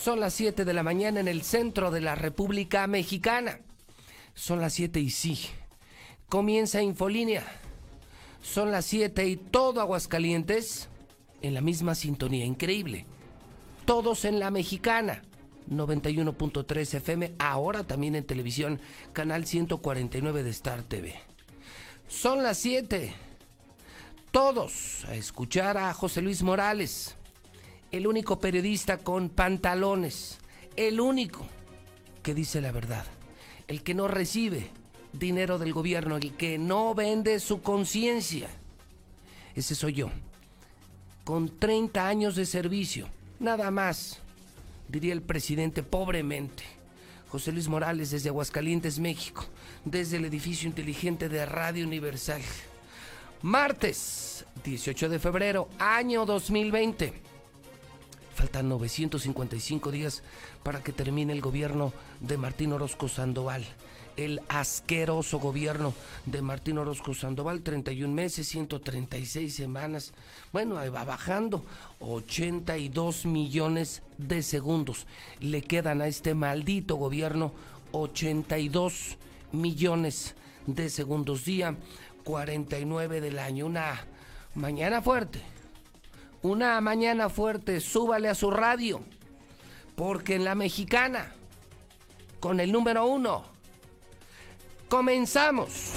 Son las 7 de la mañana en el centro de la República Mexicana. Son las 7 y sí. Comienza Infolínea. Son las 7 y todo Aguascalientes en la misma sintonía. Increíble. Todos en la mexicana. 91.3 FM, ahora también en televisión, canal 149 de Star TV. Son las 7. Todos a escuchar a José Luis Morales, el único periodista con pantalones, el único que dice la verdad, el que no recibe dinero del gobierno, el que no vende su conciencia. Ese soy yo, con 30 años de servicio, nada más diría el presidente pobremente. José Luis Morales desde Aguascalientes, México, desde el edificio inteligente de Radio Universal. Martes 18 de febrero, año 2020. Faltan 955 días para que termine el gobierno de Martín Orozco Sandoval el asqueroso gobierno de Martín Orozco Sandoval, 31 meses, 136 semanas. Bueno, ahí va bajando, 82 millones de segundos. Le quedan a este maldito gobierno 82 millones de segundos día, 49 del año. Una mañana fuerte, una mañana fuerte, súbale a su radio, porque en la mexicana, con el número uno, Comenzamos.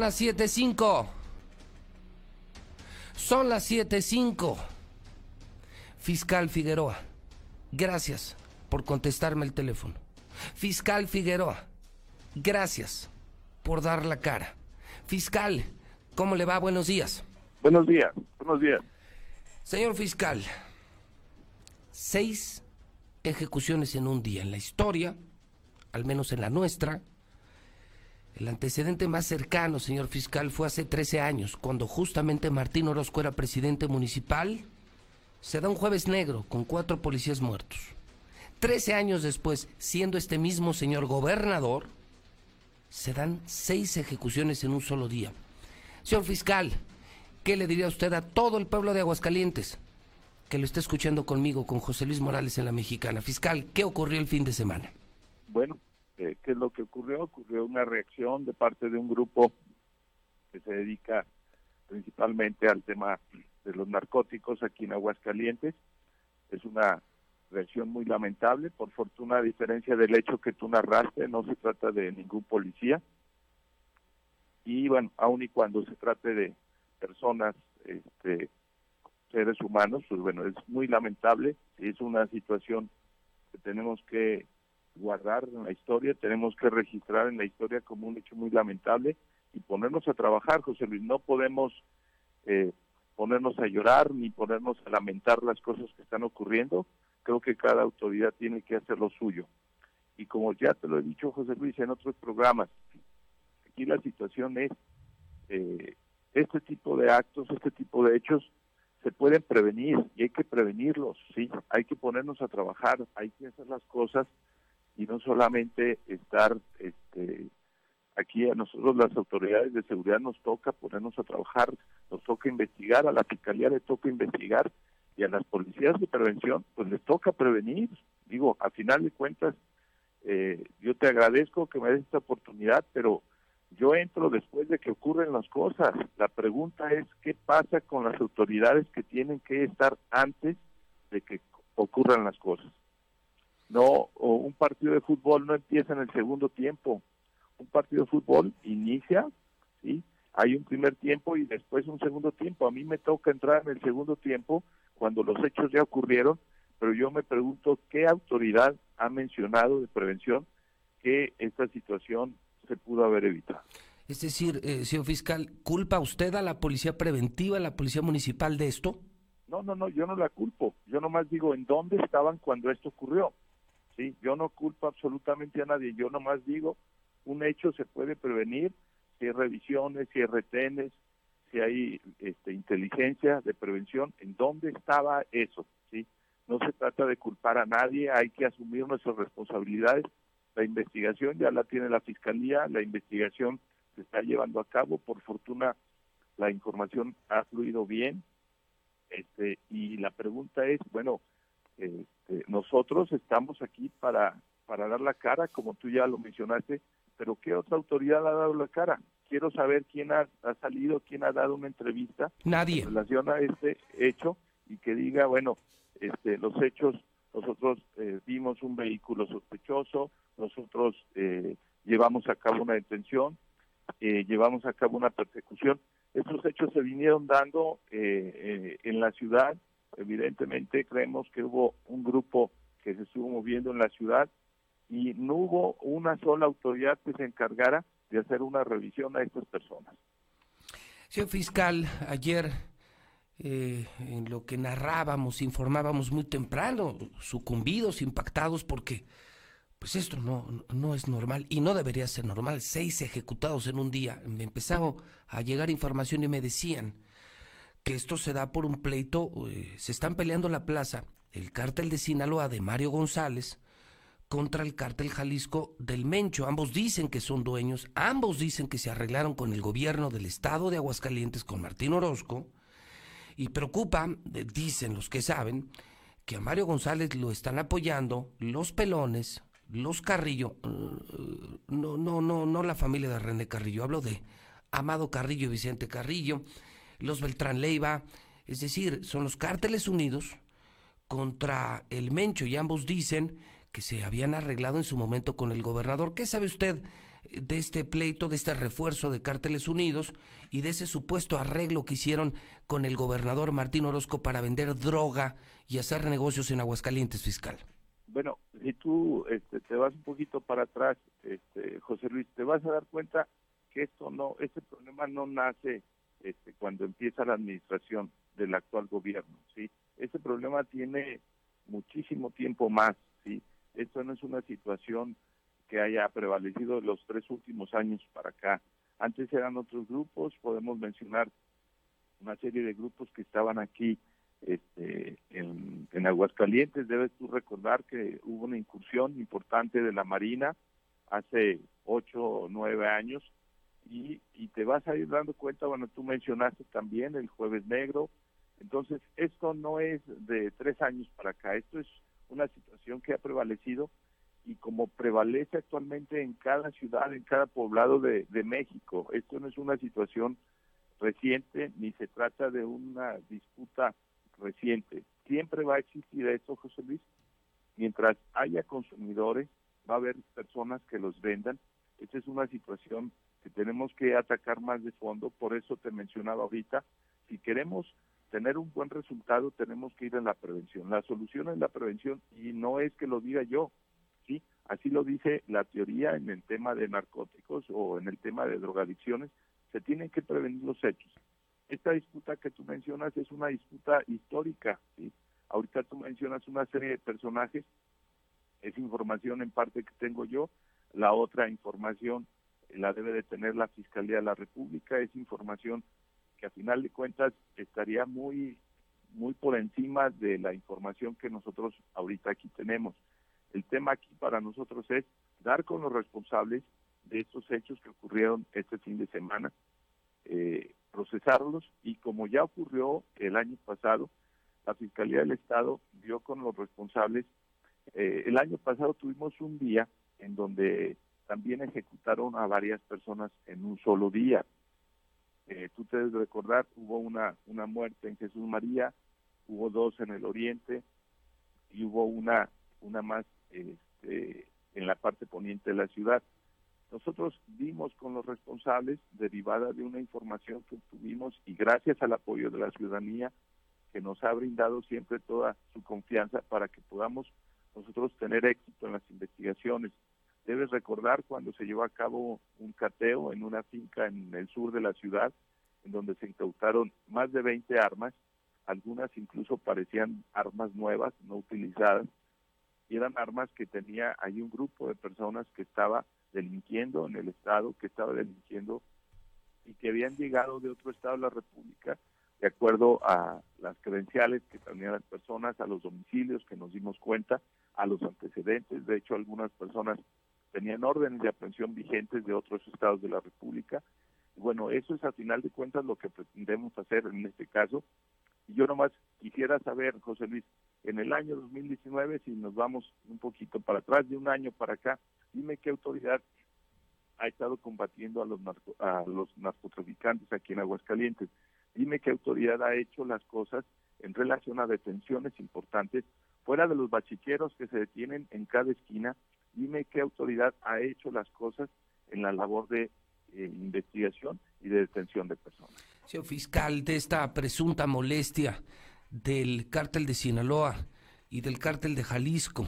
Son las 7.05. Son las 7.05. Fiscal Figueroa, gracias por contestarme el teléfono. Fiscal Figueroa, gracias por dar la cara. Fiscal, ¿cómo le va? Buenos días. Buenos días, buenos días. Señor fiscal, seis ejecuciones en un día en la historia, al menos en la nuestra, el antecedente más cercano, señor fiscal, fue hace 13 años, cuando justamente Martín Orozco era presidente municipal. Se da un jueves negro con cuatro policías muertos. Trece años después, siendo este mismo señor gobernador, se dan seis ejecuciones en un solo día. Señor fiscal, ¿qué le diría usted a todo el pueblo de Aguascalientes que lo está escuchando conmigo, con José Luis Morales en la Mexicana? Fiscal, ¿qué ocurrió el fin de semana? Bueno, qué es lo que ocurrió. Ocurrió una reacción de parte de un grupo que se dedica principalmente al tema de los narcóticos aquí en Aguascalientes. Es una reacción muy lamentable. Por fortuna, a diferencia del hecho que tú narraste, no se trata de ningún policía. Y bueno, aun y cuando se trate de personas, este, seres humanos, pues bueno, es muy lamentable. Es una situación que tenemos que guardar en la historia, tenemos que registrar en la historia como un hecho muy lamentable y ponernos a trabajar, José Luis. No podemos eh, ponernos a llorar ni ponernos a lamentar las cosas que están ocurriendo. Creo que cada autoridad tiene que hacer lo suyo. Y como ya te lo he dicho, José Luis, en otros programas, aquí la situación es, eh, este tipo de actos, este tipo de hechos, se pueden prevenir y hay que prevenirlos, sí, hay que ponernos a trabajar, hay que hacer las cosas y no solamente estar este, aquí a nosotros las autoridades de seguridad nos toca ponernos a trabajar, nos toca investigar, a la fiscalía le toca investigar y a las policías de prevención pues les toca prevenir Digo, a final de cuentas, eh, yo te agradezco que me des esta oportunidad, pero yo entro después de que ocurren las cosas. La pregunta es, ¿qué pasa con las autoridades que tienen que estar antes de que ocurran las cosas? No, o un partido de fútbol no empieza en el segundo tiempo. Un partido de fútbol inicia, ¿sí? Hay un primer tiempo y después un segundo tiempo. A mí me toca entrar en el segundo tiempo cuando los hechos ya ocurrieron, pero yo me pregunto qué autoridad ha mencionado de prevención que esta situación se pudo haber evitado. Es decir, eh, señor fiscal, ¿culpa usted a la policía preventiva, a la policía municipal de esto? No, no, no, yo no la culpo. Yo nomás digo en dónde estaban cuando esto ocurrió. Sí, yo no culpo absolutamente a nadie. Yo nomás digo un hecho se puede prevenir si hay revisiones, si hay retenes, si hay este, inteligencia de prevención. ¿En dónde estaba eso? Sí, no se trata de culpar a nadie. Hay que asumir nuestras responsabilidades la investigación ya la tiene la Fiscalía, la investigación se está llevando a cabo, por fortuna la información ha fluido bien, este, y la pregunta es, bueno, este, nosotros estamos aquí para, para dar la cara, como tú ya lo mencionaste, pero ¿qué otra autoridad ha dado la cara? Quiero saber quién ha, ha salido, quién ha dado una entrevista Nadie. en relación a este hecho y que diga, bueno, este, los hechos nosotros eh, vimos un vehículo sospechoso, nosotros eh, llevamos a cabo una detención, eh, llevamos a cabo una persecución. Estos hechos se vinieron dando en la ciudad. Evidentemente creemos que hubo un grupo que se estuvo moviendo en la ciudad y no hubo una sola autoridad que se encargara de hacer una revisión a estas personas. Señor fiscal, ayer eh, en lo que narrábamos, informábamos muy temprano, sucumbidos, impactados, porque pues esto no, no es normal y no debería ser normal. Seis ejecutados en un día. Me empezaba a llegar información y me decían que esto se da por un pleito, eh, se están peleando la plaza, el cártel de Sinaloa de Mario González contra el cártel Jalisco del Mencho. Ambos dicen que son dueños, ambos dicen que se arreglaron con el gobierno del estado de Aguascalientes, con Martín Orozco, y preocupa, dicen los que saben, que a Mario González lo están apoyando los pelones, los Carrillo, uh, no, no, no, no la familia de René Carrillo, hablo de Amado Carrillo Vicente Carrillo, los Beltrán Leiva, es decir, son los cárteles unidos contra el Mencho y ambos dicen que se habían arreglado en su momento con el gobernador. ¿Qué sabe usted de este pleito, de este refuerzo de Cárteles Unidos y de ese supuesto arreglo que hicieron con el gobernador Martín Orozco para vender droga y hacer negocios en Aguascalientes, fiscal. Bueno, si tú este, te vas un poquito para atrás, este, José Luis, te vas a dar cuenta que esto no, este problema no nace este, cuando empieza la administración del actual gobierno, ¿sí? Este problema tiene muchísimo tiempo más, ¿sí? Esto no es una situación que haya prevalecido los tres últimos años para acá. Antes eran otros grupos, podemos mencionar una serie de grupos que estaban aquí este, en, en Aguascalientes. Debes tú recordar que hubo una incursión importante de la Marina hace ocho o nueve años y, y te vas a ir dando cuenta, bueno, tú mencionaste también el jueves negro, entonces esto no es de tres años para acá, esto es una situación que ha prevalecido y como prevalece actualmente en cada ciudad, en cada poblado de, México. Esto no es una situación reciente ni se trata de una disputa reciente. Siempre va a existir esto, José Luis. Mientras haya consumidores, va a haber personas que los vendan. Esta es una situación que tenemos que atacar más de fondo. Por eso te mencionaba ahorita, si queremos tener un buen resultado, tenemos que ir en la prevención. La solución es la prevención y no es que lo diga yo, Así lo dice la teoría en el tema de narcóticos o en el tema de drogadicciones, se tienen que prevenir los hechos. Esta disputa que tú mencionas es una disputa histórica, ¿sí? Ahorita tú mencionas una serie de personajes, es información en parte que tengo yo, la otra información la debe de tener la Fiscalía de la República, es información que a final de cuentas estaría muy muy por encima de la información que nosotros ahorita aquí tenemos. El tema aquí para nosotros es dar con los responsables de estos hechos que ocurrieron este fin de semana, eh, procesarlos y como ya ocurrió el año pasado, la Fiscalía del Estado dio con los responsables Eh, el año pasado tuvimos un día en donde también ejecutaron a varias personas en un solo día. Eh, tú te debes recordar, hubo una, una muerte en Jesús María, hubo dos en el oriente y hubo una, una más este, en la parte poniente de la ciudad. Nosotros dimos con los responsables derivada de una información que obtuvimos y gracias al apoyo de la ciudadanía que nos ha brindado siempre toda su confianza para que podamos nosotros tener éxito en las investigaciones. Debes recordar cuando se llevó a cabo un cateo en una finca en el sur de la ciudad, en donde se incautaron más de 20 armas, algunas incluso parecían armas nuevas, no utilizadas, y eran armas que tenía ahí un grupo de personas que estaba delinquiendo en el estado, que estaba delinquiendo y que habían llegado de otro estado de la República de acuerdo a las credenciales que tenían las personas, a los domicilios que nos dimos cuenta, a los antecedentes. De hecho, algunas personas tenían órdenes de aprehensión vigentes de otros estados de la República. Bueno, eso es a final de cuentas lo que pretendemos hacer en este caso. Y yo nomás quisiera saber, José Luis, en el año 2019, si nos vamos un poquito para atrás, de un año para acá, dime qué autoridad ha estado combatiendo a los, a los narcotraficantes aquí en Aguascalientes. Dime qué autoridad ha hecho las cosas en relación a detenciones importantes, fuera de los bachiqueros que se detienen en cada esquina. Dime qué autoridad ha hecho las cosas en la labor de eh, investigación y de detención de personas. Señor fiscal, de esta presunta molestia del cártel de Sinaloa y del cártel de Jalisco,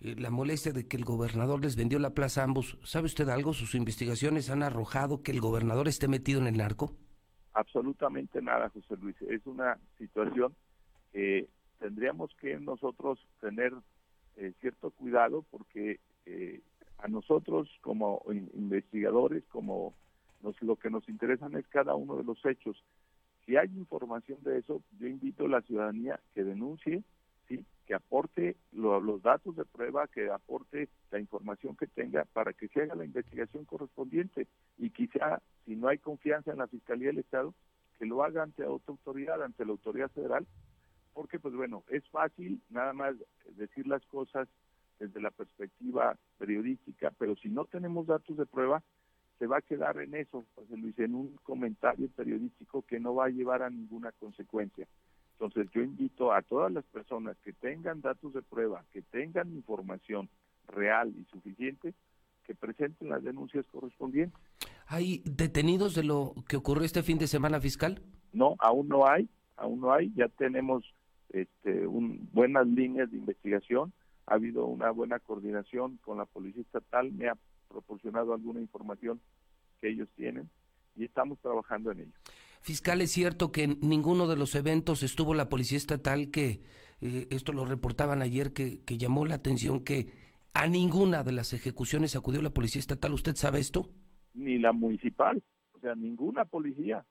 eh, la molestia de que el gobernador les vendió la plaza a ambos. ¿Sabe usted algo? ¿Sus investigaciones han arrojado que el gobernador esté metido en el narco? Absolutamente nada, José Luis. Es una situación que tendríamos que nosotros tener eh, cierto cuidado porque eh, a nosotros como investigadores, como nos, lo que nos interesan es cada uno de los hechos. Si hay información de eso, yo invito a la ciudadanía que denuncie, sí, que aporte los datos de prueba, que aporte la información que tenga para que se haga la investigación correspondiente. Y quizá si no hay confianza en la Fiscalía del Estado, que lo haga ante otra autoridad, ante la autoridad federal, porque pues bueno, es fácil nada más decir las cosas desde la perspectiva periodística, pero si no tenemos datos de prueba, se va a quedar en eso, José Luis, en un comentario periodístico que no va a llevar a ninguna consecuencia. Entonces yo invito a todas las personas que tengan datos de prueba, que tengan información real y suficiente, que presenten las denuncias correspondientes. ¿Hay detenidos de lo que ocurrió este fin de semana fiscal? No, aún no hay, aún no hay. Ya tenemos este, un, buenas líneas de investigación. Ha habido una buena coordinación con la Policía Estatal. Me ha proporcionado alguna información que ellos tienen y estamos trabajando en ello. Fiscal, es cierto que en ninguno de los eventos estuvo la Policía Estatal que, eh, esto lo reportaban ayer, que, que llamó la atención que a ninguna de las ejecuciones acudió la Policía Estatal. ¿Usted sabe esto? Ni la municipal, o sea, ninguna policía,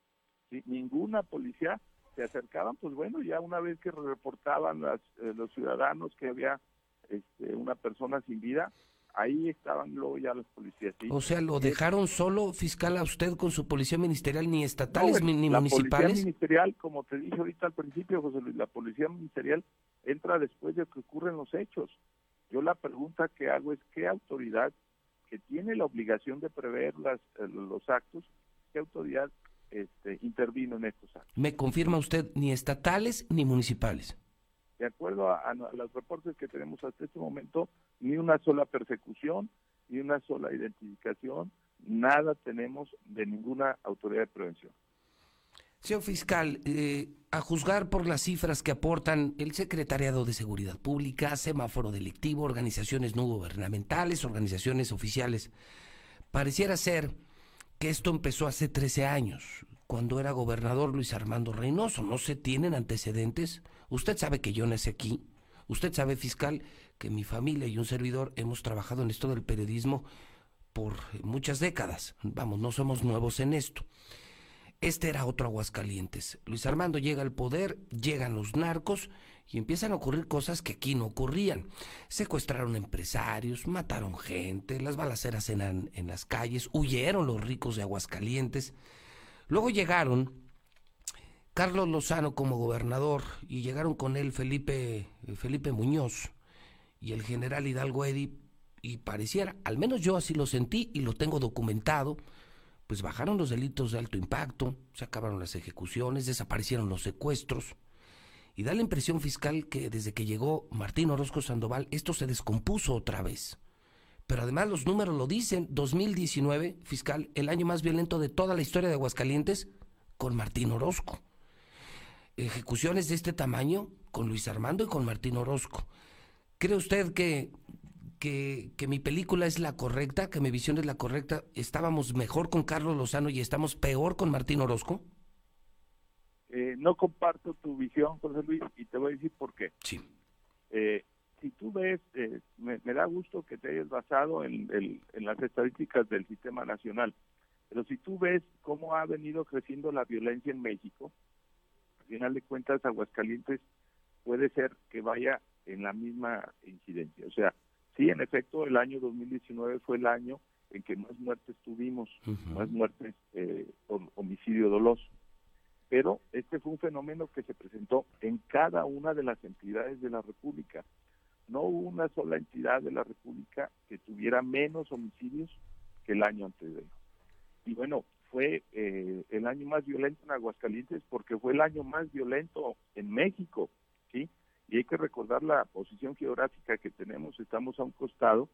ninguna policía se acercaban, pues bueno, ya una vez que reportaban las, eh, los ciudadanos que había este, una persona sin vida, ahí estaban luego ya los policías. O sea, ¿lo dejaron solo, fiscal, a usted con su policía ministerial, ni estatales ni, la municipales? La policía ministerial, como te dije ahorita al principio, José Luis, la policía ministerial entra después de que ocurren los hechos. Yo la pregunta que hago es, ¿qué autoridad que tiene la obligación de prever las, eh, los actos, qué autoridad este, intervino en estos actos? ¿Me confirma usted ni estatales ni municipales? De acuerdo a, los reportes que tenemos hasta este momento, ni una sola persecución, ni una sola identificación, nada tenemos de ninguna autoridad de prevención. Señor fiscal, eh, a juzgar por las cifras que aportan el Secretariado de Seguridad Pública, semáforo delictivo, organizaciones no gubernamentales, organizaciones oficiales, pareciera ser que esto empezó hace 13 años, cuando era gobernador Luis Armando Reynoso. ¿No se tienen antecedentes? Usted sabe que yo nací aquí. Usted sabe, fiscal, que mi familia y un servidor hemos trabajado en esto del periodismo por muchas décadas. Vamos, no somos nuevos en esto. Este era otro Aguascalientes. Luis Armando llega al poder, llegan los narcos y empiezan a ocurrir cosas que aquí no ocurrían. Secuestraron empresarios, mataron gente, las balaceras en, en las calles, huyeron los ricos de Aguascalientes. Luego llegaron Carlos Lozano como gobernador y llegaron con él Felipe, Felipe Muñoz y el general Hidalgo Eddy, y pareciera, al menos yo así lo sentí y lo tengo documentado, pues bajaron los delitos de alto impacto, se acabaron las ejecuciones, desaparecieron los secuestros. Y da la impresión fiscal que desde que llegó Martín Orozco Sandoval, esto se descompuso otra vez. Pero además los números lo dicen, 2019, fiscal, el año más violento de toda la historia de Aguascalientes, con Martín Orozco. Ejecuciones de este tamaño con Luis Armando y con Martín Orozco. ¿Cree usted que, que, que, mi película es la correcta, que mi visión es la correcta? ¿Estábamos mejor con Carlos Lozano y estamos peor con Martín Orozco? Eh, no comparto tu visión, José Luis, y te voy a decir por qué. Sí. Eh, si tú ves, eh, me, da gusto que te hayas basado en, en, las estadísticas del sistema nacional, pero si tú ves cómo ha venido creciendo la violencia en México, al final de cuentas Aguascalientes puede ser que vaya en la misma incidencia. O sea, sí, en efecto, el año 2019 fue el año en que más muertes tuvimos, más muertes por homicidio doloso pero este fue un fenómeno que se presentó en cada una de las entidades de la República. No hubo una sola entidad de la República que tuviera menos homicidios que el año anterior. Y bueno, fue eh, el año más violento en Aguascalientes porque fue el año más violento en México, ¿sí? Y hay que recordar la posición geográfica que tenemos. Estamos a un costado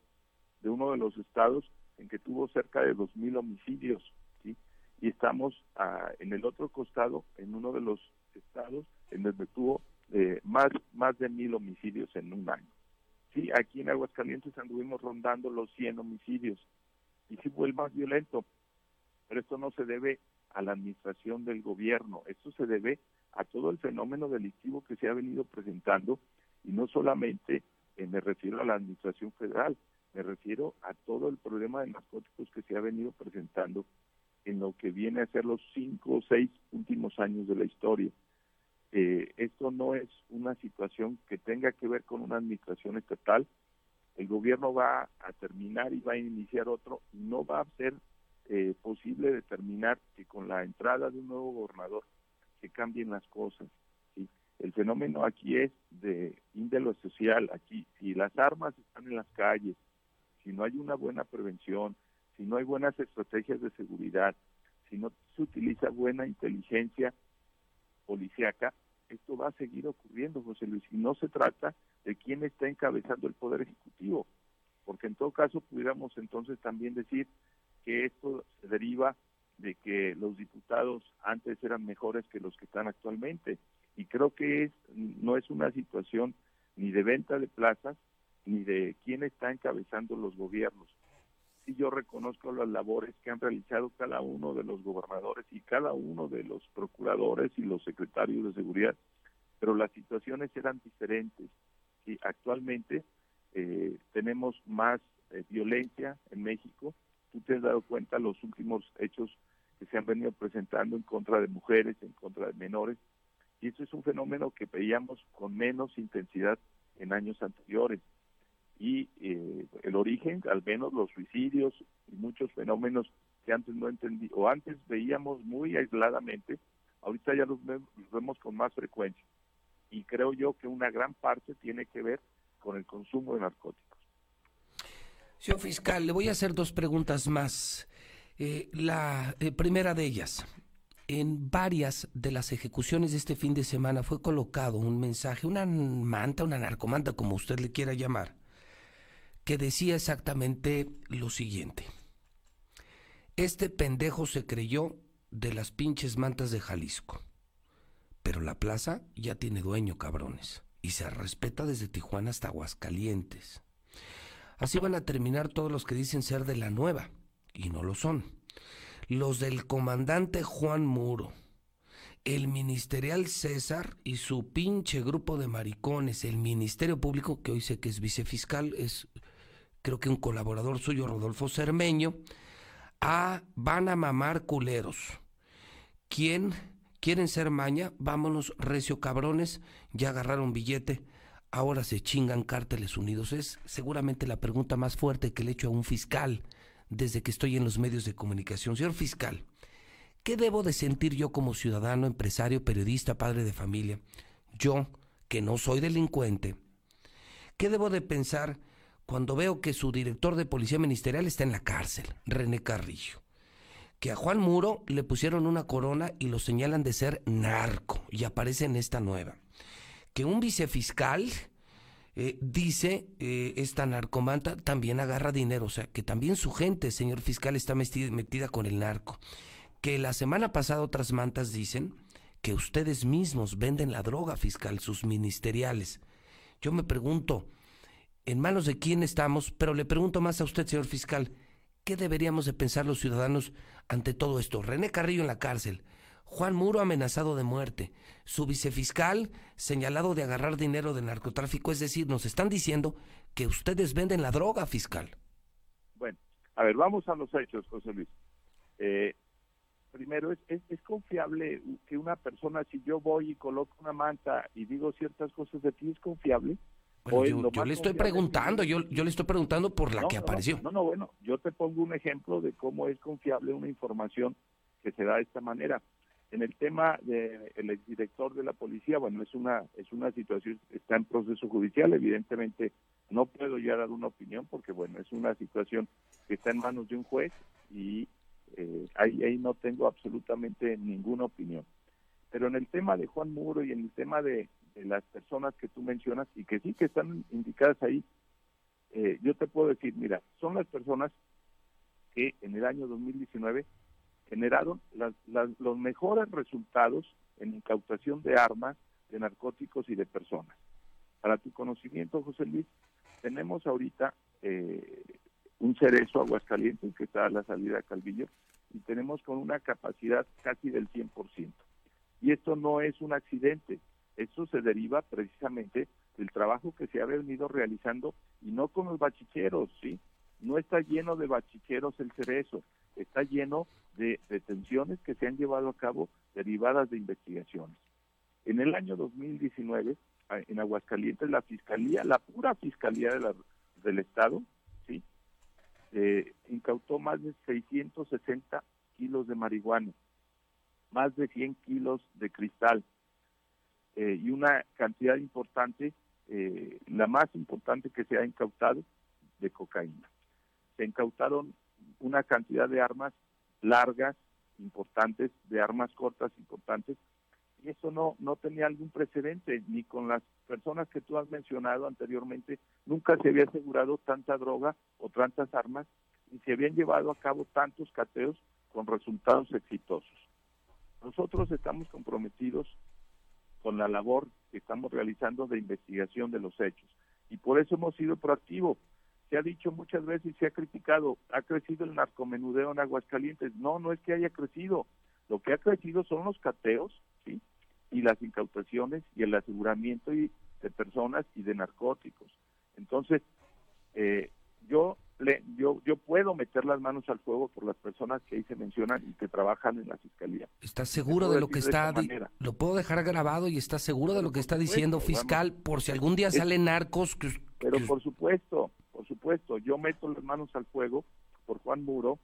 de uno de los estados en que tuvo cerca de 2.000 homicidios y estamos ah, en el otro costado, en uno de los estados en donde tuvo eh, más, más de mil homicidios en un año. Sí, aquí en Aguascalientes anduvimos rondando los 100 homicidios y sí fue el más violento, pero esto no se debe a la administración del gobierno, esto se debe a todo el fenómeno delictivo que se ha venido presentando y no solamente eh, me refiero a la administración federal, me refiero a todo el problema de narcóticos que se ha venido presentando en lo que viene a ser los cinco o seis últimos años de la historia. Eh, esto no es una situación que tenga que ver con una administración estatal. El gobierno va a terminar y va a iniciar otro. No va a ser eh, posible determinar que con la entrada de un nuevo gobernador se cambien las cosas. ¿sí? El fenómeno aquí es de índole social. Aquí, si las armas están en las calles, si no hay una buena prevención, si no hay buenas estrategias de seguridad, si no se utiliza buena inteligencia policíaca, esto va a seguir ocurriendo, José Luis, y no se trata de quién está encabezando el Poder Ejecutivo, porque en todo caso pudiéramos entonces también decir que esto se deriva de que los diputados antes eran mejores que los que están actualmente, y creo que es, no es una situación ni de venta de plazas, ni de quién está encabezando los gobiernos, yo reconozco las labores que han realizado cada uno de los gobernadores y cada uno de los procuradores y los secretarios de seguridad, pero las situaciones eran diferentes. Y actualmente eh, tenemos más eh, violencia en México. Tú te has dado cuenta los últimos hechos que se han venido presentando en contra de mujeres, en contra de menores, y eso es un fenómeno que veíamos con menos intensidad en años anteriores y eh, el origen, al menos los suicidios y muchos fenómenos que antes no entendí o antes veíamos muy aisladamente, ahorita ya los, vemos con más frecuencia. Y creo yo que una gran parte tiene que ver con el consumo de narcóticos. Señor fiscal, le voy a hacer dos preguntas más. Eh, la eh, primera de ellas, en varias de las ejecuciones de este fin de semana fue colocado un mensaje, una manta, una narcomanta, como usted le quiera llamar, que decía exactamente lo siguiente. Este pendejo se creyó de las pinches mantas de Jalisco. Pero la plaza ya tiene dueño, cabrones, y se respeta desde Tijuana hasta Aguascalientes. Así van a terminar todos los que dicen ser de la nueva, y no lo son. Los del comandante Juan Muro, el ministerial César y su pinche grupo de maricones, el Ministerio Público, que hoy sé que es vicefiscal, es creo que un colaborador suyo, Rodolfo Cermeño, a van a mamar culeros. ¿Quién quieren ser maña? Vámonos, recio cabrones, ya agarraron billete, ahora se chingan cárteles unidos. Es seguramente la pregunta más fuerte que le he hecho a un fiscal desde que estoy en los medios de comunicación. Señor fiscal, ¿qué debo de sentir yo como ciudadano, empresario, periodista, padre de familia? Yo, que no soy delincuente, ¿Qué debo de pensar cuando veo que su director de policía ministerial está en la cárcel, René Carrillo? Que a Juan Muro le pusieron una corona y lo señalan de ser narco y aparece en esta nueva. Que un vicefiscal eh, dice eh, esta narcomanta también agarra dinero, o sea, que también su gente, señor fiscal, está metida con el narco. Que la semana pasada otras mantas dicen que ustedes mismos venden la droga fiscal, sus ministeriales. Yo me pregunto, ¿en manos de quién estamos? Pero le pregunto más a usted, señor fiscal, ¿qué deberíamos de pensar los ciudadanos ante todo esto? René Carrillo en la cárcel, Juan Muro amenazado de muerte, su vicefiscal señalado de agarrar dinero de narcotráfico, es decir, nos están diciendo que ustedes venden la droga fiscal. Bueno, a ver, vamos a los hechos, José Luis. Eh, primero, ¿es, es, confiable que una persona, si yo voy y coloco una manta y digo ciertas cosas de ti, es confiable? yo, le estoy preguntando, yo, yo le estoy preguntando por la que apareció. No, no, bueno, yo te pongo un ejemplo de cómo es confiable una información que se da de esta manera. En el tema del el exdirector de la policía, bueno, es una es una situación está en proceso judicial, evidentemente no puedo ya dar una opinión porque, bueno, es una situación que está en manos de un juez y eh, ahí, ahí no tengo absolutamente ninguna opinión. Pero en el tema de Juan Muro y en el tema de, las personas que tú mencionas y que sí que están indicadas ahí, eh, yo te puedo decir, mira, son las personas que en el año 2019 generaron los mejores resultados en incautación de armas, de narcóticos y de personas. Para tu conocimiento, José Luis, tenemos ahorita eh, un cerezo Aguascalientes que está a la salida de Calvillo y tenemos con una capacidad casi del 100%. Y esto no es un accidente, esto se deriva precisamente del trabajo que se ha venido realizando y no con los bachicheros, ¿sí? No está lleno de bachicheros el cerezo, está lleno de detenciones que se han llevado a cabo derivadas de investigaciones. En el año 2019, en Aguascalientes, la Fiscalía, la pura Fiscalía del Estado, eh, incautó más de 660 kilos de marihuana, más de 100 kilos de cristal eh, y una cantidad importante, eh, la más importante que se ha incautado, de cocaína. Se incautaron una cantidad de armas largas, importantes, de armas cortas, importantes, y eso no, no tenía algún precedente, ni con las personas que tú has mencionado anteriormente, nunca se había asegurado tanta droga o tantas armas, y se habían llevado a cabo tantos cateos con resultados exitosos. Nosotros estamos comprometidos con la labor que estamos realizando de investigación de los hechos, y por eso hemos sido proactivos. Se ha dicho muchas veces y se ha criticado, ha crecido el narcomenudeo en Aguascalientes. No, no es que haya crecido, lo que ha crecido son los cateos, ¿sí? Y las incautaciones y el aseguramiento de personas y de narcóticos. Entonces, eh, yo le, yo yo puedo meter las manos al fuego por las personas que ahí se mencionan y que trabajan en la fiscalía. ¿Está seguro de lo que está lo puedo dejar grabado y está seguro de lo que está diciendo fiscal por si algún día salen narcos Pero por supuesto, supuesto, yo meto las manos al fuego por Juan Muro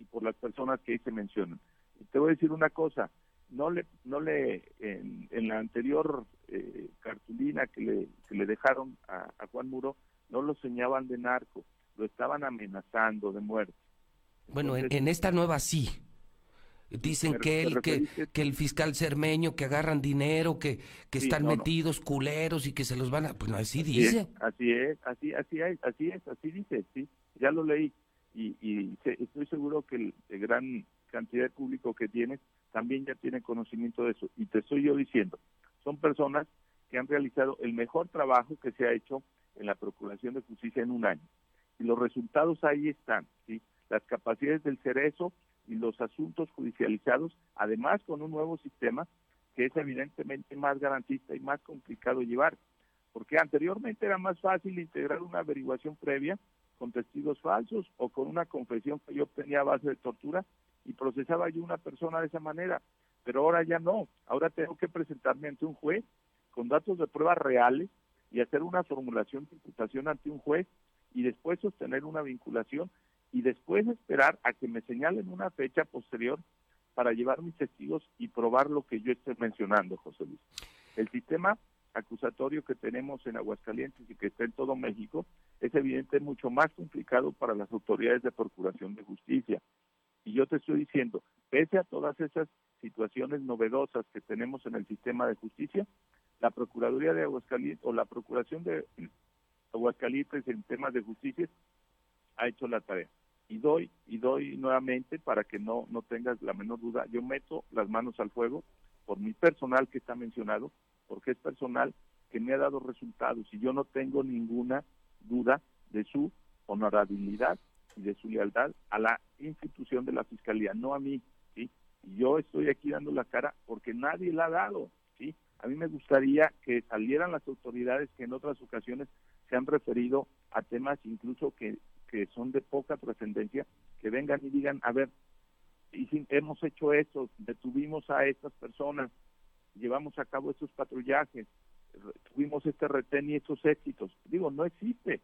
y por las personas que ahí se mencionan. Y te voy a decir una cosa, no le, no le, en, la anterior eh, cartulina que le, que le dejaron a, Juan Muro, no lo señaban de narco, lo estaban amenazando de muerte. Bueno, en, esta nueva sí. Dicen que, el, que, que, el fiscal cermeño, que agarran dinero, que, que están metidos culeros y que se los van a... Pues no, así, dice. así es, así, así es, así es, así dice, sí, ya lo leí. Y, y estoy seguro que el, el gran cantidad de público que tienes también ya tiene conocimiento de eso. Y te estoy yo diciendo, son personas que han realizado el mejor trabajo que se ha hecho en la Procuración de Justicia en un año. Y los resultados ahí están, ¿sí? Las capacidades del cerezo y los asuntos judicializados, además con un nuevo sistema que es evidentemente más garantista y más complicado llevar, porque anteriormente era más fácil integrar una averiguación previa con testigos falsos o con una confesión que yo obtenía a base de tortura y procesaba yo una persona de esa manera, pero ahora ya no, ahora tengo que presentarme ante un juez con datos de pruebas reales y hacer una formulación de imputación ante un juez y después sostener una vinculación y después esperar a que me señalen una fecha posterior para llevar mis testigos y probar lo que yo estoy mencionando, José Luis. El sistema acusatorio que tenemos en Aguascalientes y que está en todo México es evidente mucho más complicado para las autoridades de procuración de justicia. Y yo te estoy diciendo, pese a todas esas situaciones novedosas que tenemos en el sistema de justicia, la Procuraduría de Aguascalientes o la Procuración de Aguascalientes en temas de justicia ha hecho la tarea. Y doy, y doy nuevamente para que no, no tengas la menor duda, yo meto las manos al fuego por mi personal que está mencionado, porque es personal que me ha dado resultados y yo no tengo ninguna duda de su honorabilidad y de su lealtad a la institución de la Fiscalía, no a mí, ¿sí? Y yo estoy aquí dando la cara porque nadie la ha dado, ¿sí? A mí me gustaría que salieran las autoridades que en otras ocasiones se han referido a temas incluso que, que son de poca trascendencia, que vengan y digan, a ver, hemos hecho eso, detuvimos a estas personas, llevamos a cabo estos patrullajes, tuvimos este retén y estos éxitos. Digo, no existe.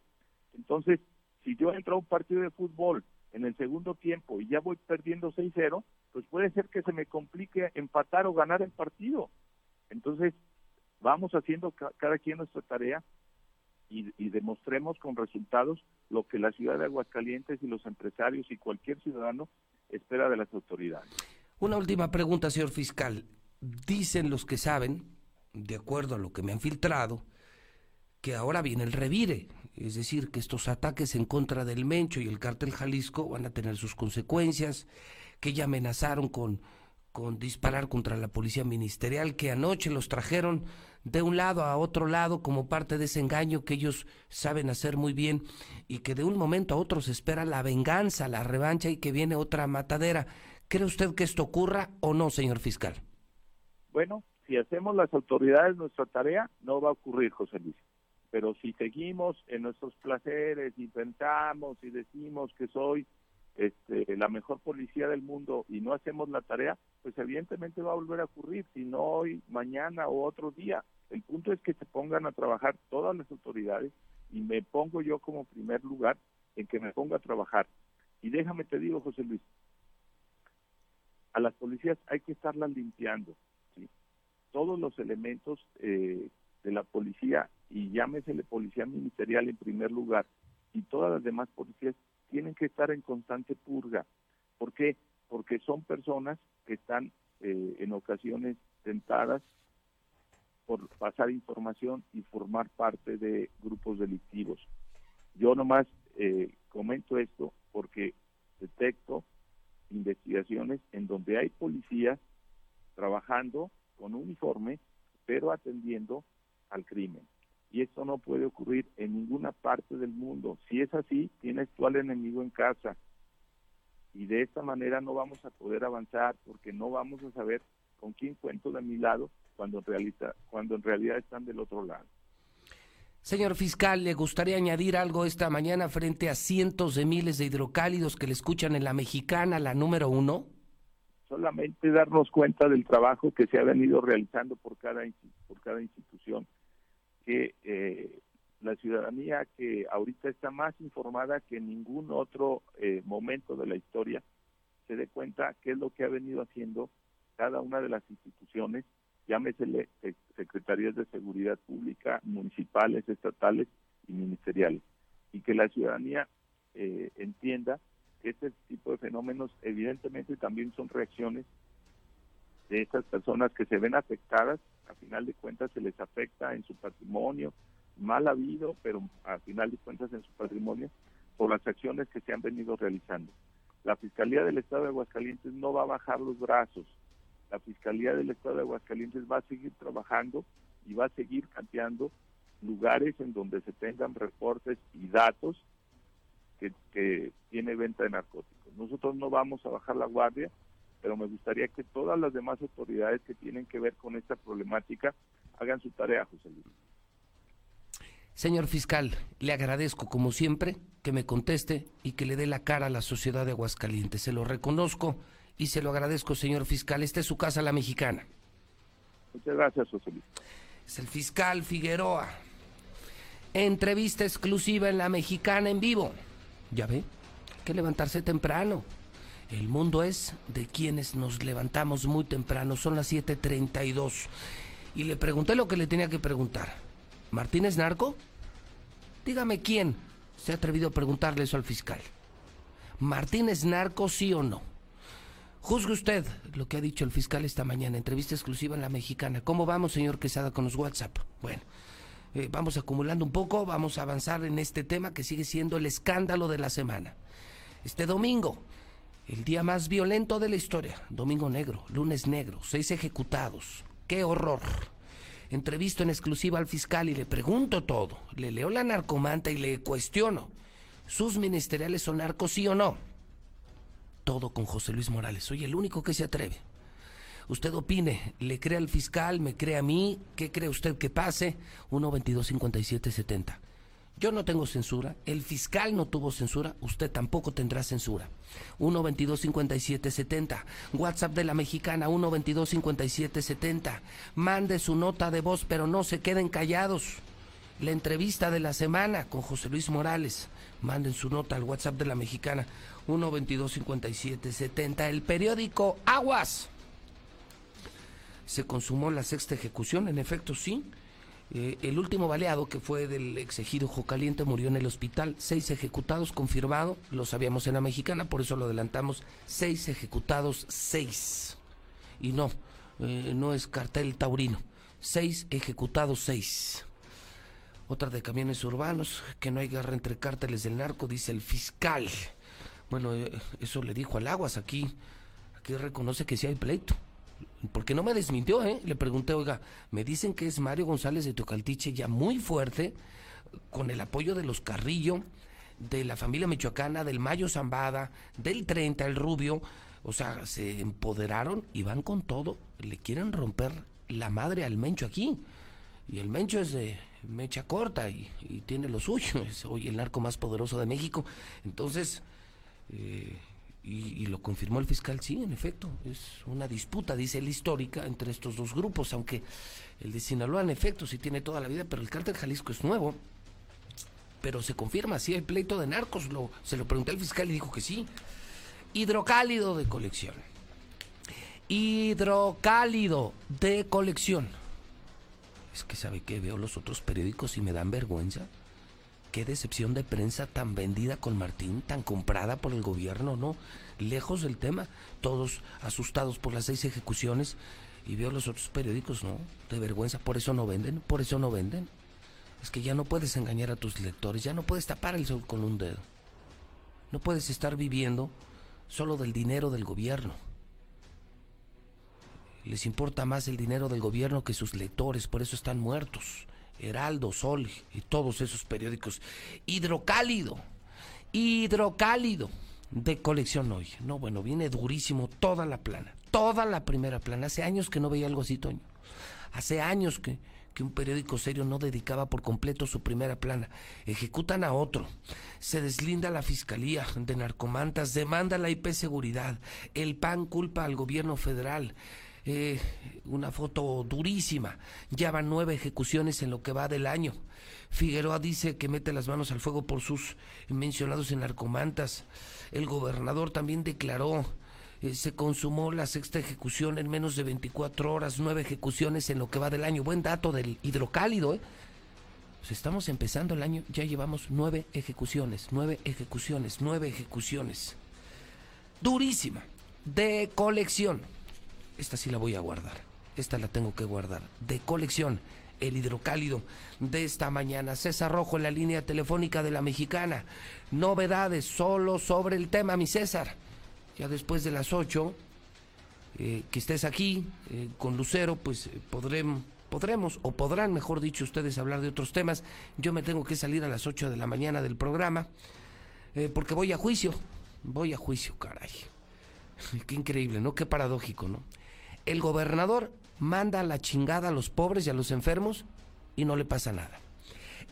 Entonces, si yo entro a un partido de fútbol en el segundo tiempo y ya voy perdiendo 6-0, pues puede ser que se me complique empatar o ganar el partido. Entonces, vamos haciendo cada quien nuestra tarea y, y, demostremos con resultados lo que la ciudad de Aguascalientes y los empresarios y cualquier ciudadano espera de las autoridades. Una última pregunta, señor fiscal. Dicen los que saben, de acuerdo a lo que me han filtrado, que ahora viene el revire, es decir, que estos ataques en contra del Mencho y el cártel Jalisco van a tener sus consecuencias, que ya amenazaron con, con disparar contra la policía ministerial, que anoche los trajeron de un lado a otro lado como parte de ese engaño que ellos saben hacer muy bien y que de un momento a otro se espera la venganza, la revancha y que viene otra matadera. ¿Cree usted que esto ocurra o no, señor fiscal? Bueno, si hacemos las autoridades nuestra tarea, no va a ocurrir, José Luis. Pero si seguimos en nuestros placeres y pensamos y decimos que soy este, la mejor policía del mundo y no hacemos la tarea, pues evidentemente va a volver a ocurrir, si no hoy, mañana o otro día. El punto es que se pongan a trabajar todas las autoridades y me pongo yo como primer lugar en que me ponga a trabajar. Y déjame te digo, José Luis, a las policías hay que estarlas limpiando. ¿sí? Todos los elementos eh, de la policía, y llámesele policía ministerial en primer lugar, y todas las demás policías tienen que estar en constante purga. ¿Por qué? Porque son personas que están eh, en ocasiones tentadas por pasar información y formar parte de grupos delictivos. Yo nomás eh, comento esto porque detecto investigaciones en donde hay policías trabajando con uniforme, pero atendiendo al crimen y esto no puede ocurrir en ninguna parte del mundo. Si es así, tienes tú al enemigo en casa y de esta manera no vamos a poder avanzar porque no vamos a saber con quién cuento de mi lado cuando en realidad, cuando en realidad están del otro lado. Señor fiscal, ¿le gustaría añadir algo esta mañana frente a cientos de miles de hidrocálidos que le escuchan en la mexicana, la número uno? Solamente darnos cuenta del trabajo que se ha venido realizando por cada, por cada institución que eh, la ciudadanía que ahorita está más informada que en ningún otro eh, momento de la historia se dé cuenta qué es lo que ha venido haciendo cada una de las instituciones, llámesele secretarías de seguridad pública, municipales, estatales y ministeriales, y que la ciudadanía eh, entienda que este tipo de fenómenos evidentemente también son reacciones de esas personas que se ven afectadas a final de cuentas se les afecta en su patrimonio, mal habido, pero a final de cuentas en su patrimonio, por las acciones que se han venido realizando. La Fiscalía del Estado de Aguascalientes no va a bajar los brazos. La Fiscalía del Estado de Aguascalientes va a seguir trabajando y va a seguir cambiando lugares en donde se tengan reportes y datos que, que tiene venta de narcóticos. Nosotros no vamos a bajar la guardia, pero me gustaría que todas las demás autoridades que tienen que ver con esta problemática hagan su tarea, José Luis. Señor fiscal, le agradezco como siempre que me conteste y que le dé la cara a la sociedad de Aguascalientes. Se lo reconozco y se lo agradezco, señor fiscal. Esta es su casa, la mexicana. Muchas gracias, José Luis. Es el fiscal Figueroa. Entrevista exclusiva en la mexicana en vivo. Ya ve, hay que levantarse temprano. El mundo es de quienes nos levantamos muy temprano, son las 7.32. y le pregunté lo que le tenía que preguntar. ¿Martínez narco? Dígame quién se ha atrevido a preguntarle eso al fiscal. ¿Martínez narco sí o no? Juzgue usted lo que ha dicho el fiscal esta mañana, entrevista exclusiva en La Mexicana. ¿Cómo vamos, señor Quesada, con los WhatsApp? Bueno, eh, vamos acumulando un poco, vamos a avanzar en este tema que sigue siendo el escándalo de la semana. Este domingo, el día más violento de la historia, domingo negro, lunes negro, seis ejecutados. ¡Qué horror! Entrevisto en exclusiva al fiscal y le pregunto todo. Le leo la narcomanta y le cuestiono. ¿Sus ministeriales son narcos sí o no? Todo con José Luis Morales. Soy el único que se atreve. Usted opine, le cree al fiscal, me cree a mí, ¿qué cree usted que pase? 1 22 57 70. Yo no tengo censura, el fiscal no tuvo censura, usted tampoco tendrá censura. 1 22 57 70. WhatsApp de la mexicana 1 22 57 70. Mande su nota de voz, pero no se queden callados. La entrevista de la semana con José Luis Morales. Manden su nota al WhatsApp de la mexicana 1 22 57 70. El periódico Aguas. Se consumó la sexta ejecución, en efecto sí eh, el último baleado, que fue del exegido Jocaliente, murió en el hospital. Seis ejecutados, confirmado. Lo sabíamos en la mexicana, por eso lo adelantamos. Seis ejecutados, seis. Y no, eh, no es cartel taurino. Seis ejecutados, seis. Otra de camiones urbanos, que no hay guerra entre cárteles del narco, dice el fiscal. Bueno, eh, eso le dijo al Aguas aquí. Aquí reconoce que sí hay pleito porque no me desmintió, ¿eh? Le pregunté, oiga, me dicen que es Mario González de Tocaltiche ya muy fuerte, con el apoyo de los Carrillo, de la familia michoacana, del Mayo Zambada, del 30, el Rubio, o sea, se empoderaron y van con todo, le quieren romper la madre al Mencho aquí. Y el Mencho es de mecha corta y, tiene lo suyo, es hoy el narco más poderoso de México. Entonces, eh, y, lo confirmó el fiscal, sí, en efecto, es una disputa, dice él, histórica entre estos dos grupos, aunque el de Sinaloa en efecto sí tiene toda la vida, pero el cártel Jalisco es nuevo. Pero se confirma, sí, hay pleito de narcos, lo, se lo pregunté al fiscal y dijo que sí. Hidrocálido de colección. Hidrocálido de colección. Es que sabe que veo los otros periódicos y me dan vergüenza qué decepción de prensa tan vendida con Martín, tan comprada por el gobierno, ¿no? Lejos del tema, todos asustados por las seis ejecuciones y veo los otros periódicos, ¿no? De vergüenza, por eso no venden, por eso no venden. Es que ya no puedes engañar a tus lectores, ya no puedes tapar el sol con un dedo. No puedes estar viviendo solo del dinero del gobierno. Les importa más el dinero del gobierno que sus lectores, por eso están muertos. Heraldo, Sol y todos esos periódicos. Hidrocálido, hidrocálido de colección hoy. No, bueno, viene durísimo toda la plana, toda la primera plana. Hace años que no veía algo así, Toño. Hace años que, que un periódico serio no dedicaba por completo su primera plana. Ejecutan a otro. Se deslinda la fiscalía de narcomantas, demanda la IP Seguridad. El PAN culpa al gobierno federal. Eh, una foto durísima. Ya van nueve ejecuciones en lo que va del año. Figueroa dice que mete las manos al fuego por sus mencionados en narcomantas. El gobernador también declaró eh, se consumó la sexta ejecución en menos de 24 horas, nueve ejecuciones en lo que va del año. Buen dato del hidrocálido, ¿eh? Pues estamos empezando el año, ya llevamos nueve ejecuciones, nueve ejecuciones, nueve ejecuciones. Durísima, de colección esta sí la voy a guardar. Esta la tengo que guardar. De colección, el hidrocálido de esta mañana. César Rojo en la línea telefónica de la mexicana. Novedades solo sobre el tema, mi César. Ya después de las 8, eh, que estés aquí eh, con Lucero, pues eh, podremos, podremos, o podrán, mejor dicho, ustedes hablar de otros temas. Yo me tengo que salir a las 8 de la mañana del programa, porque voy a juicio. Voy a juicio, caray. Qué increíble, ¿no? Qué paradójico, ¿no? El gobernador manda a la chingada a los pobres y a los enfermos y no le pasa nada.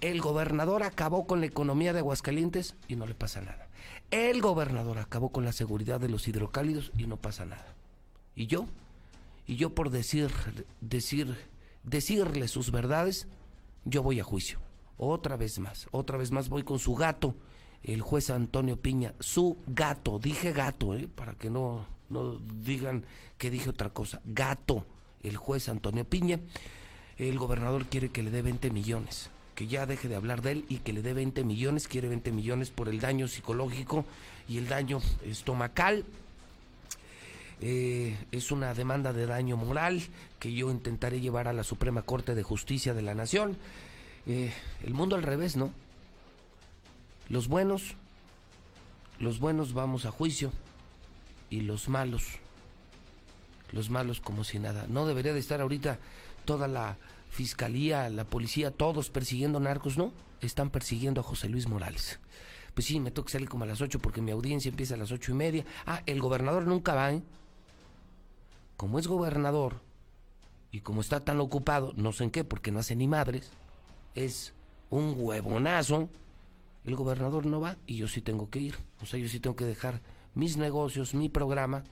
El gobernador acabó con la economía de Aguascalientes y no le pasa nada. El gobernador acabó con la seguridad de los hidrocálidos y no pasa nada. ¿Y yo? Y yo por decir, decir, decirle sus verdades, yo voy a juicio. Otra vez más, otra vez más voy con su gato, el juez Antonio Piña, su gato, dije gato, ¿eh? para que no, no digan que dije otra cosa. Gato, el juez Antonio Piña, el gobernador quiere que le dé 20 millones, que ya deje de hablar de él y que le dé 20 millones, quiere 20 millones por el daño psicológico y el daño estomacal. Eh, es una demanda de daño moral que yo intentaré llevar a la Suprema Corte de Justicia de la Nación. Eh, el mundo al revés, ¿no? Los buenos, los buenos vamos a juicio y los malos, los malos como si nada. No debería de estar ahorita toda la fiscalía, la policía, todos persiguiendo narcos, ¿no? Están persiguiendo a José Luis Morales. Pues sí, me toca salir como a las ocho porque mi audiencia empieza a las ocho y media. Ah, el gobernador nunca va, ¿eh? Como es gobernador y como está tan ocupado, no sé en qué, porque no hace ni madres, es un huevonazo. El gobernador no va y yo sí tengo que ir. O sea, yo sí tengo que dejar mis negocios, mi programa,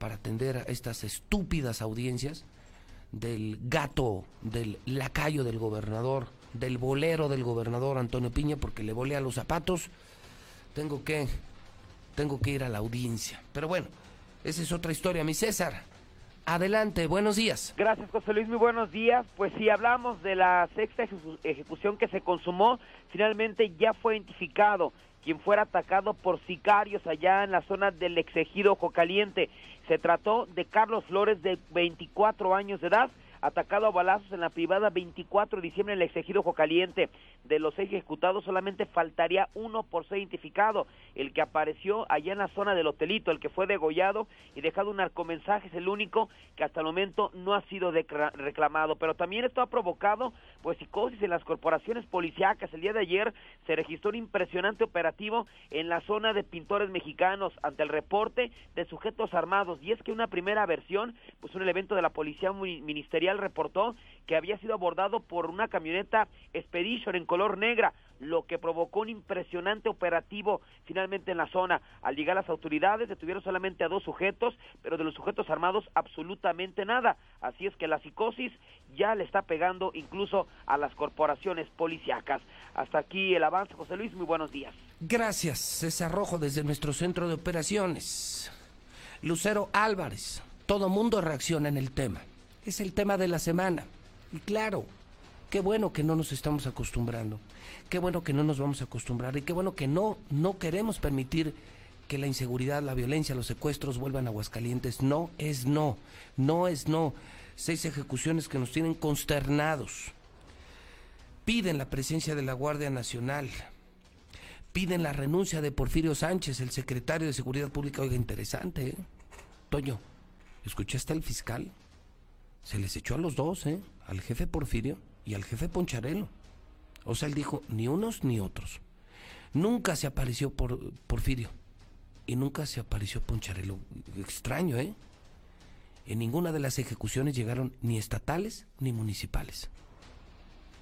para atender a estas estúpidas audiencias del gato, del lacayo del gobernador, del bolero del gobernador Antonio Piña, porque le volea los zapatos, tengo que, tengo que ir a la audiencia. Pero bueno, esa es otra historia, mi César. Adelante, buenos días. Gracias, José Luis, muy buenos días. Pues si hablamos de la sexta ejecución que se consumó, finalmente ya fue identificado quien fuera atacado por sicarios allá en la zona del exegido Ojo Caliente. Se trató de Carlos Flores, de 24 años de edad, atacado a balazos en la privada 24 de diciembre en el exegido Ojo Caliente. De los seis ejecutados solamente faltaría uno por ser identificado, el que apareció allá en la zona del hotelito, el que fue degollado y dejado un narcomensaje, es el único que hasta el momento no ha sido reclamado. Pero también esto ha provocado pues psicosis en las corporaciones policíacas. El día de ayer se registró un impresionante operativo en la zona de pintores mexicanos ante el reporte de sujetos armados. Y es que una primera versión, pues un evento de la policía ministerial reportó que había sido abordado por una camioneta Expedition en color negra, lo que provocó un impresionante operativo finalmente en la zona. Al llegar las autoridades detuvieron solamente a dos sujetos, pero de los sujetos armados absolutamente nada. Así es que la psicosis ya le está pegando incluso a las corporaciones policíacas. Hasta aquí el avance, José Luis, muy buenos días. Gracias, César Rojo desde nuestro centro de operaciones. Lucero Álvarez, todo mundo reacciona en el tema es el tema de la semana. Y claro, qué bueno que no nos estamos acostumbrando, qué bueno que no nos vamos a acostumbrar y qué bueno que no, no queremos permitir que la inseguridad, la violencia, los secuestros vuelvan a Aguascalientes. No es no, no es no. Seis ejecuciones que nos tienen consternados. Piden la presencia de la Guardia Nacional. Piden la renuncia de Porfirio Sánchez, el secretario de Seguridad Pública. Oiga, interesante, ¿eh? Toño, ¿escuchaste al fiscal? Se les echó a los dos, ¿eh? Al jefe Porfirio y al jefe Poncharelo. O sea, él dijo, ni unos ni otros. Nunca se apareció por, Porfirio y nunca se apareció Poncharelo. Extraño, ¿eh? En ninguna de las ejecuciones llegaron ni estatales ni municipales.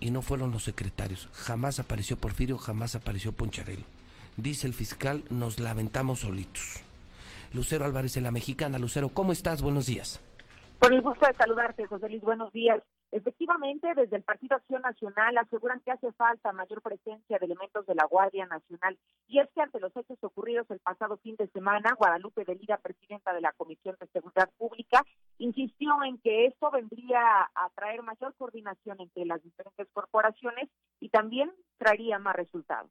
Y no fueron los secretarios. Jamás apareció Porfirio, jamás apareció Poncharelo. Dice el fiscal, nos lamentamos solitos. Lucero Álvarez de la Mexicana. Lucero, ¿cómo estás? Buenos días. Por el gusto de saludarte, José Luis. Buenos días. Efectivamente, desde el Partido Acción Nacional aseguran que hace falta mayor presencia de elementos de la Guardia Nacional. Y es que ante los hechos ocurridos el pasado fin de semana, Guadalupe de Lira, presidenta de la Comisión de Seguridad Pública, insistió en que esto vendría a traer mayor coordinación entre las diferentes corporaciones y también traería más resultados.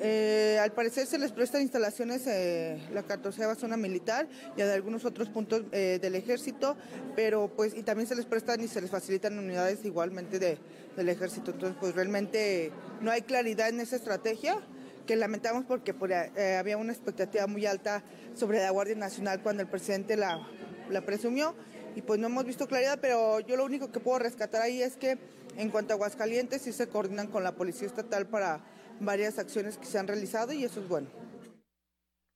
Eh, al parecer se les prestan instalaciones eh, la 14 zona militar y a algunos otros puntos eh, del ejército, pero pues y también se les prestan y se les facilitan unidades igualmente de, del ejército. Entonces pues realmente no hay claridad en esa estrategia que lamentamos porque eh, había una expectativa muy alta sobre la Guardia Nacional cuando el presidente la, la presumió y pues no hemos visto claridad, pero yo lo único que puedo rescatar ahí es que en cuanto a Aguascalientes sí se coordinan con la Policía Estatal para varias acciones que se han realizado y eso es bueno.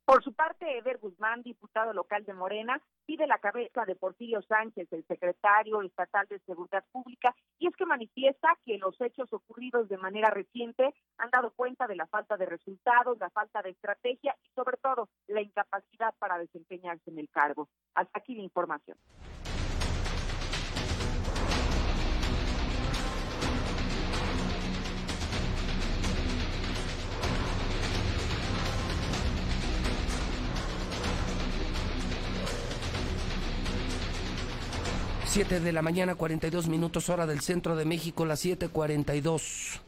Por su parte, Eder Guzmán, diputado local de Morena, pide la cabeza de Porfirio Sánchez, el secretario estatal de Seguridad Pública, y es que manifiesta que los hechos ocurridos de manera reciente han dado cuenta de la falta de resultados, la falta de estrategia y sobre todo la incapacidad para desempeñarse en el cargo. Hasta aquí la información. 7 de la mañana, 42 minutos hora del centro de México, las 7:42.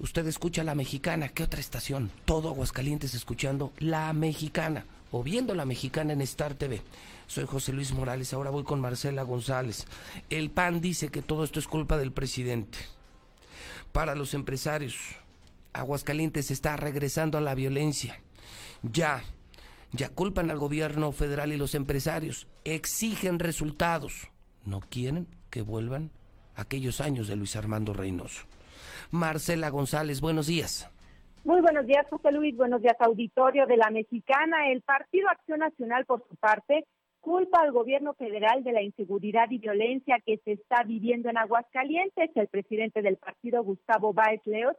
Usted escucha La Mexicana, ¿qué otra estación? Todo Aguascalientes escuchando La Mexicana o viendo La Mexicana en Star TV. Soy José Luis Morales, ahora voy con Marcela González. El PAN dice que todo esto es culpa del presidente. Para los empresarios, Aguascalientes está regresando a la violencia. Ya, ya culpan al gobierno federal y los empresarios. Exigen resultados no quieren que vuelvan aquellos años de Luis Armando Reynoso. Marcela González, buenos días. Muy buenos días, José Luis. Buenos días, auditorio de la Mexicana. El Partido Acción Nacional, por su parte, culpa al gobierno federal de la inseguridad y violencia que se está viviendo en Aguascalientes. El presidente del partido, Gustavo Báez Leos,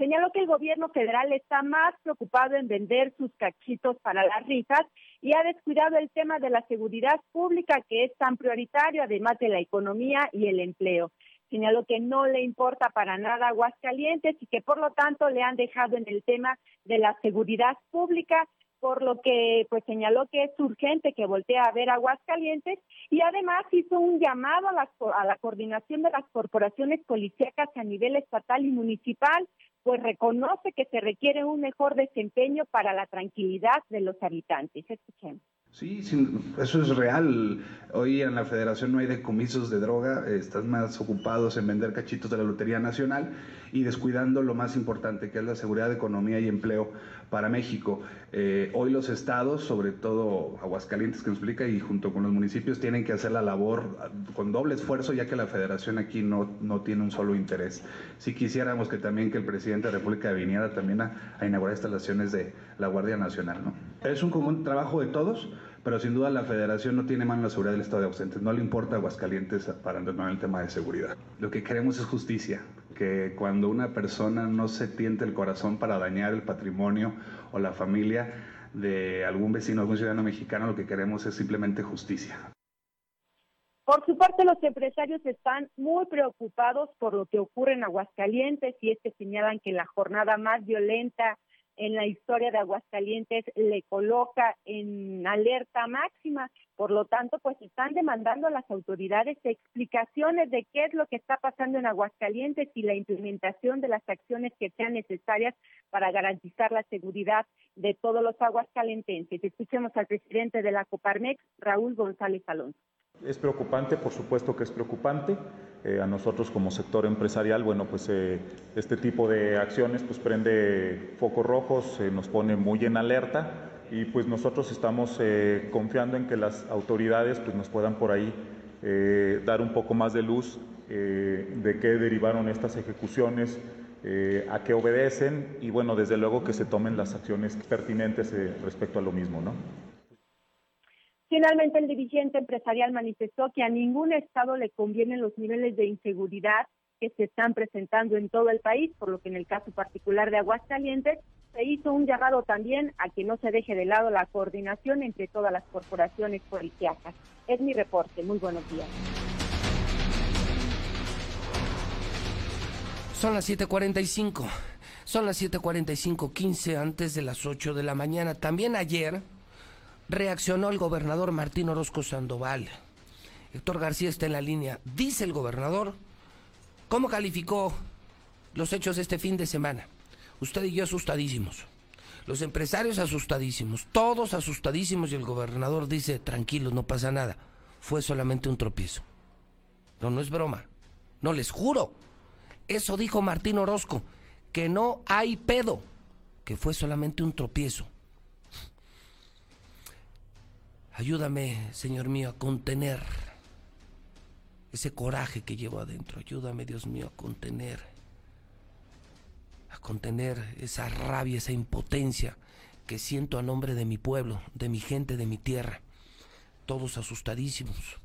señaló que el gobierno federal está más preocupado en vender sus cachitos para las rifas y ha descuidado el tema de la seguridad pública que es tan prioritario, además de la economía y el empleo. Señaló que no le importa para nada Aguascalientes y que por lo tanto le han dejado en el tema de la seguridad pública por lo que pues señaló que es urgente que voltee a ver Aguascalientes y además hizo un llamado a la, a coordinación de las corporaciones policíacas a nivel estatal y municipal, pues reconoce que se requiere un mejor desempeño para la tranquilidad de los habitantes. Escuchemos. Sí, eso es real. Hoy en la federación no hay decomisos de droga, están más ocupados en vender cachitos de la Lotería Nacional y descuidando lo más importante, que es la seguridad, economía y empleo para México. Eh, hoy los estados, sobre todo Aguascalientes que nos explica, y junto con los municipios, tienen que hacer la labor con doble esfuerzo, ya que la federación aquí no, no tiene un solo interés. Si quisiéramos que también que el presidente de la República viniera también a, a inaugurar instalaciones de la Guardia Nacional. ¿no? Es un común trabajo de todos pero sin duda la federación no tiene mano en la seguridad del Estado de Aguascalientes. No le importa Aguascalientes para el tema de seguridad. Lo que queremos es justicia, que cuando una persona no se tiente el corazón para dañar el patrimonio o la familia de algún vecino, algún ciudadano mexicano, lo que queremos es simplemente justicia. Por su parte, los empresarios están muy preocupados por lo que ocurre en Aguascalientes y es que señalan que la jornada más violenta en la historia de Aguascalientes le coloca en alerta máxima. Por lo tanto, pues están demandando a las autoridades explicaciones de qué es lo que está pasando en Aguascalientes y la implementación de las acciones que sean necesarias para garantizar la seguridad de todos los aguascalentenses. Escuchemos al presidente de la Coparmex, Raúl González Alonso. Es preocupante, por supuesto que es preocupante. Eh, a nosotros como sector empresarial, bueno, pues eh, este tipo de acciones pues prende focos rojos, nos pone muy en alerta y pues nosotros estamos eh, confiando en que las autoridades pues nos puedan por ahí dar un poco más de luz de qué derivaron estas ejecuciones, a qué obedecen y bueno, desde luego que se tomen las acciones pertinentes respecto a lo mismo, ¿no? Finalmente, el dirigente empresarial manifestó que a ningún Estado le convienen los niveles de inseguridad que se están presentando en todo el país, por lo que en el caso particular de Aguascalientes se hizo un llamado también a que no se deje de lado la coordinación entre todas las corporaciones policíacas. Es mi reporte. Muy buenos días. Son las 7:45. Son las 7:45, 15 antes de las 8 de la mañana. También ayer reaccionó el gobernador Martín Orozco Sandoval. Héctor García está en la línea. Dice el gobernador, ¿cómo calificó los hechos este fin de semana? Usted y yo asustadísimos. Los empresarios asustadísimos, todos asustadísimos y el gobernador dice, tranquilos, no pasa nada. Fue solamente un tropiezo. No, no es broma. No les juro. Eso dijo Martín Orozco, que no hay pedo, que fue solamente un tropiezo. Ayúdame, Señor mío, a contener ese coraje que llevo adentro. Ayúdame, Dios mío, a contener, a contener esa rabia, esa impotencia que siento a nombre de mi pueblo, de mi gente, de mi tierra. Todos asustadísimos.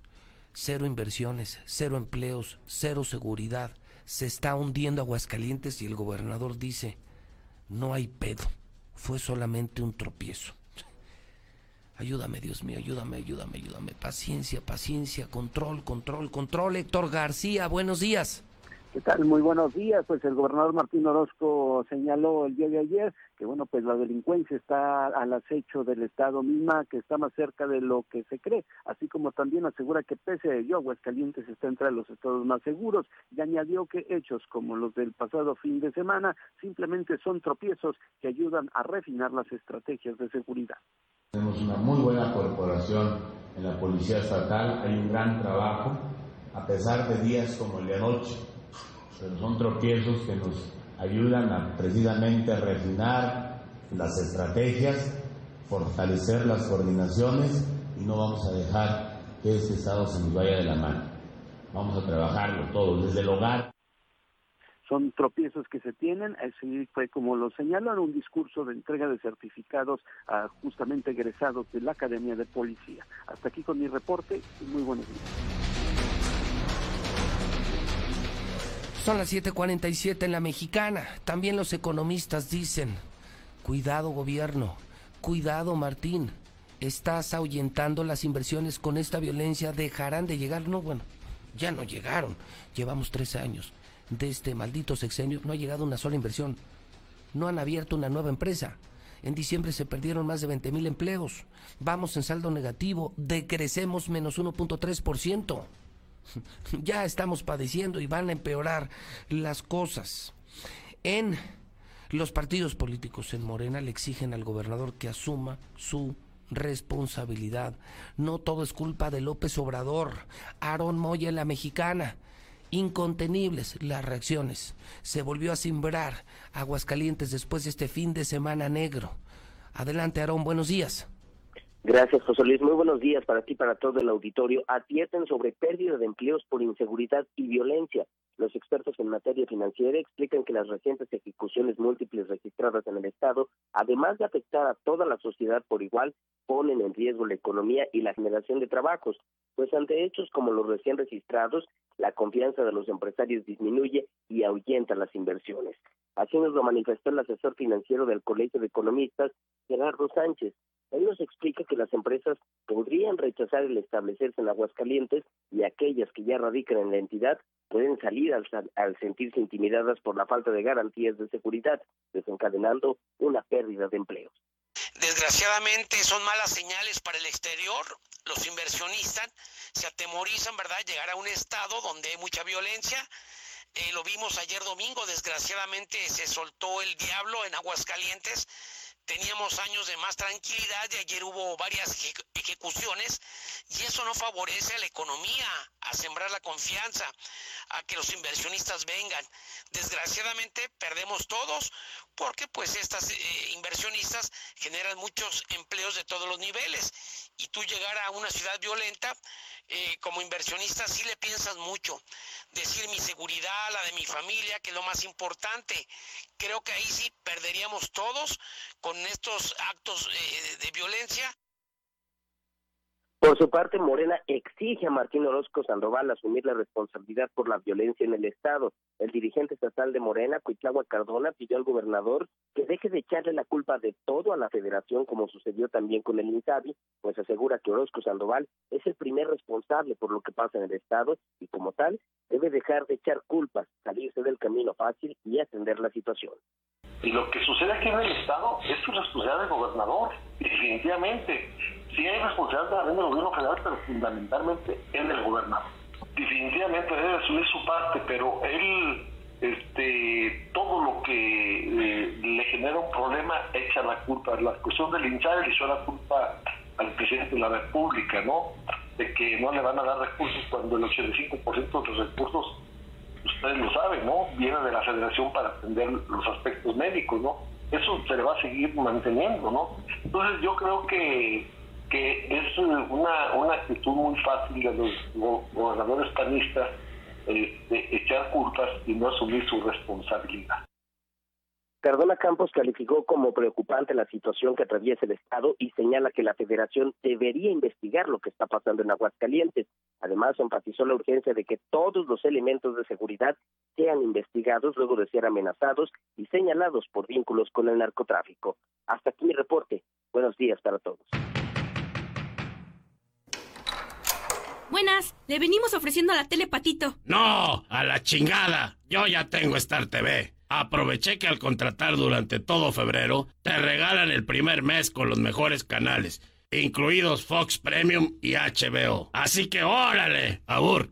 Cero inversiones, cero empleos, cero seguridad. Se está hundiendo Aguascalientes y el gobernador dice, no hay pedo, fue solamente un tropiezo. Ayúdame, Dios mío, ayúdame, ayúdame, ayúdame. Paciencia, paciencia, control, control, control. Héctor García, buenos días. ¿Qué tal? Muy buenos días. Pues el gobernador Martín Orozco señaló el día de ayer que, bueno, pues la delincuencia está al acecho del Estado misma, que está más cerca de lo que se cree, así como también asegura que pese a ello, Aguascalientes está entre los estados más seguros y añadió que hechos como los del pasado fin de semana simplemente son tropiezos que ayudan a refinar las estrategias de seguridad. Tenemos una muy buena corporación en la Policía Estatal, hay un gran trabajo, a pesar de días como el de anoche pero son tropiezos que nos ayudan precisamente a refinar las estrategias, fortalecer las coordinaciones y no vamos a dejar que este Estado se nos vaya de la mano. Vamos a trabajarlo todo, desde el hogar. Son tropiezos que se tienen, así fue como lo señalaron, un discurso de entrega de certificados a justamente egresados de la Academia de Policía. Hasta aquí con mi reporte y muy buenos días. Son las 7:47 en la mexicana. También los economistas dicen, cuidado gobierno, cuidado Martín, estás ahuyentando las inversiones con esta violencia, dejarán de llegar. No, bueno, ya no llegaron. Llevamos tres años. De este maldito sexenio no ha llegado una sola inversión. No han abierto una nueva empresa. En diciembre se perdieron más de 20 mil empleos. Vamos en saldo negativo. Decrecemos menos 1.3%. ya estamos padeciendo y van a empeorar las cosas. En los partidos políticos en Morena le exigen al gobernador que asuma su responsabilidad. No todo es culpa de López Obrador, Aarón Moya la mexicana. Incontenibles las reacciones. Se volvió a simbrar Aguascalientes después de este fin de semana negro. Adelante, Aarón, buenos días. Gracias, José Luis. Muy buenos días para ti, para todo el auditorio. Advierten sobre pérdida de empleos por inseguridad y violencia. Los expertos en materia financiera explican que las recientes ejecuciones múltiples registradas en el Estado, además de afectar a toda la sociedad por igual, ponen en riesgo la economía y la generación de trabajos, pues ante hechos como los recién registrados, la confianza de los empresarios disminuye y ahuyenta las inversiones. Así nos lo manifestó el asesor financiero del Colegio de Economistas, Gerardo Sánchez. Él nos explica que las empresas podrían rechazar el establecerse en Aguascalientes y aquellas que ya radican en la entidad pueden salir al, al, sentirse intimidadas por la falta de garantías de seguridad, desencadenando una pérdida de empleos. Desgraciadamente son malas señales para el exterior. Los inversionistas se atemorizan, ¿verdad?, llegar a un estado donde hay mucha violencia. Eh, lo vimos ayer domingo, desgraciadamente se soltó el diablo en Aguascalientes teníamos años de más tranquilidad y ayer hubo varias ejecuciones y eso no favorece a la economía, a sembrar la confianza, a que los inversionistas vengan. Desgraciadamente perdemos todos porque pues estas eh, inversionistas generan muchos empleos de todos los niveles y tú llegar a una ciudad violenta eh, como inversionista sí le piensas mucho. Decir mi seguridad, la de mi familia, que es lo más importante. Creo que ahí sí perderíamos todos con estos actos eh, de violencia por su parte, Morena exige a Martín Orozco Sandoval asumir la responsabilidad por la violencia en el Estado. El dirigente estatal de Morena, Cuitlagua Cardona, pidió al gobernador que deje de echarle la culpa de todo a la federación, como sucedió también con el INSABI, pues asegura que Orozco Sandoval es el primer responsable por lo que pasa en el Estado y como tal debe dejar de echar culpas, salirse del camino fácil y atender la situación. Y lo que sucede aquí en el Estado es su responsabilidad del gobernador, definitivamente sí hay responsabilidad también del gobierno federal, pero fundamentalmente es del gobernador. Definitivamente debe asumir su parte, pero él, este, todo lo que eh, le genera un problema, echa la culpa. La cuestión del INSAE le hizo la culpa al presidente de la República, ¿no? De que no le van a dar recursos cuando el 85% de los recursos, ustedes lo saben, ¿no? Viene de la federación para atender los aspectos médicos, ¿no? Eso se le va a seguir manteniendo, ¿no? Entonces yo creo que que es una, una actitud muy fácil de los gobernadores panistas este, echar culpas y no asumir su responsabilidad. Cardona Campos calificó como preocupante la situación que atraviesa el Estado y señala que la Federación debería investigar lo que está pasando en Aguascalientes. Además, enfatizó la urgencia de que todos los elementos de seguridad sean investigados luego de ser amenazados y señalados por vínculos con el narcotráfico. Hasta aquí mi reporte. Buenos días para todos. Buenas, le venimos ofreciendo la tele Patito. No, a la chingada. Yo ya tengo Star TV. Aproveché que al contratar durante todo febrero, te regalan el primer mes con los mejores canales, incluidos Fox Premium y HBO. Así que órale, Abur,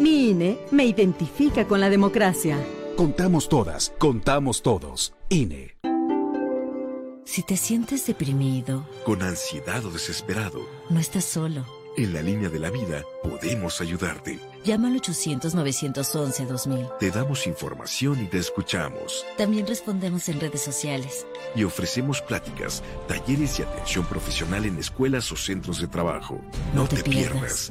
Mi INE me identifica con la democracia. Contamos todas, contamos todos. INE. Si te sientes deprimido, con ansiedad o desesperado, no estás solo. En la línea de la vida podemos ayudarte. Llama al 800-911-2000. Te damos información y te escuchamos. También respondemos en redes sociales. Y ofrecemos pláticas, talleres y atención profesional en escuelas o centros de trabajo. No, te, pierdas.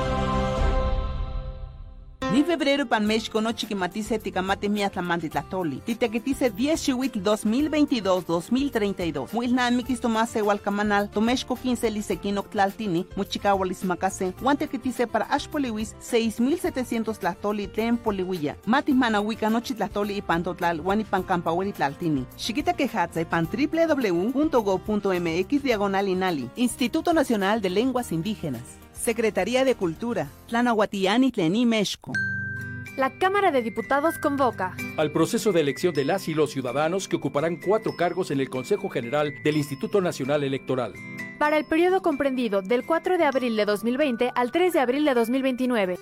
Ni febrero pan México no chiquimatice ticamate miatlamante tlatoli. Titequetice 10 chihuitl 2022-2032. Muilnan mikis tomase hualcamanal, tomexco 15 lisequino tlaltini, muchicahualis macase, guantequetice para ashpoliwis 6700 tlatoli tlen poliwilla. Mati manahuica nochi tlatoli y pantotlal, guanipan campahueli tlaltini. Chiquita quejatza y pan www.go.mx diagonal inali. Instituto Nacional de Lenguas Indígenas. Secretaría de Cultura, Tlanahuatiani Tlení Mexco. La Cámara de Diputados convoca al proceso de elección de las y los ciudadanos que ocuparán cuatro cargos en el Consejo General del Instituto Nacional Electoral. Para el periodo comprendido del 4 de abril de 2020 al 3 de abril de 2029.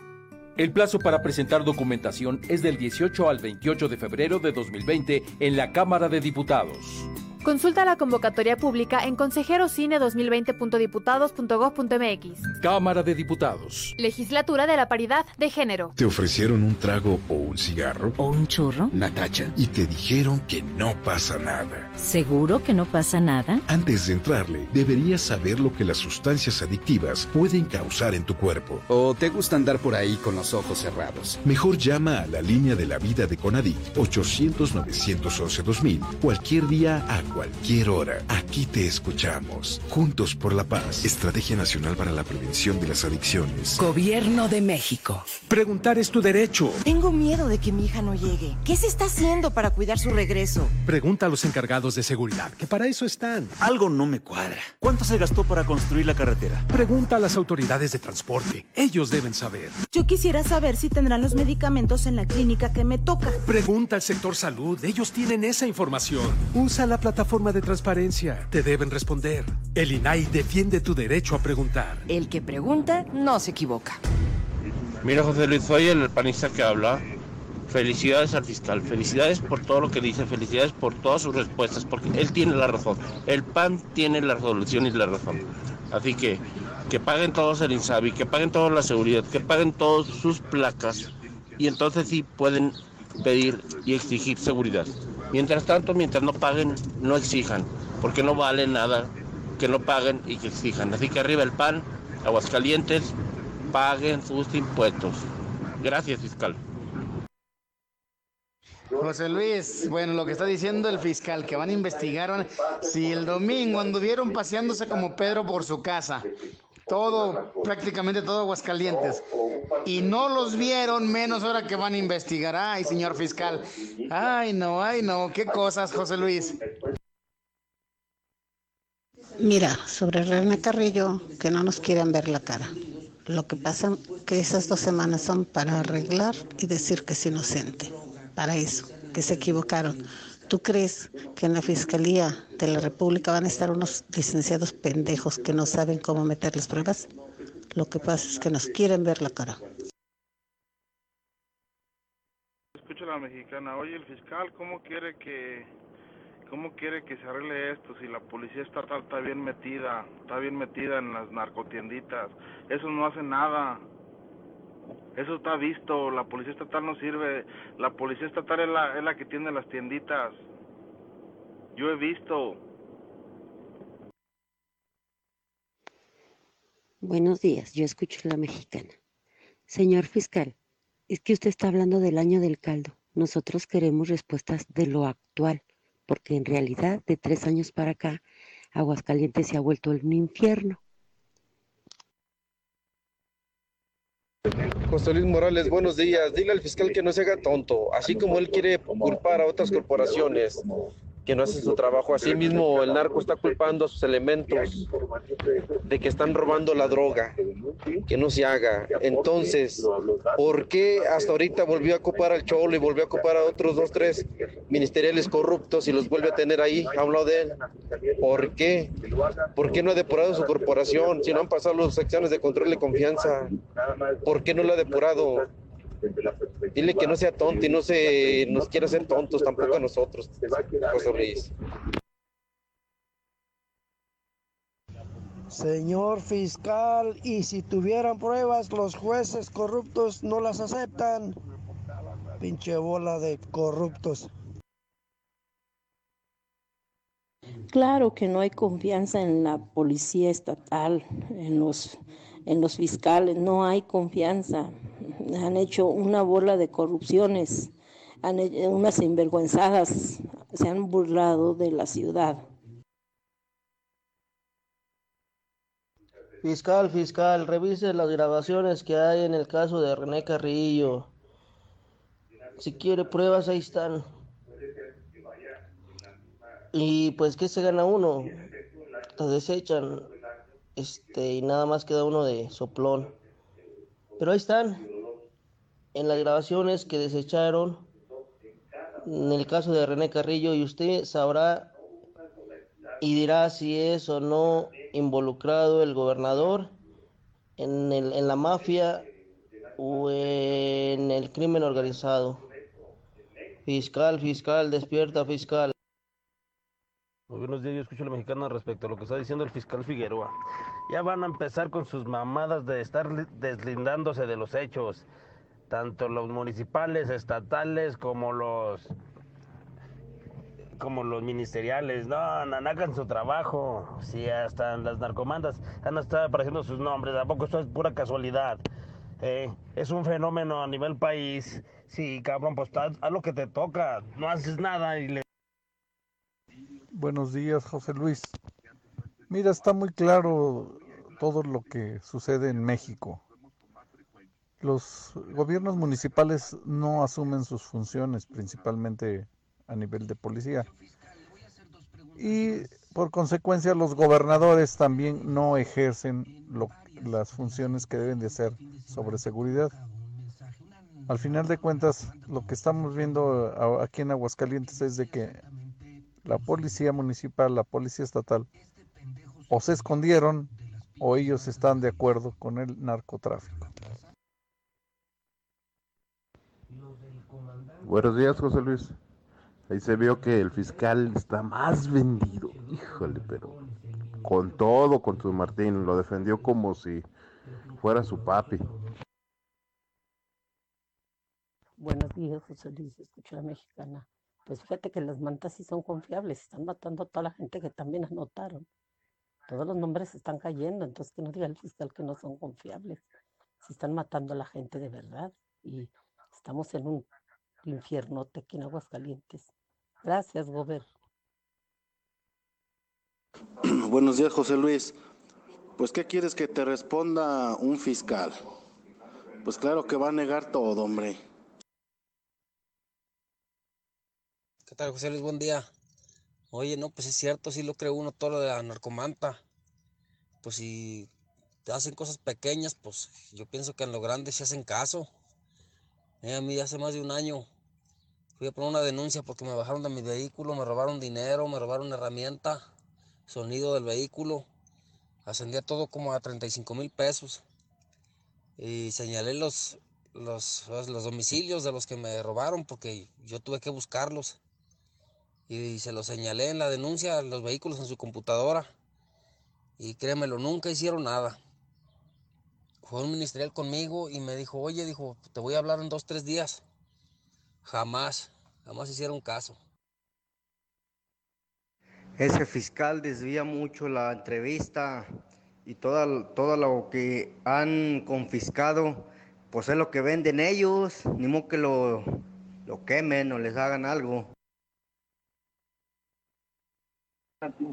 El plazo para presentar documentación es del 18 al 28 de febrero de 2020 en la Cámara de Diputados. Consulta la convocatoria pública en consejerocine2020.diputados.gov.mx. Cámara de Diputados. Legislatura de la Paridad de Género. ¿Te ofrecieron un trago o un cigarro? ¿O un churro? Natacha. Y te dijeron que no pasa nada. ¿Seguro que no pasa nada? Antes de entrarle, deberías saber lo que las sustancias adictivas pueden causar en tu cuerpo. ¿O te gusta andar por ahí con los ojos cerrados? Mejor llama a la línea de la vida de Conadic 800-911-2000 cualquier día a cualquier hora. Aquí te escuchamos. Juntos por la paz. Estrategia Nacional para la Prevención de las Adicciones. Gobierno de México. Preguntar es tu derecho. Tengo miedo de que mi hija no llegue. ¿Qué se está haciendo para cuidar su regreso? Pregunta a los encargados de seguridad, que para eso están. Algo no me cuadra. ¿Cuánto se gastó para construir la carretera? Pregunta a las autoridades de transporte. Ellos deben saber. Yo quisiera saber si tendrán los medicamentos en la clínica que me toca. Pregunta al sector salud. Ellos tienen esa información. Usa la plataforma de transparencia. Te deben responder. El INAI defiende tu derecho a preguntar. El que pregunta no se equivoca. Mira, José Luis, soy el panista que habla. Felicidades al fiscal, felicidades por todo lo que dice, felicidades por todas sus respuestas, porque él tiene la razón. El PAN tiene la resolución y la razón. Así que que paguen todos el INSABI, que paguen toda la seguridad, que paguen todas sus placas y entonces sí pueden pedir y exigir seguridad. Mientras tanto, mientras no paguen, no exijan, porque no vale nada que no paguen y que exijan. Así que arriba el PAN, Aguascalientes, paguen sus impuestos. Gracias, fiscal. José Luis, bueno, lo que está diciendo el fiscal, que van a investigar si el domingo anduvieron paseándose como Pedro por su casa, todo, prácticamente todo Aguascalientes, y no los vieron, menos ahora que van a investigar. Ay, señor fiscal, ay, no, ay, no, qué cosas, José Luis. Mira, sobre René Carrillo, que no nos quieren ver la cara. Lo que pasa que esas dos semanas son para arreglar y decir que es inocente. Para eso, que se equivocaron. ¿Tú crees que en la Fiscalía de la República van a estar unos licenciados pendejos que no saben cómo meter las pruebas? Lo que pasa es que nos quieren ver la cara. Escucha la mexicana, oye el fiscal, ¿cómo quiere que cómo quiere que se arregle esto si la policía estatal está bien metida, está bien metida en las narcotienditas? Eso no hace nada. Eso está visto, la policía estatal no sirve, la policía estatal es la, que tiene las tienditas. Yo he visto. Buenos días, yo escucho la mexicana. Señor fiscal, es que usted está hablando del año del caldo. Nosotros queremos respuestas de lo actual, porque en realidad de tres años para acá, Aguascalientes se ha vuelto un infierno. José Luis Morales, buenos días. Dile al fiscal que no se haga tonto, así como él quiere culpar a otras corporaciones que no hacen su trabajo. Asimismo, el narco está culpando a sus elementos de que están robando la droga, que no se haga. Entonces, ¿por qué hasta ahorita volvió a ocupar al Cholo y volvió a ocupar a otros dos, tres ministeriales corruptos y los vuelve a tener ahí a un lado de él? ¿Por qué? ¿Por qué no ha depurado su corporación? Si no han pasado las secciones de control de confianza, ¿por qué no lo ha depurado? Dile que no sea tonto y no se nos quiera hacer tontos tampoco a nosotros, José Luis. Señor fiscal, y si tuvieran pruebas, los jueces corruptos no las aceptan. Pinche bola de corruptos. Claro que no hay confianza en la policía estatal, en los, en los fiscales, no hay confianza han hecho una bola de corrupciones, han hecho unas sinvergüenzadas, se han burlado de la ciudad. Fiscal, fiscal, revise las grabaciones que hay en el caso de René Carrillo. Si quiere pruebas, ahí están. Y pues, ¿qué se gana uno? Las desechan. Este, y nada más queda uno de soplón. Pero ahí están en las grabaciones que desecharon en el caso de René Carrillo y usted sabrá y dirá si es o no involucrado el gobernador en, el, en la mafia o en el crimen organizado. Fiscal, fiscal, despierta, fiscal. Muy buenos días, yo escucho a la mexicana respecto a lo que está diciendo el fiscal Figueroa. Ya van a empezar con sus mamadas de estar deslindándose de los hechos tanto los municipales, estatales, como los como los ministeriales, no, no, hagan su trabajo. Si hasta las narcomandas han estado apareciendo sus nombres, tampoco esto es pura casualidad. Eh, es un fenómeno a nivel país. Sí, cabrón, pues haz, lo que te toca, no haces nada y le... Buenos días, José Luis. Mira, está muy claro todo lo que sucede en México los gobiernos municipales no asumen sus funciones, principalmente a nivel de policía. Y por consecuencia los gobernadores también no ejercen las funciones que deben de hacer sobre seguridad. Al final de cuentas, lo que estamos viendo aquí en Aguascalientes es de que la policía municipal, la policía estatal, o se escondieron o ellos están de acuerdo con el narcotráfico. Buenos días, José Luis. Ahí se vio que el fiscal está más vendido. Híjole, pero con todo, con su Martín. Lo defendió como si fuera su papi. Buenos días, José Luis. Escucho la mexicana. Pues fíjate que las mantas sí son confiables. Están matando a toda la gente que también anotaron. Todos los nombres están cayendo. Entonces, que no diga el fiscal que no son confiables. Si están matando a la gente de verdad. Y estamos en un infierno aquí en Aguascalientes. Gracias, Gober. Buenos días, José Luis. Pues, ¿qué quieres que te responda un fiscal? Pues claro que va a negar todo, hombre. ¿Qué tal, José Luis? Buen día. Oye, no, pues es cierto, sí lo cree uno todo lo de la narcomanta. Pues si te hacen cosas pequeñas, pues yo pienso que en lo grande se hacen caso. Eh, a mí hace más de un año fui a poner una denuncia porque me bajaron de mi vehículo, me robaron dinero, me robaron herramienta, sonido del vehículo. Ascendía todo como a 35 mil pesos. Y señalé los, los, los domicilios de los que me robaron porque yo tuve que buscarlos. Y se los señalé en la denuncia, los vehículos en su computadora. Y créemelo, nunca hicieron nada fue un ministerial conmigo y me dijo, oye, dijo, te voy a hablar en dos, tres días. Jamás, jamás hicieron caso. Ese fiscal desvía mucho la entrevista y todo, todo lo que han confiscado, pues es lo que venden ellos, ni modo que lo, lo quemen o les hagan algo.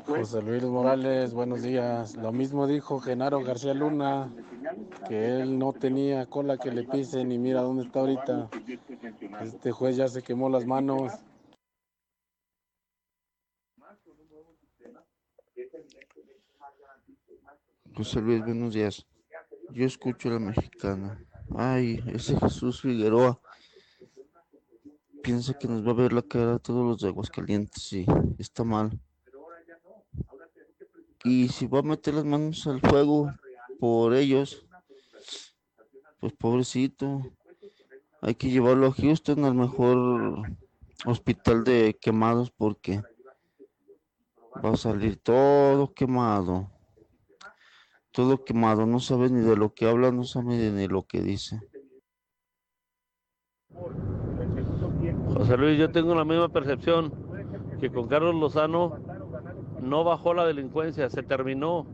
José Luis Morales, buenos días. Lo mismo dijo Genaro García Luna, que él no tenía cola que le pisen y mira dónde está ahorita. Este juez ya se quemó las manos. José Luis, buenos días. Yo escucho a la mexicana. Ay, ese Jesús Figueroa piensa que nos va a ver la cara a todos los de Aguascalientes y está mal. Y si va a meter las manos al fuego por ellos, pues pobrecito, hay que llevarlo a Houston al mejor hospital de quemados porque va a salir todo quemado. Todo quemado, no sabe ni de lo que habla, no sabe ni de lo que dice. José Luis, yo tengo la misma percepción que con Carlos Lozano no bajó la delincuencia, se terminó.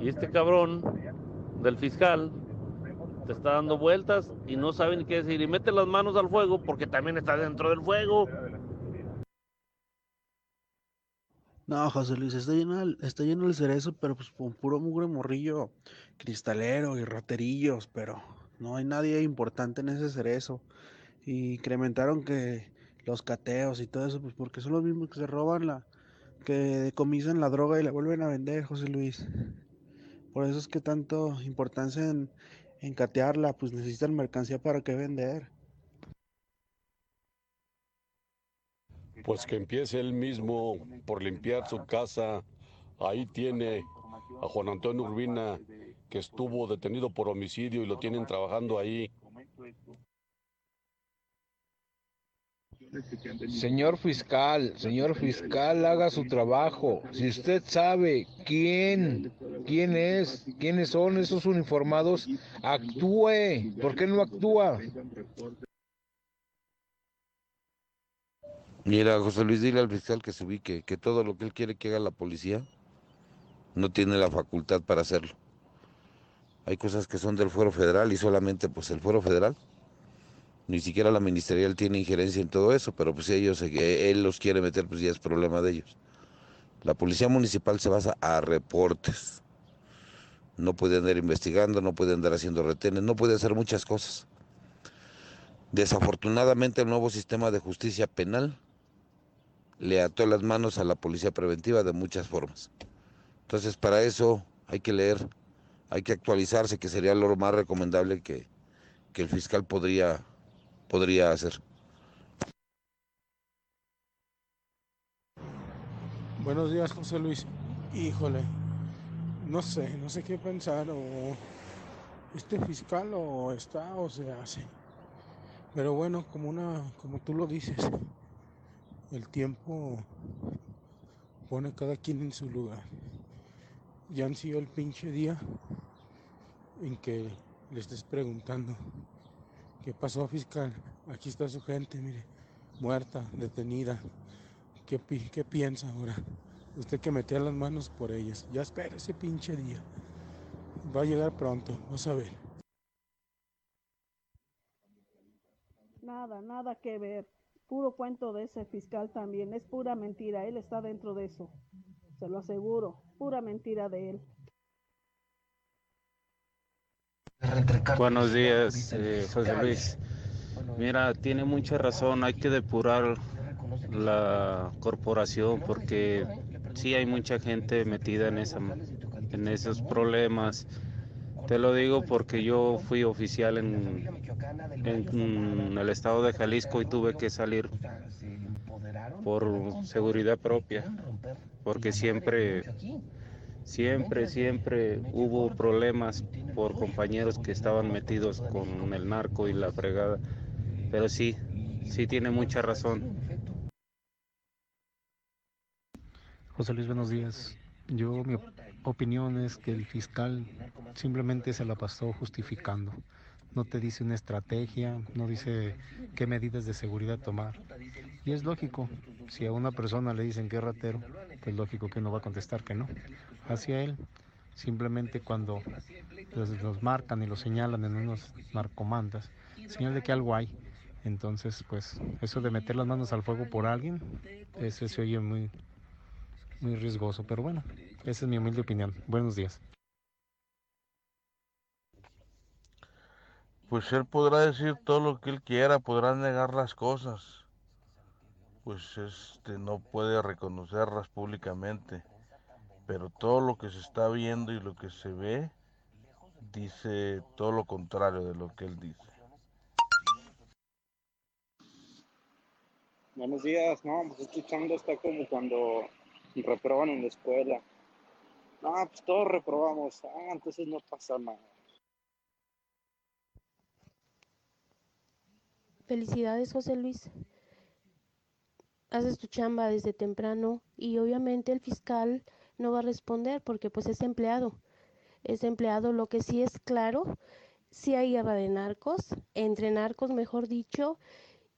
Y este cabrón del fiscal te está dando vueltas y no sabe ni qué decir. Y mete las manos al fuego porque también está dentro del fuego. No, José Luis, está lleno, está lleno el cerezo, pero pues con puro mugre morrillo, cristalero y raterillos, pero no hay nadie importante en ese cerezo. Y incrementaron que los cateos y todo eso, pues porque son los mismos que se roban la, que decomisan la droga y la vuelven a vender, José Luis. Por eso es que tanto importancia en, en catearla, pues necesitan mercancía para qué vender. Pues que empiece él mismo por limpiar su casa. Ahí tiene a Juan Antonio Urbina, que estuvo detenido por homicidio y lo tienen trabajando ahí. Señor fiscal, señor fiscal, haga su trabajo. Si usted sabe quién, quién es, quiénes son esos uniformados, actúe. ¿Por qué no actúa? Mira, José Luis, dile al fiscal que se ubique, que todo lo que él quiere que haga la policía no tiene la facultad para hacerlo. Hay cosas que son del fuero federal y solamente pues el fuero federal. Ni siquiera la ministerial tiene injerencia en todo eso, pero pues si ellos, eh, él los quiere meter, pues ya es problema de ellos. La policía municipal se basa a reportes. No puede andar investigando, no puede andar haciendo retenes, no puede hacer muchas cosas. Desafortunadamente el nuevo sistema de justicia penal le ató las manos a la policía preventiva de muchas formas. Entonces para eso hay que leer, hay que actualizarse, que sería lo más recomendable que, que el fiscal podría, podría hacer. Buenos días, José Luis. Híjole, no sé, no sé qué pensar. O este fiscal o está o se hace. Pero bueno, como una, como tú lo dices, el tiempo pone cada quien en su lugar. Ya han sido el pinche día en que le estés preguntando qué pasó, fiscal. Aquí está su gente, mire, muerta, detenida. ¿Qué, pi- qué piensa ahora? Usted que metía las manos por ellas. Ya espera ese pinche día. Va a llegar pronto, vas a ver. Nada, nada que ver. Puro cuento de ese fiscal también. Es pura mentira. Él está dentro de eso. Se lo aseguro. Pura mentira de él. Buenos días, eh, José Luis. Mira, tiene mucha razón, hay que depurar la corporación porque sí hay mucha gente metida en, esa, en esos problemas. Te lo digo porque yo fui oficial en, en el estado de Jalisco y tuve que salir por seguridad propia, porque siempre Siempre, siempre hubo problemas por compañeros que estaban metidos con el narco y la fregada. Pero sí, sí tiene mucha razón. José Luis, buenos días. Yo, mi op- opinión es que el fiscal simplemente se la pasó justificando. No te dice una estrategia, no dice qué medidas de seguridad tomar. Y es lógico, si a una persona le dicen que es ratero, pues lógico que no va a contestar que no. Hacia él, simplemente cuando los, marcan y los señalan en unos narcomantas, señal de que algo hay. Entonces, pues eso de meter las manos al fuego por alguien, ese se oye muy, muy riesgoso. Pero bueno, esa es mi humilde opinión. Buenos días. Pues él podrá decir todo lo que él quiera, podrá negar las cosas. Pues este no puede reconocerlas públicamente. Pero todo lo que se está viendo y lo que se ve dice todo lo contrario de lo que él dice. Buenos días, no, pues escuchando está como cuando reproban en la escuela. No, pues todos reprobamos, ah, entonces no pasa nada. Felicidades, José Luis. Haces tu chamba desde temprano y obviamente el fiscal no va a responder porque pues es empleado. Es empleado, lo que sí es claro, si hay guerra de narcos, entre narcos mejor dicho,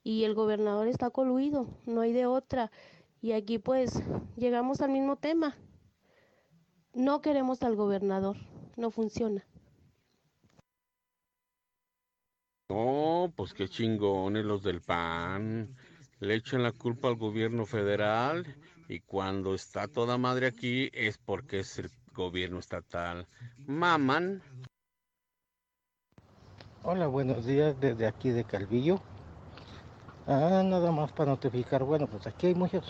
y el gobernador está coluido, no hay de otra. Y aquí pues llegamos al mismo tema. No queremos al gobernador, no funciona. No, pues qué chingones los del PAN. Le echan la culpa al gobierno federal y cuando está toda madre aquí es porque es el gobierno estatal. Maman. Hola, buenos días desde aquí de Calvillo. Ah, nada más para notificar, bueno, pues aquí hay muchos,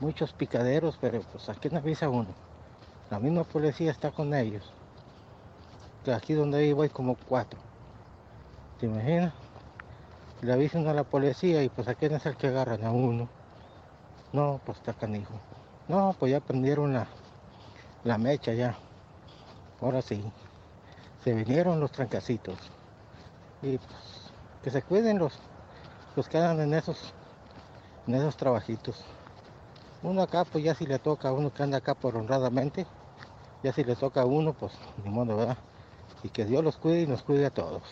muchos picaderos, pero pues aquí no avisa uno. La misma policía está con ellos. Aquí donde vivo hay como cuatro. ¿Te imaginas? Le avisan a la policía y pues a quién es el que agarran a uno. No, pues está canijo. No, pues ya prendieron la, la mecha ya. Ahora sí. Se vinieron los trancacitos. Y pues que se cuiden los, los que andan en esos, en esos trabajitos. Uno acá, pues ya si le toca a uno que anda acá por honradamente, ya si le toca a uno, pues ni modo, ¿verdad? Y que Dios los cuide y nos cuide a todos.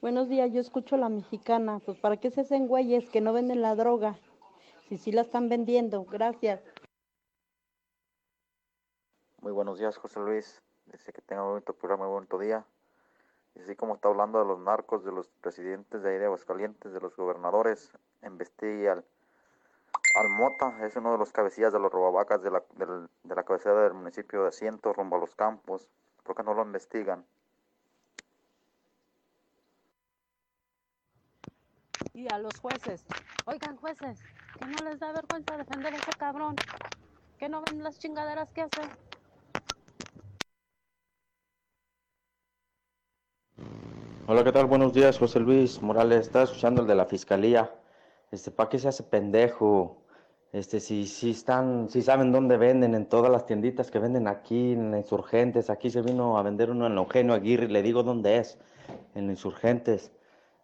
Buenos días, yo escucho la mexicana. Pues para qué se hacen güeyes que no venden la droga, si sí la están vendiendo. Gracias. Muy buenos días, José Luis. Dice que tenga un bonito programa, muy bonito día. Y así como está hablando de los narcos, de los presidentes de ahí de Aguascalientes, de los gobernadores, investigue al, al Mota, es uno de los cabecillas de los robavacas de la, de la cabecera del municipio de Asiento, rumbo a los campos. ¿Por qué no lo investigan? Y a los jueces, oigan jueces, que no les da vergüenza defender a ese cabrón, que no ven las chingaderas que hace. Hola, ¿qué tal? Buenos días, José Luis Morales. Estaba escuchando el de la fiscalía. Este, ¿para qué se hace pendejo? Este, si, si están, si saben dónde venden, en todas las tienditas que venden aquí, en la Insurgentes. Aquí se vino a vender uno en Eugenio Aguirre, le digo dónde es, en la Insurgentes.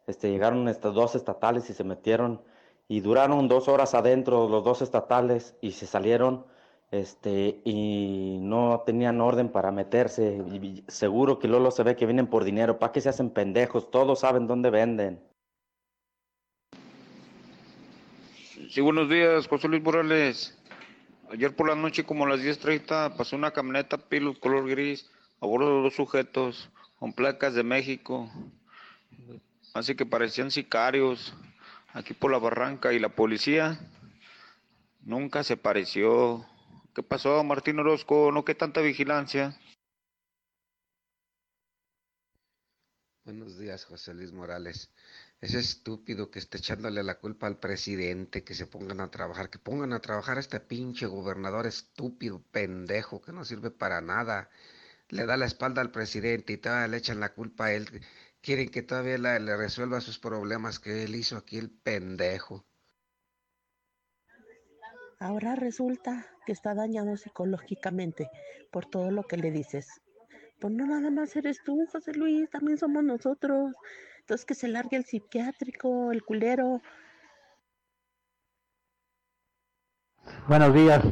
Este, llegaron estas dos estatales y se metieron y duraron dos horas adentro los dos estatales y se salieron este, y no tenían orden para meterse. Seguro que Lolo se ve que vienen por dinero. ¿Para qué se hacen pendejos? Todos saben dónde venden. Sí, buenos días, José Luis Morales. Ayer por la noche, como a las 10.30, pasó una camioneta Pilot color gris a bordo de dos sujetos con placas de México. Así que parecían sicarios aquí por la barranca y la policía nunca se pareció. ¿Qué pasó, Martín Orozco? ¿No qué tanta vigilancia? Buenos días, José Luis Morales. Es estúpido que esté echándole la culpa al presidente, que se pongan a trabajar, que pongan a trabajar a este pinche gobernador estúpido, pendejo, que no sirve para nada. Le da la espalda al presidente y todavía le echan la culpa a él. Quieren que todavía la- le resuelva sus problemas que él hizo aquí el pendejo. Ahora resulta que está dañado psicológicamente por todo lo que le dices. Pues no nada más eres tú, José Luis, también somos nosotros. Entonces que se largue el psiquiátrico, el culero. Buenos días.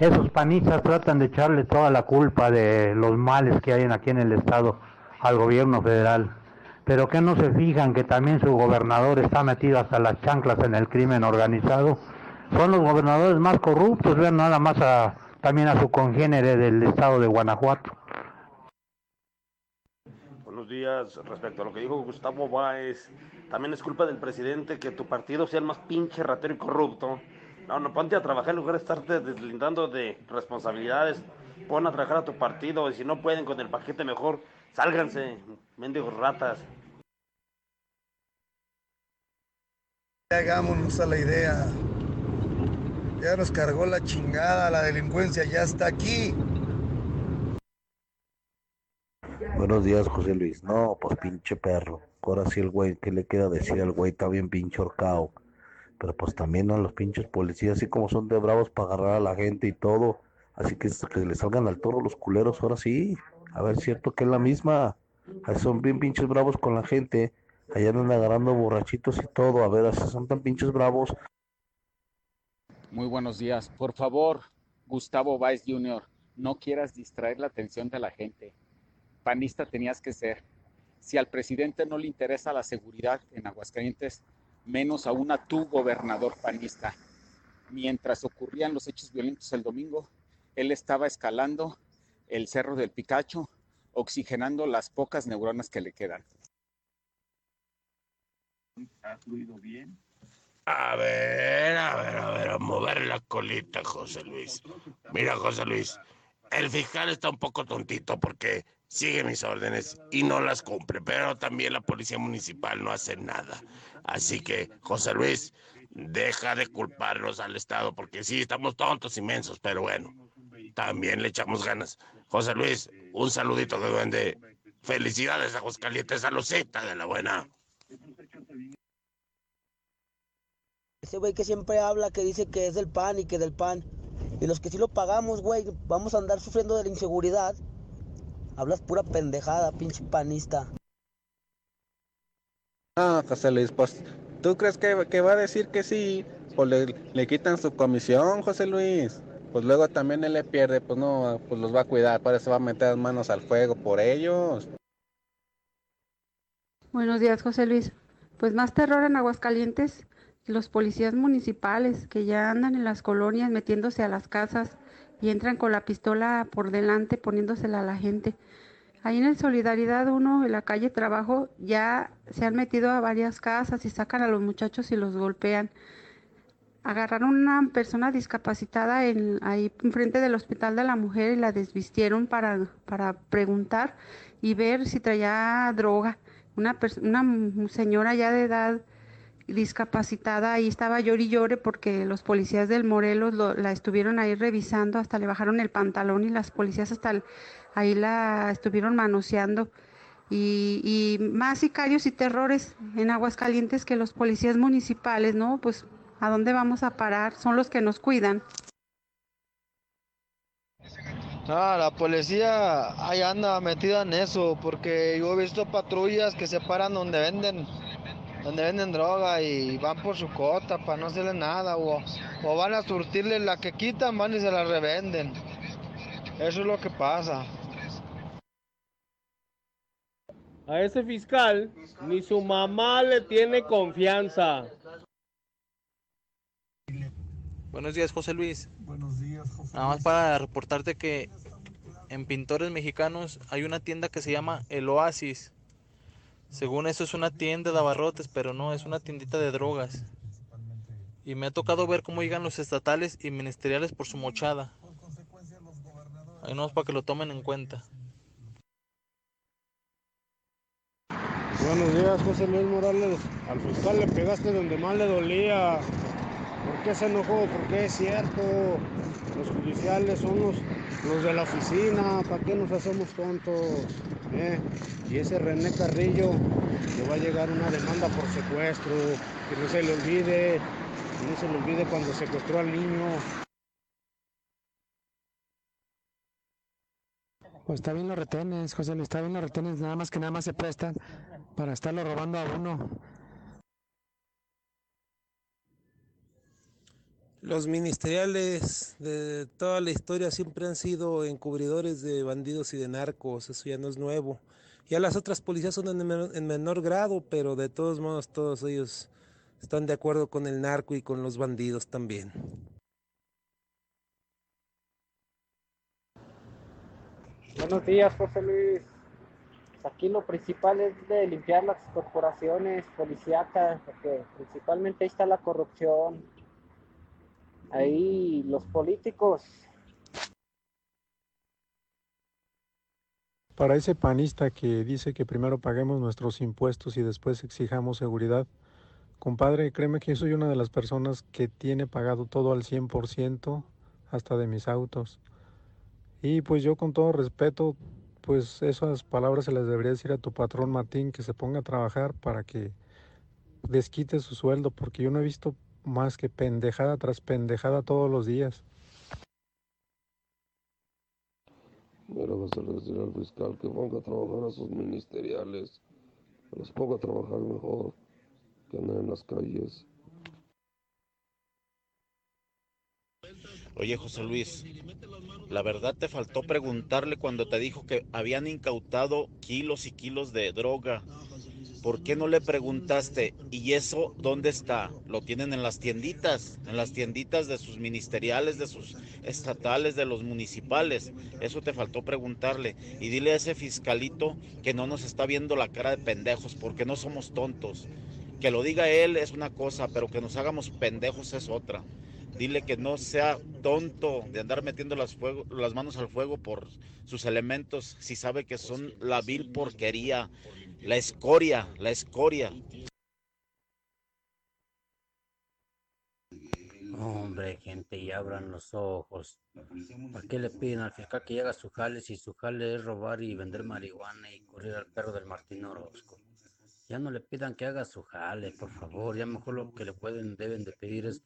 Esos panistas tratan de echarle toda la culpa de los males que hay aquí en el estado al gobierno federal. Pero que no se fijan que también su gobernador está metido hasta las chanclas en el crimen organizado. Son los gobernadores más corruptos, vean nada más a también a su congénere del estado de Guanajuato. Buenos días. Respecto a lo que dijo Gustavo Báez, también es culpa del presidente que tu partido sea el más pinche ratero y corrupto. No, no, ponte a trabajar en lugar de estarte deslindando de responsabilidades. Pon a trabajar a tu partido y si no pueden con el paquete mejor, sálganse, mendigos ratas. Hagámonos a la idea. Ya nos cargó la chingada, la delincuencia ya está aquí. Buenos días, José Luis. No, pues pinche perro. Ahora sí el güey, ¿qué le queda decir al güey? Está bien pinche horcado. Pero pues también a los pinches policías, así como son de bravos para agarrar a la gente y todo. Así que que le salgan al toro los culeros, ahora sí. A ver, cierto que es la misma. Son bien pinches bravos con la gente. Allá andan agarrando borrachitos y todo. A ver, son tan pinches bravos. Muy buenos días. Por favor, Gustavo Báez Jr., no quieras distraer la atención de la gente. Panista tenías que ser. Si al presidente no le interesa la seguridad en Aguascalientes, menos aún a tu gobernador panista. Mientras ocurrían los hechos violentos el domingo, él estaba escalando el cerro del Picacho, oxigenando las pocas neuronas que le quedan. ¿Ha fluido bien? A ver, a ver, a ver, a mover la colita, José Luis. Mira, José Luis, el fiscal está un poco tontito porque sigue mis órdenes y no las cumple, pero también la policía municipal no hace nada. Así que, José Luis, deja de culparnos al Estado, porque sí, estamos tontos inmensos, pero bueno, también le echamos ganas. José Luis, un saludito de duende. Felicidades a Aguascalientes, a Lucita de la buena. Ese güey que siempre habla, que dice que es del PAN y que del PAN. Y los que sí lo pagamos, güey, vamos a andar sufriendo de la inseguridad. Hablas pura pendejada, pinche panista. Ah, José Luis, pues, ¿tú crees que, que va a decir que sí? Pues le, le, quitan su comisión, José Luis. Pues luego también él le pierde, pues no, pues los va a cuidar, para eso va a meter las manos al fuego por ellos. Buenos días, José Luis. Pues más terror en Aguascalientes los policías municipales que ya andan en las colonias metiéndose a las casas y entran con la pistola por delante poniéndosela a la gente. Ahí en el Solidaridad 1, en la calle Trabajo, ya se han metido a varias casas y sacan a los muchachos y los golpean. Agarraron una persona discapacitada en, ahí enfrente del Hospital de la Mujer y la desvistieron para, para preguntar y ver si traía droga. Una, una señora ya de edad discapacitada, ahí estaba llori y llore porque los policías del Morelos la estuvieron ahí revisando, hasta le bajaron el pantalón y las policías hasta ahí la estuvieron manoseando. Y, y, más sicarios y terrores en Aguascalientes que los policías municipales, ¿no? Pues ¿a dónde vamos a parar? Son los que nos cuidan. Ah, la policía ahí anda metida en eso, porque yo he visto patrullas que se paran donde venden donde venden droga y van por su cota para no hacerle nada o, o van a surtirle la que quitan, van y se la revenden. Eso es lo que pasa. A ese fiscal ni su mamá le tiene confianza. Buenos días, José Luis. Buenos días, José. Nada más para reportarte que en Pintores Mexicanos hay una tienda que se llama El Oasis. Según eso es una tienda de abarrotes, pero no, es una tiendita de drogas. Y me ha tocado ver cómo llegan los estatales y ministeriales por su mochada. Ahí no es para que lo tomen en cuenta. Buenos días, José Luis Morales. Al fiscal le pegaste donde más le dolía. ¿Por qué se enojó? Porque es cierto. Los judiciales son los, los de la oficina. ¿Para qué nos hacemos tontos? ¿Eh? Y ese René Carrillo le va a llegar una demanda por secuestro. Que no se le olvide. Que no se le olvide cuando secuestró al niño. Pues está bien los retenes, José Luis, está bien los retenes, nada más que nada más se prestan para estarlo robando a uno. Los ministeriales de toda la historia siempre han sido encubridores de bandidos y de narcos, eso ya no es nuevo. Ya las otras policías son en menor, en menor grado, pero de todos modos todos ellos están de acuerdo con el narco y con los bandidos también. Buenos días, José Luis. Aquí lo principal es de limpiar las corporaciones policíacas, porque principalmente ahí está la corrupción. Ahí los políticos Para ese panista que dice que primero paguemos nuestros impuestos y después exijamos seguridad, compadre, créeme que yo soy una de las personas que tiene pagado todo al 100%, hasta de mis autos. Y pues yo con todo respeto, pues esas palabras se las debería decir a tu patrón Martín, que se ponga a trabajar para que desquite su sueldo, porque yo no he visto más que pendejada tras pendejada todos los días. Mira, vas a decir al fiscal que ponga a trabajar a sus ministeriales, que los ponga a trabajar mejor, que anden en las calles. Oye, José Luis, la verdad te faltó preguntarle cuando te dijo que habían incautado kilos y kilos de droga. ¿Por qué no le preguntaste? ¿Y eso dónde está? Lo tienen en las tienditas, en las tienditas de sus ministeriales, de sus estatales, de los municipales. Eso te faltó preguntarle. Y dile a ese fiscalito que no nos está viendo la cara de pendejos, porque no somos tontos. Que lo diga él es una cosa, pero que nos hagamos pendejos es otra. Dile que no sea tonto de andar metiendo las, fuego, las manos al fuego por sus elementos si sabe que son la vil porquería, la escoria, la escoria. Hombre, gente, y abran los ojos. ¿Por qué le piden al fiscal que haga su jale si su jale es robar y vender marihuana y correr al perro del Martín Orozco? Ya no le pidan que haga su jale, por favor. Ya mejor lo que le pueden, deben de pedir es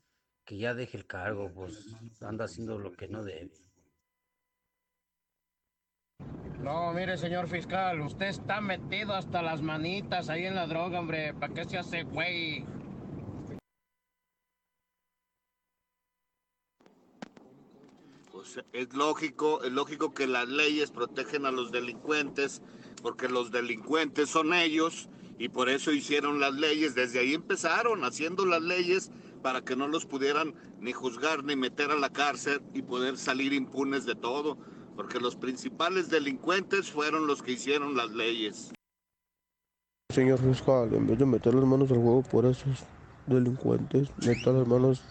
que ya deje el cargo, pues anda haciendo lo que no debe. No, mire, señor fiscal, usted está metido hasta las manitas ahí en la droga, hombre. ¿Para qué se hace güey? Pues es lógico, es lógico que las leyes protegen a los delincuentes, porque los delincuentes son ellos y por eso hicieron las leyes. Desde ahí empezaron haciendo las leyes para que no los pudieran ni juzgar ni meter a la cárcel y poder salir impunes de todo, porque los principales delincuentes fueron los que hicieron las leyes. Señor fiscal, en vez de meter las manos al fuego por esos delincuentes, meta las manos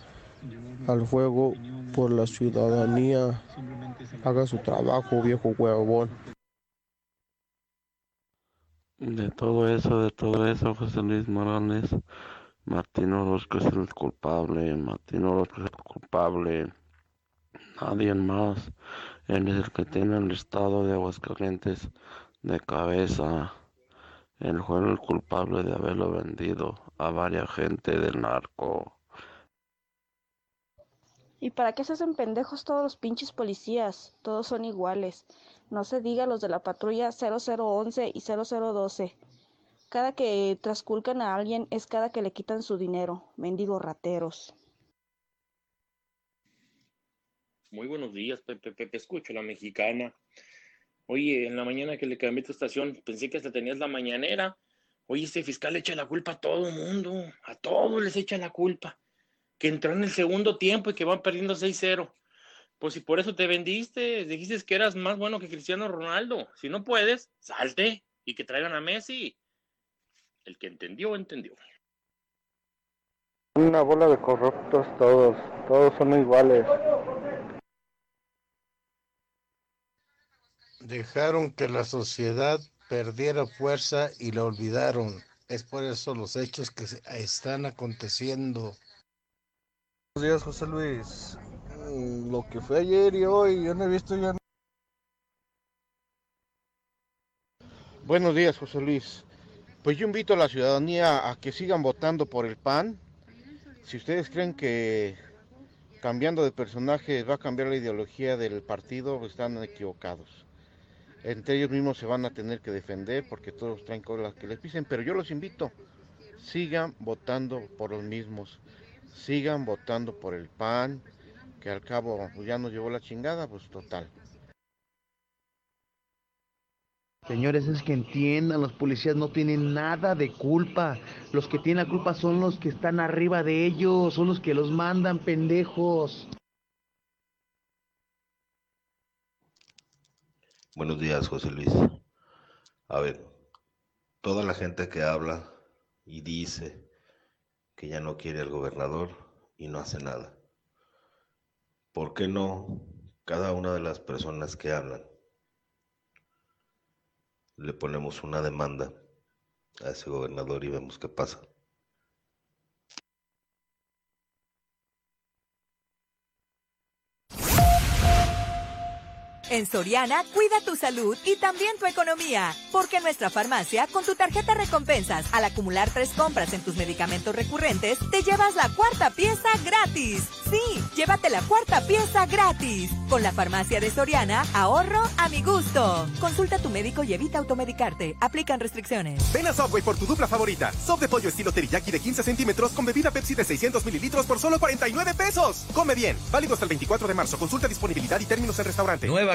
al fuego por la ciudadanía. Haga su trabajo, viejo huevón. De todo eso, de todo eso, José Luis Morales, Martín Orozco es el culpable, Martín Orozco es el culpable, nadie más. Él es el que tiene el estado de Aguascalientes de cabeza. Él fue el culpable de haberlo vendido a varias gente del narco. ¿Y para qué se hacen pendejos todos los pinches policías? Todos son iguales. No se diga los de la patrulla 0011 y 0012. Cada que trasculcan a alguien es cada que le quitan su dinero. Mendigos rateros. Muy buenos días, Pepe, Pepe, escucho la mexicana. Oye, en la mañana que le cambié tu estación, pensé que hasta tenías la mañanera. Oye, este fiscal le echa la culpa a todo mundo, a todos les echa la culpa. Que entró en el segundo tiempo y que van perdiendo 6-0. Pues si por eso te vendiste, dijiste que eras más bueno que Cristiano Ronaldo. Si no puedes, salte y que traigan a Messi. El que entendió, entendió. Una bola de corruptos todos, todos son iguales. Dejaron que la sociedad perdiera fuerza y la olvidaron. Es por eso los hechos que se- están aconteciendo. Buenos días, José Luis. Mm, Lo que fue ayer y hoy, yo no he visto ya. Buenos días, José Luis. Pues yo invito a la ciudadanía a que sigan votando por el PAN. Si ustedes creen que cambiando de personaje va a cambiar la ideología del partido, están equivocados. Entre ellos mismos se van a tener que defender porque todos traen colas que les pisen, pero yo los invito, sigan votando por los mismos, sigan votando por el PAN, que al cabo ya nos llevó la chingada, pues total. Señores, es que entiendan, los policías no tienen nada de culpa. Los que tienen la culpa son los que están arriba de ellos, son los que los mandan, pendejos. Buenos días, José Luis. A ver, toda la gente que habla y dice que ya no quiere al gobernador y no hace nada. ¿Por qué no cada una de las personas que hablan le ponemos una demanda a ese gobernador y vemos qué pasa? En Soriana, cuida tu salud y también tu economía. Porque en nuestra farmacia, con tu tarjeta recompensas, al acumular tres compras en tus medicamentos recurrentes, te llevas la cuarta pieza gratis. Sí, llévate la cuarta pieza gratis. Con la farmacia de Soriana, ahorro a mi gusto. Consulta a tu médico y evita automedicarte. Aplican restricciones. Ven a Subway por tu dupla favorita. Sop de pollo estilo teriyaki de 15 centímetros con bebida Pepsi de 600 mililitros por solo 49 pesos. Come bien. Válido hasta el 24 de marzo. Consulta disponibilidad y términos en restaurante. Nueva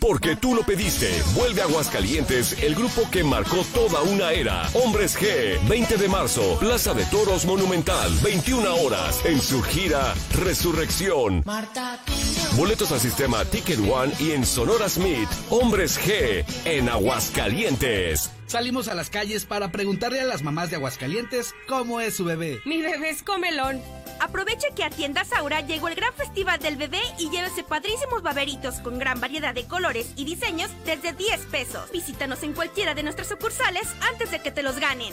Porque tú lo pediste. Vuelve a Aguascalientes el grupo que marcó toda una era. Hombres G, 20 de marzo, Plaza de Toros Monumental, 21 horas, en su gira Resurrección. Boletos al sistema Ticket One y en Sonora Smith, Hombres G, en Aguascalientes. Salimos a las calles para preguntarle a las mamás de Aguascalientes cómo es su bebé. Mi bebé es comelón. Aproveche que a Tiendas Aura llegó el gran festival del bebé y llévese padrísimos baberitos con gran variedad de colores y diseños desde 10 pesos. Visítanos en cualquiera de nuestras sucursales antes de que te los ganen.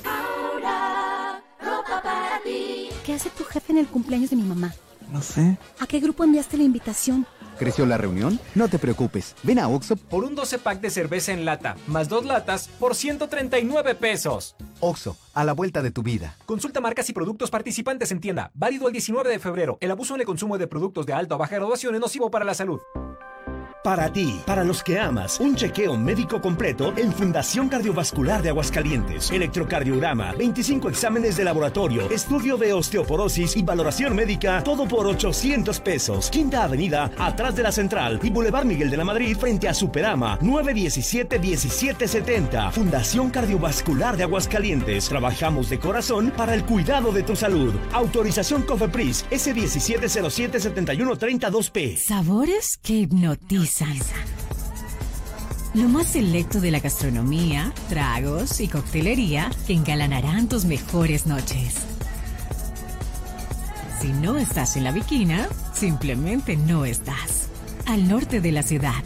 ¿Qué hace tu jefe en el cumpleaños de mi mamá? No sé. ¿A qué grupo enviaste la invitación? ¿Creció la reunión? No te preocupes. Ven a Oxo por un 12 pack de cerveza en lata, más dos latas por 139 pesos. Oxo, a la vuelta de tu vida. Consulta marcas y productos participantes en tienda. Válido el 19 de febrero. El abuso en el consumo de productos de alta o baja graduación es nocivo para la salud. Para ti, para los que amas, un chequeo médico completo en Fundación Cardiovascular de Aguascalientes. Electrocardiograma, 25 exámenes de laboratorio, estudio de osteoporosis y valoración médica, todo por 800 pesos. Quinta Avenida, atrás de la Central y Boulevard Miguel de la Madrid, frente a Superama, 917-1770. Fundación Cardiovascular de Aguascalientes. Trabajamos de corazón para el cuidado de tu salud. Autorización COFEPRIS, S1707-7132P. Sabores que hipnotizan. Lo más selecto de la gastronomía, tragos y coctelería que engalanarán tus mejores noches. Si no estás en la Viquina, simplemente no estás. Al norte de la ciudad.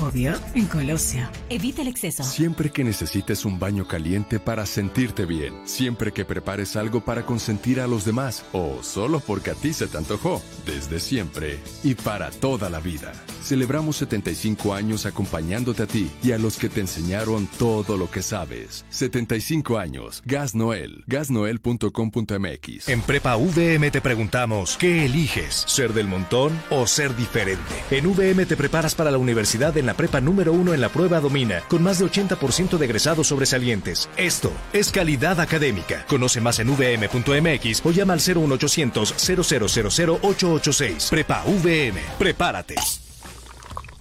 Obvio, en Colosio. Evita el exceso. Siempre que necesites un baño caliente para sentirte bien. Siempre que prepares algo para consentir a los demás. O solo porque a ti se te antojó. Desde siempre y para toda la vida. Celebramos 75 años acompañándote a ti y a los que te enseñaron todo lo que sabes. 75 años. Gas Noel. Gasnoel.com.mx. En Prepa VM te preguntamos, ¿qué eliges? ¿Ser del montón o ser diferente? En VM te preparas para la universidad en la prepa número uno en la prueba Domina, con más de 80% de egresados sobresalientes. Esto es calidad académica. Conoce más en vm.mx o llama al 01800 000 886. Prepa VM. Prepárate.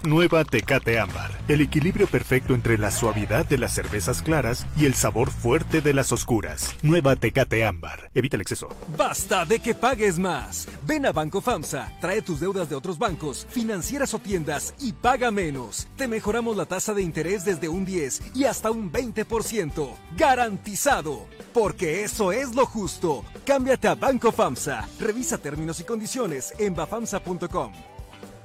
Nueva Tecate Ámbar. El equilibrio perfecto entre la suavidad de las cervezas claras y el sabor fuerte de las oscuras. Nueva Tecate Ámbar. Evita el exceso. Basta de que pagues más. Ven a Banco FAMSA, trae tus deudas de otros bancos, financieras o tiendas y paga menos. Te mejoramos la tasa de interés desde un 10 y hasta un 20%. Garantizado. Porque eso es lo justo. Cámbiate a Banco FAMSA. Revisa términos y condiciones en bafamsa.com.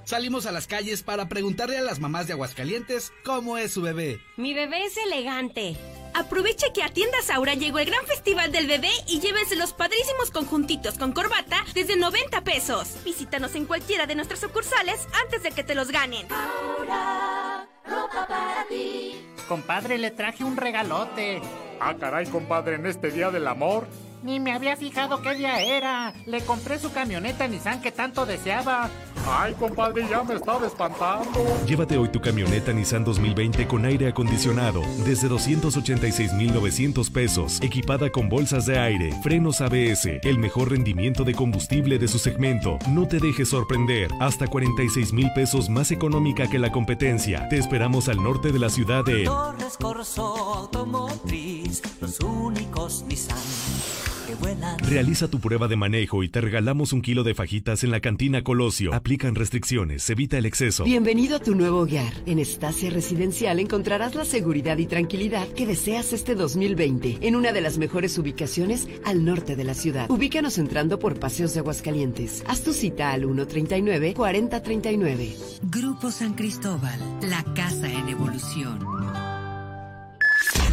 Salimos a las calles para preguntarle a las mamás de Aguascalientes cómo es su bebé. Mi bebé es elegante. Aproveche que a Tiendas Aura llegó el gran festival del bebé y llévense los padrísimos conjuntitos con corbata desde 90 pesos. Visítanos en cualquiera de nuestras sucursales antes de que te los ganen. Aura, ropa para ti. Compadre, le traje un regalote. Ah, caray, compadre, en este día del amor. Ni me había fijado qué día era. Le compré su camioneta Nissan que tanto deseaba. Ay, compadre, ya me estaba espantando. Llévate hoy tu camioneta Nissan 2020 con aire acondicionado desde 286,900 pesos, equipada con bolsas de aire, frenos ABS, el mejor rendimiento de combustible de su segmento. No te dejes sorprender, hasta 46 mil pesos más económica que la competencia. Te esperamos al norte de la ciudad de Torres Corso Automotriz, los únicos Nissan. Realiza tu prueba de manejo y te regalamos un kilo de fajitas en la cantina Colosio. Aplican restricciones, evita el exceso. Bienvenido a tu nuevo hogar. En Estacia Residencial encontrarás la seguridad y tranquilidad que deseas este 2020 en una de las mejores ubicaciones al norte de la ciudad. Ubícanos entrando por Paseos de Aguascalientes. Haz tu cita al 139-4039. Grupo San Cristóbal, la casa en evolución.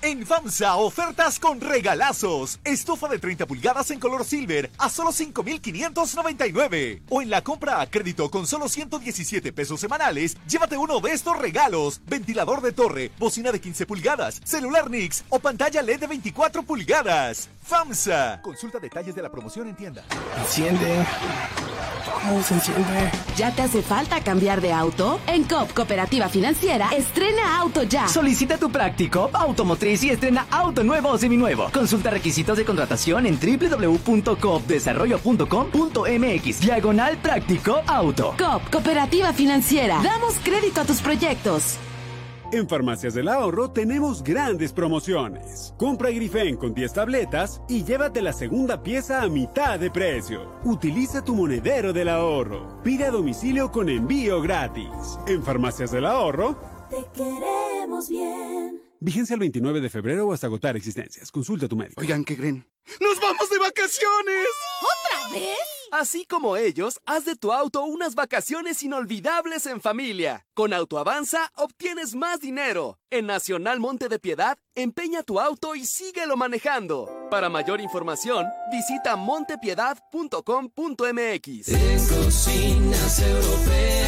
En FAMSA, ofertas con regalazos. Estufa de 30 pulgadas en color silver a solo 5,599. O en la compra a crédito con solo 117 pesos semanales, llévate uno de estos regalos. Ventilador de torre, bocina de 15 pulgadas, celular Nix o pantalla LED de 24 pulgadas. FAMSA. Consulta detalles de la promoción en tienda. Enciende. ¿Cómo se enciende? ¿Ya te hace falta cambiar de auto? En COP Cooperativa Financiera, estrena auto ya. Solicita tu práctico automotriz y estrena auto nuevo o seminuevo. Consulta requisitos de contratación en www.coopdesarrollo.com.mx. Diagonal práctico auto. COP Cooperativa Financiera. Damos crédito a tus proyectos. En Farmacias del Ahorro tenemos grandes promociones. Compra Grifen con 10 tabletas y llévate la segunda pieza a mitad de precio. Utiliza tu monedero del ahorro. Pide a domicilio con envío gratis. En Farmacias del Ahorro, Te queremos bien. Vigencia el 29 de febrero o hasta agotar existencias. Consulta a tu médico. Oigan, ¿qué creen? ¡Nos vamos de vacaciones! ¿Otra vez? Así como ellos, haz de tu auto unas vacaciones inolvidables en familia. Con Autoavanza obtienes más dinero. En Nacional Monte de Piedad, empeña tu auto y síguelo manejando. Para mayor información, visita montepiedad.com.mx. Cocinas Europeas.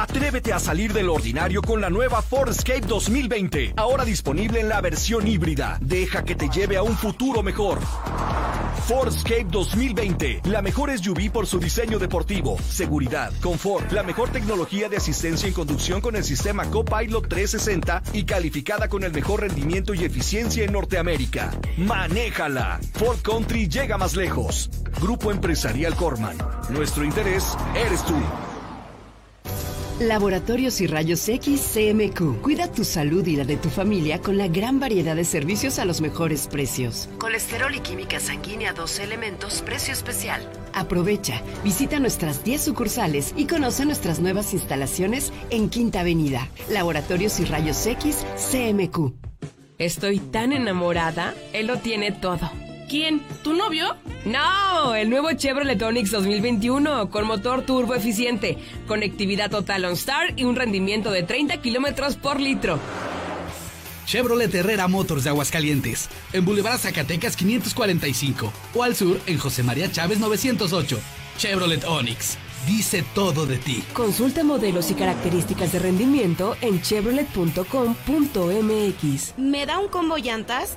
Atrévete a salir del ordinario con la nueva Ford Escape 2020, ahora disponible en la versión híbrida. Deja que te lleve a un futuro mejor. Ford Escape 2020, la mejor SUV por su diseño deportivo, seguridad, confort, la mejor tecnología de asistencia en conducción con el sistema Copilot 360 y calificada con el mejor rendimiento y eficiencia en Norteamérica. Manéjala. Ford Country llega más lejos. Grupo Empresarial Corman. Nuestro interés eres tú. Laboratorios y Rayos X CMQ. Cuida tu salud y la de tu familia con la gran variedad de servicios a los mejores precios. Colesterol y química sanguínea 12 elementos, precio especial. Aprovecha, visita nuestras 10 sucursales y conoce nuestras nuevas instalaciones en Quinta Avenida. Laboratorios y Rayos X CMQ. Estoy tan enamorada, él lo tiene todo. ¿Quién? ¿Tu novio? No, el nuevo Chevrolet Onix 2021 con motor turbo eficiente, conectividad total OnStar y un rendimiento de 30 kilómetros por litro. Chevrolet Herrera Motors de Aguascalientes, en Boulevard Zacatecas 545 o al sur en José María Chávez 908. Chevrolet Onix, dice todo de ti. Consulta modelos y características de rendimiento en chevrolet.com.mx. ¿Me da un combo llantas?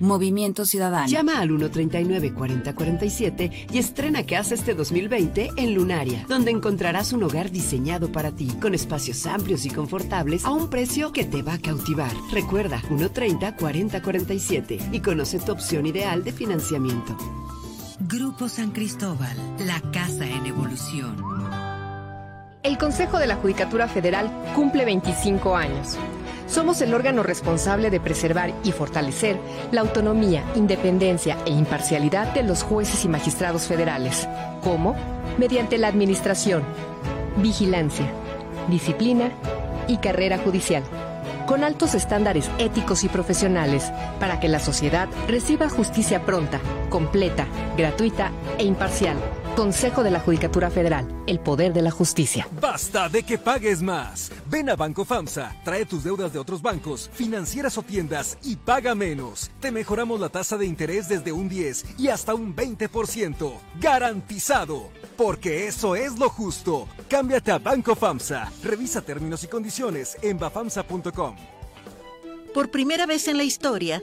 Movimiento Ciudadano. Llama al 139-4047 y estrena casa este 2020 en Lunaria, donde encontrarás un hogar diseñado para ti, con espacios amplios y confortables a un precio que te va a cautivar. Recuerda, 130-4047 y conoce tu opción ideal de financiamiento. Grupo San Cristóbal, la casa en evolución. El Consejo de la Judicatura Federal cumple 25 años. Somos el órgano responsable de preservar y fortalecer la autonomía, independencia e imparcialidad de los jueces y magistrados federales. ¿Cómo? Mediante la administración, vigilancia, disciplina y carrera judicial, con altos estándares éticos y profesionales para que la sociedad reciba justicia pronta, completa, gratuita e imparcial. Consejo de la Judicatura Federal, el poder de la justicia. Basta de que pagues más. Ven a Banco FAMSA, trae tus deudas de otros bancos, financieras o tiendas y paga menos. Te mejoramos la tasa de interés desde un 10 y hasta un 20%. Garantizado. Porque eso es lo justo. Cámbiate a Banco FAMSA. Revisa términos y condiciones en bafamsa.com. Por primera vez en la historia,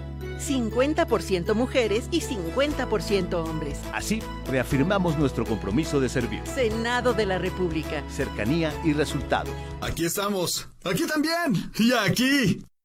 50% mujeres y 50% hombres. Así, reafirmamos nuestro compromiso de servir. Senado de la República. Cercanía y resultados. Aquí estamos. Aquí también. Y aquí.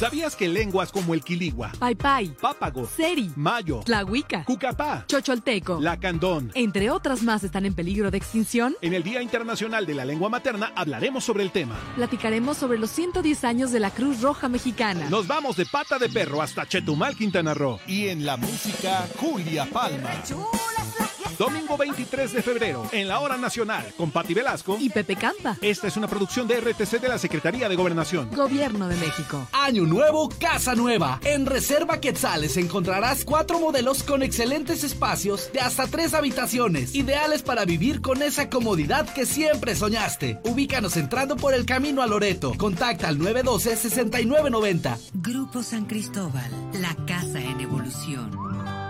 ¿Sabías que lenguas como el quiligua, Paipai, pápago, Seri, mayo, Tlahuica, cucapá, Chocholteco, lacandón, entre otras más están en peligro de extinción? En el Día Internacional de la Lengua Materna hablaremos sobre el tema. Platicaremos sobre los 110 años de la Cruz Roja Mexicana. Nos vamos de pata de perro hasta Chetumal, Quintana Roo. Y en la música, Julia Palma. Domingo 23 de febrero, en la Hora Nacional, con Patti Velasco y Pepe Campa. Esta es una producción de RTC de la Secretaría de Gobernación. Gobierno de México. Año nuevo, casa nueva. En Reserva Quetzales encontrarás cuatro modelos con excelentes espacios de hasta tres habitaciones, ideales para vivir con esa comodidad que siempre soñaste. Ubícanos entrando por el camino a Loreto. Contacta al 912-6990. Grupo San Cristóbal, la casa en evolución.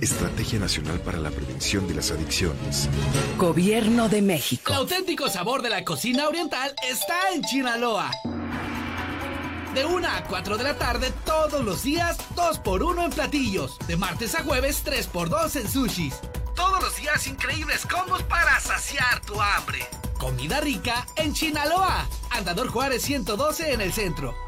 Estrategia Nacional para la Prevención de las Adicciones. Gobierno de México. El auténtico sabor de la cocina oriental está en Chinaloa. De 1 a 4 de la tarde todos los días, 2 por 1 en platillos. De martes a jueves, 3 por 2 en sushis. Todos los días increíbles combos para saciar tu hambre. Comida rica en Chinaloa. Andador Juárez 112 en el centro.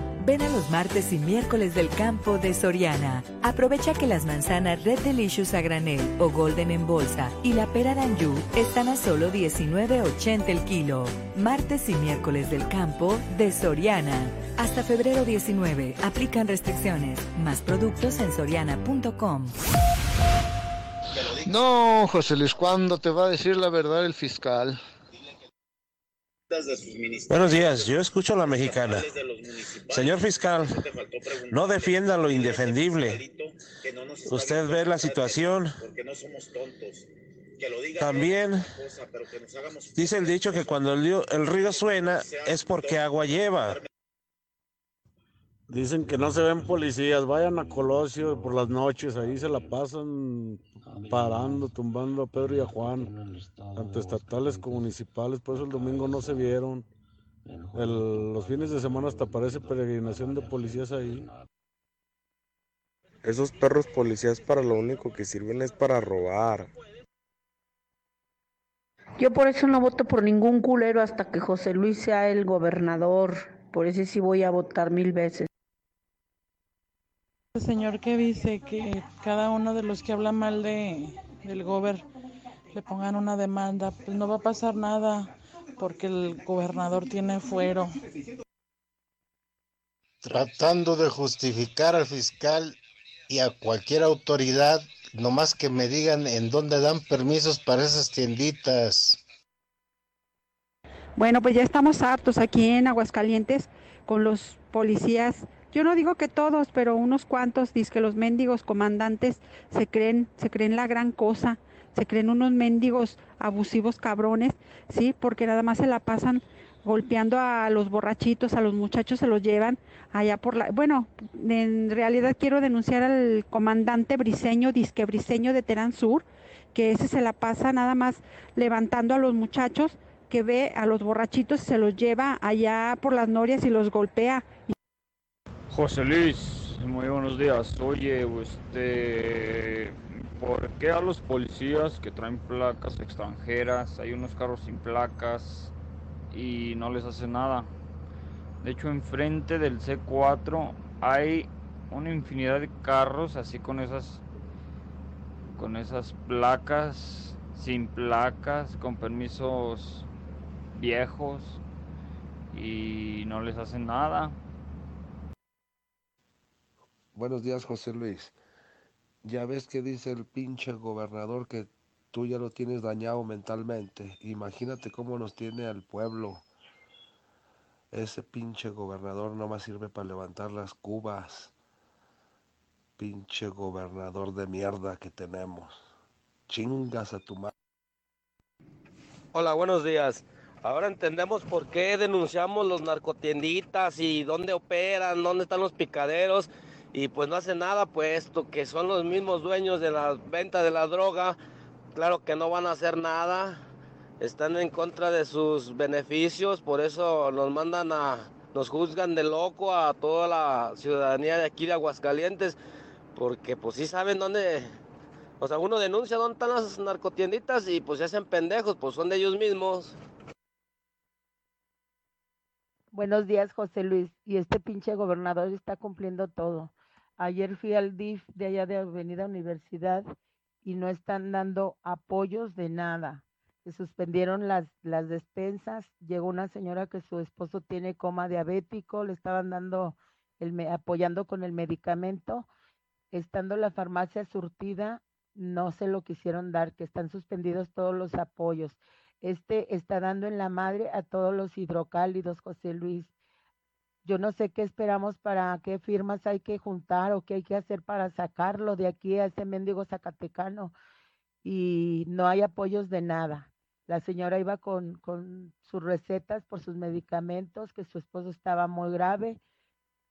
Ven a los martes y miércoles del campo de Soriana. Aprovecha que las manzanas Red Delicious a granel o Golden en bolsa y la pera Danju están a solo 19.80 el kilo. Martes y miércoles del campo de Soriana. Hasta febrero 19. Aplican restricciones. Más productos en soriana.com. No, José Luis, ¿cuándo te va a decir la verdad el fiscal? Buenos días, yo escucho a la mexicana. Señor fiscal, no defienda lo indefendible. Usted ve la situación. También dice el dicho que cuando el río, el río suena es porque agua lleva. Dicen que no se ven policías, vayan a Colosio por las noches, ahí se la pasan parando, tumbando a Pedro y a Juan, tanto estatales como municipales, por eso el domingo no se vieron. El- los fines de semana hasta parece peregrinación de policías ahí. Esos perros policías para lo único que sirven es para robar. Yo por eso no voto por ningún culero hasta que José Luis sea el gobernador. Por eso sí voy a votar mil veces. El señor que dice que cada uno de los que habla mal de del gober le pongan una demanda, pues no va a pasar nada porque el gobernador tiene fuero. tratando de justificar al fiscal y a cualquier autoridad, nomás que me digan en dónde dan permisos para esas tienditas. Bueno, pues ya estamos hartos aquí en Aguascalientes con los policías. Yo no digo que todos, pero unos cuantos, que los mendigos comandantes se creen, se creen la gran cosa, se creen unos mendigos abusivos cabrones, sí, porque nada más se la pasan golpeando a los borrachitos, a los muchachos se los llevan allá por la, bueno, en realidad quiero denunciar al comandante briseño, disque briseño de Terán Sur, que ese se la pasa nada más levantando a los muchachos que ve a los borrachitos se los lleva allá por las norias y los golpea. José Luis, muy buenos días. Oye, este, ¿por qué a los policías que traen placas extranjeras, hay unos carros sin placas y no les hace nada? De hecho, enfrente del C4 hay una infinidad de carros así con esas con esas placas, sin placas, con permisos viejos y no les hacen nada. Buenos días, José Luis. Ya ves que dice el pinche gobernador que tú ya lo tienes dañado mentalmente. Imagínate cómo nos tiene al pueblo. Ese pinche gobernador no más sirve para levantar las cubas. Pinche gobernador de mierda que tenemos. Chingas a tu madre. Hola, buenos días. Ahora entendemos por qué denunciamos los narcotienditas y dónde operan, dónde están los picaderos y pues no hacen nada puesto que son los mismos dueños de la venta de la droga. Claro que no van a hacer nada. Están en contra de sus beneficios, por eso nos mandan a nos juzgan de loco a toda la ciudadanía de aquí de Aguascalientes porque pues sí saben dónde o sea, uno denuncia dónde están las narcotienditas y pues se hacen pendejos, pues son de ellos mismos. Buenos días, José Luis. Y este pinche gobernador está cumpliendo todo. Ayer fui al DIF de allá de Avenida Universidad y no están dando apoyos de nada. Se suspendieron las, las despensas. Llegó una señora que su esposo tiene coma diabético, le estaban dando, apoyando con el medicamento. Estando la farmacia surtida, no se lo quisieron dar, que están suspendidos todos los apoyos. Este está dando en la madre a todos los hidrocálidos, José Luis. Yo no sé qué esperamos para qué firmas hay que juntar o qué hay que hacer para sacarlo de aquí a ese mendigo zacatecano. Y no hay apoyos de nada. La señora iba con, con sus recetas por sus medicamentos, que su esposo estaba muy grave,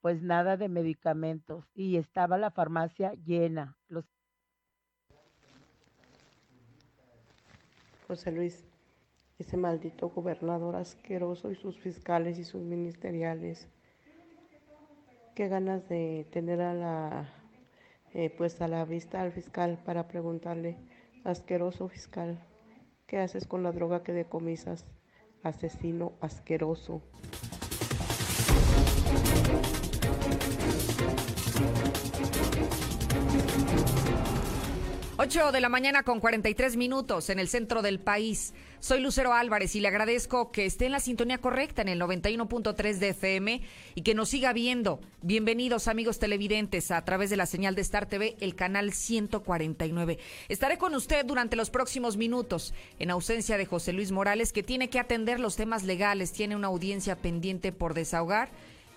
pues nada de medicamentos. Y estaba la farmacia llena. José Luis, ese maldito gobernador asqueroso y sus fiscales y sus ministeriales. Qué ganas de tener a la, eh, pues a la vista al fiscal para preguntarle, asqueroso fiscal, ¿qué haces con la droga que decomisas? Asesino asqueroso. 8 de la mañana con 43 minutos en el centro del país. Soy Lucero Álvarez y le agradezco que esté en la sintonía correcta en el 91.3 de FM y que nos siga viendo. Bienvenidos amigos televidentes a través de la señal de Star TV, el canal 149. Estaré con usted durante los próximos minutos en ausencia de José Luis Morales que tiene que atender los temas legales, tiene una audiencia pendiente por desahogar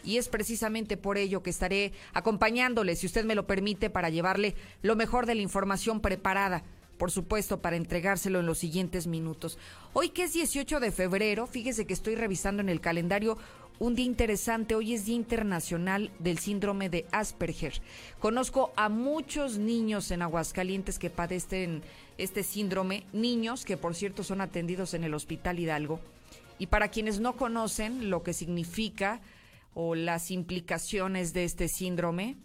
y es precisamente por ello que estaré acompañándole, si usted me lo permite, para llevarle lo mejor de la información preparada. Por supuesto, para entregárselo en los siguientes minutos. Hoy que es 18 de febrero, fíjese que estoy revisando en el calendario un día interesante. Hoy es Día Internacional del Síndrome de Asperger. Conozco a muchos niños en Aguascalientes que padecen este síndrome, niños que por cierto son atendidos en el Hospital Hidalgo. Y para quienes no conocen lo que significa o las implicaciones de este síndrome,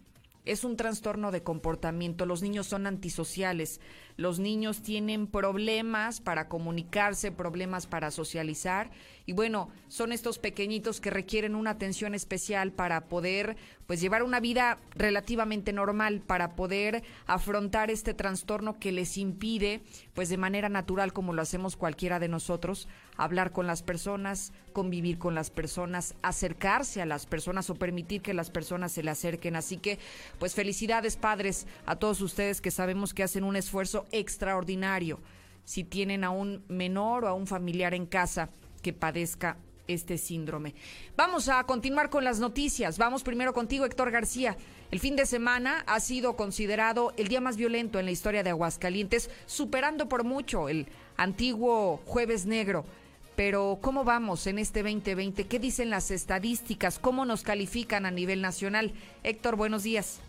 es un trastorno de comportamiento. Los niños son antisociales. Los niños tienen problemas para comunicarse, problemas para socializar. Y bueno, son estos pequeñitos que requieren una atención especial para poder pues llevar una vida relativamente normal, para poder afrontar este trastorno que les impide, pues de manera natural, como lo hacemos cualquiera de nosotros, hablar con las personas, convivir con las personas, acercarse a las personas o permitir que las personas se le acerquen. Así que, pues felicidades padres a todos ustedes que sabemos que hacen un esfuerzo extraordinario si tienen a un menor o a un familiar en casa que padezca este síndrome. Vamos a continuar con las noticias. Vamos primero contigo, Héctor García. El fin de semana ha sido considerado el día más violento en la historia de Aguascalientes, superando por mucho el antiguo Jueves Negro. Pero ¿cómo vamos en este 2020? ¿Qué dicen las estadísticas? ¿Cómo nos califican a nivel nacional? Héctor, buenos días.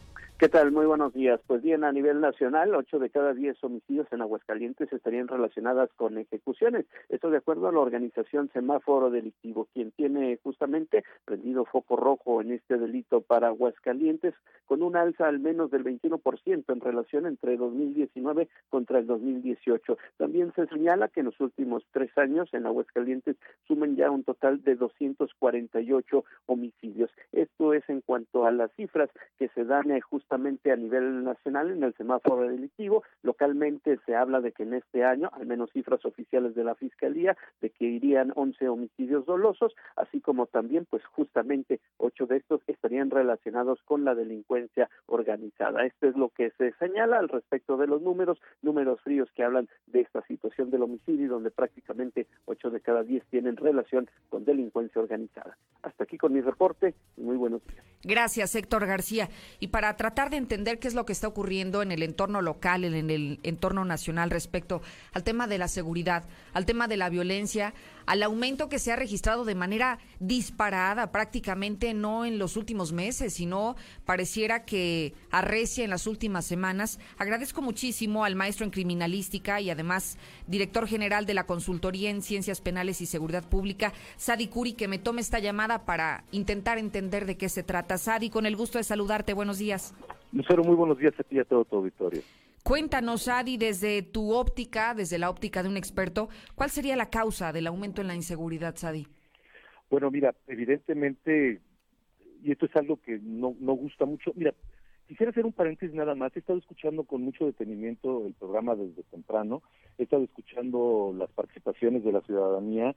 ¿Qué tal? Muy buenos días. Pues bien, a nivel nacional, ocho de cada diez homicidios en Aguascalientes estarían relacionadas con ejecuciones. Esto de acuerdo a la organización Semáforo Delictivo, quien tiene justamente prendido foco rojo en este delito para Aguascalientes, con un alza al menos del 21% en relación entre 2019 contra el 2018. También se señala que en los últimos tres años en Aguascalientes sumen ya un total de 248 homicidios. Esto es en cuanto a las cifras que se dan eh, justamente a nivel nacional en el semáforo delictivo. Localmente se habla de que en este año, al menos cifras oficiales de la Fiscalía, de que irían 11 homicidios dolosos, así como también, pues justamente, ocho de estos estarían relacionados con la delincuencia organizada. Esto es lo que se señala al respecto de los números, números fríos que hablan de esta situación del homicidio, donde prácticamente ocho de cada diez tienen relación con delincuencia organizada. Hasta aquí con mi reporte muy buenos días. Gracias, Héctor García. Y para tratar de entender qué es lo que está ocurriendo en el entorno local, en el entorno nacional respecto al tema de la seguridad, al tema de la violencia, al aumento que se ha registrado de manera disparada, prácticamente no en los últimos meses, sino pareciera que arrecia en las últimas semanas. Agradezco muchísimo al maestro en criminalística y además director general de la Consultoría en Ciencias Penales y Seguridad Pública, Sadi Curi, que me tome esta llamada para intentar entender de qué se trata. Sadi, con el gusto de saludarte, buenos días. Lucero, muy buenos días a ti y a todo tu auditorio. Cuéntanos, Adi, desde tu óptica, desde la óptica de un experto, ¿cuál sería la causa del aumento en la inseguridad, Sadi? Bueno, mira, evidentemente, y esto es algo que no, no gusta mucho, mira, quisiera hacer un paréntesis nada más, he estado escuchando con mucho detenimiento el programa desde temprano, he estado escuchando las participaciones de la ciudadanía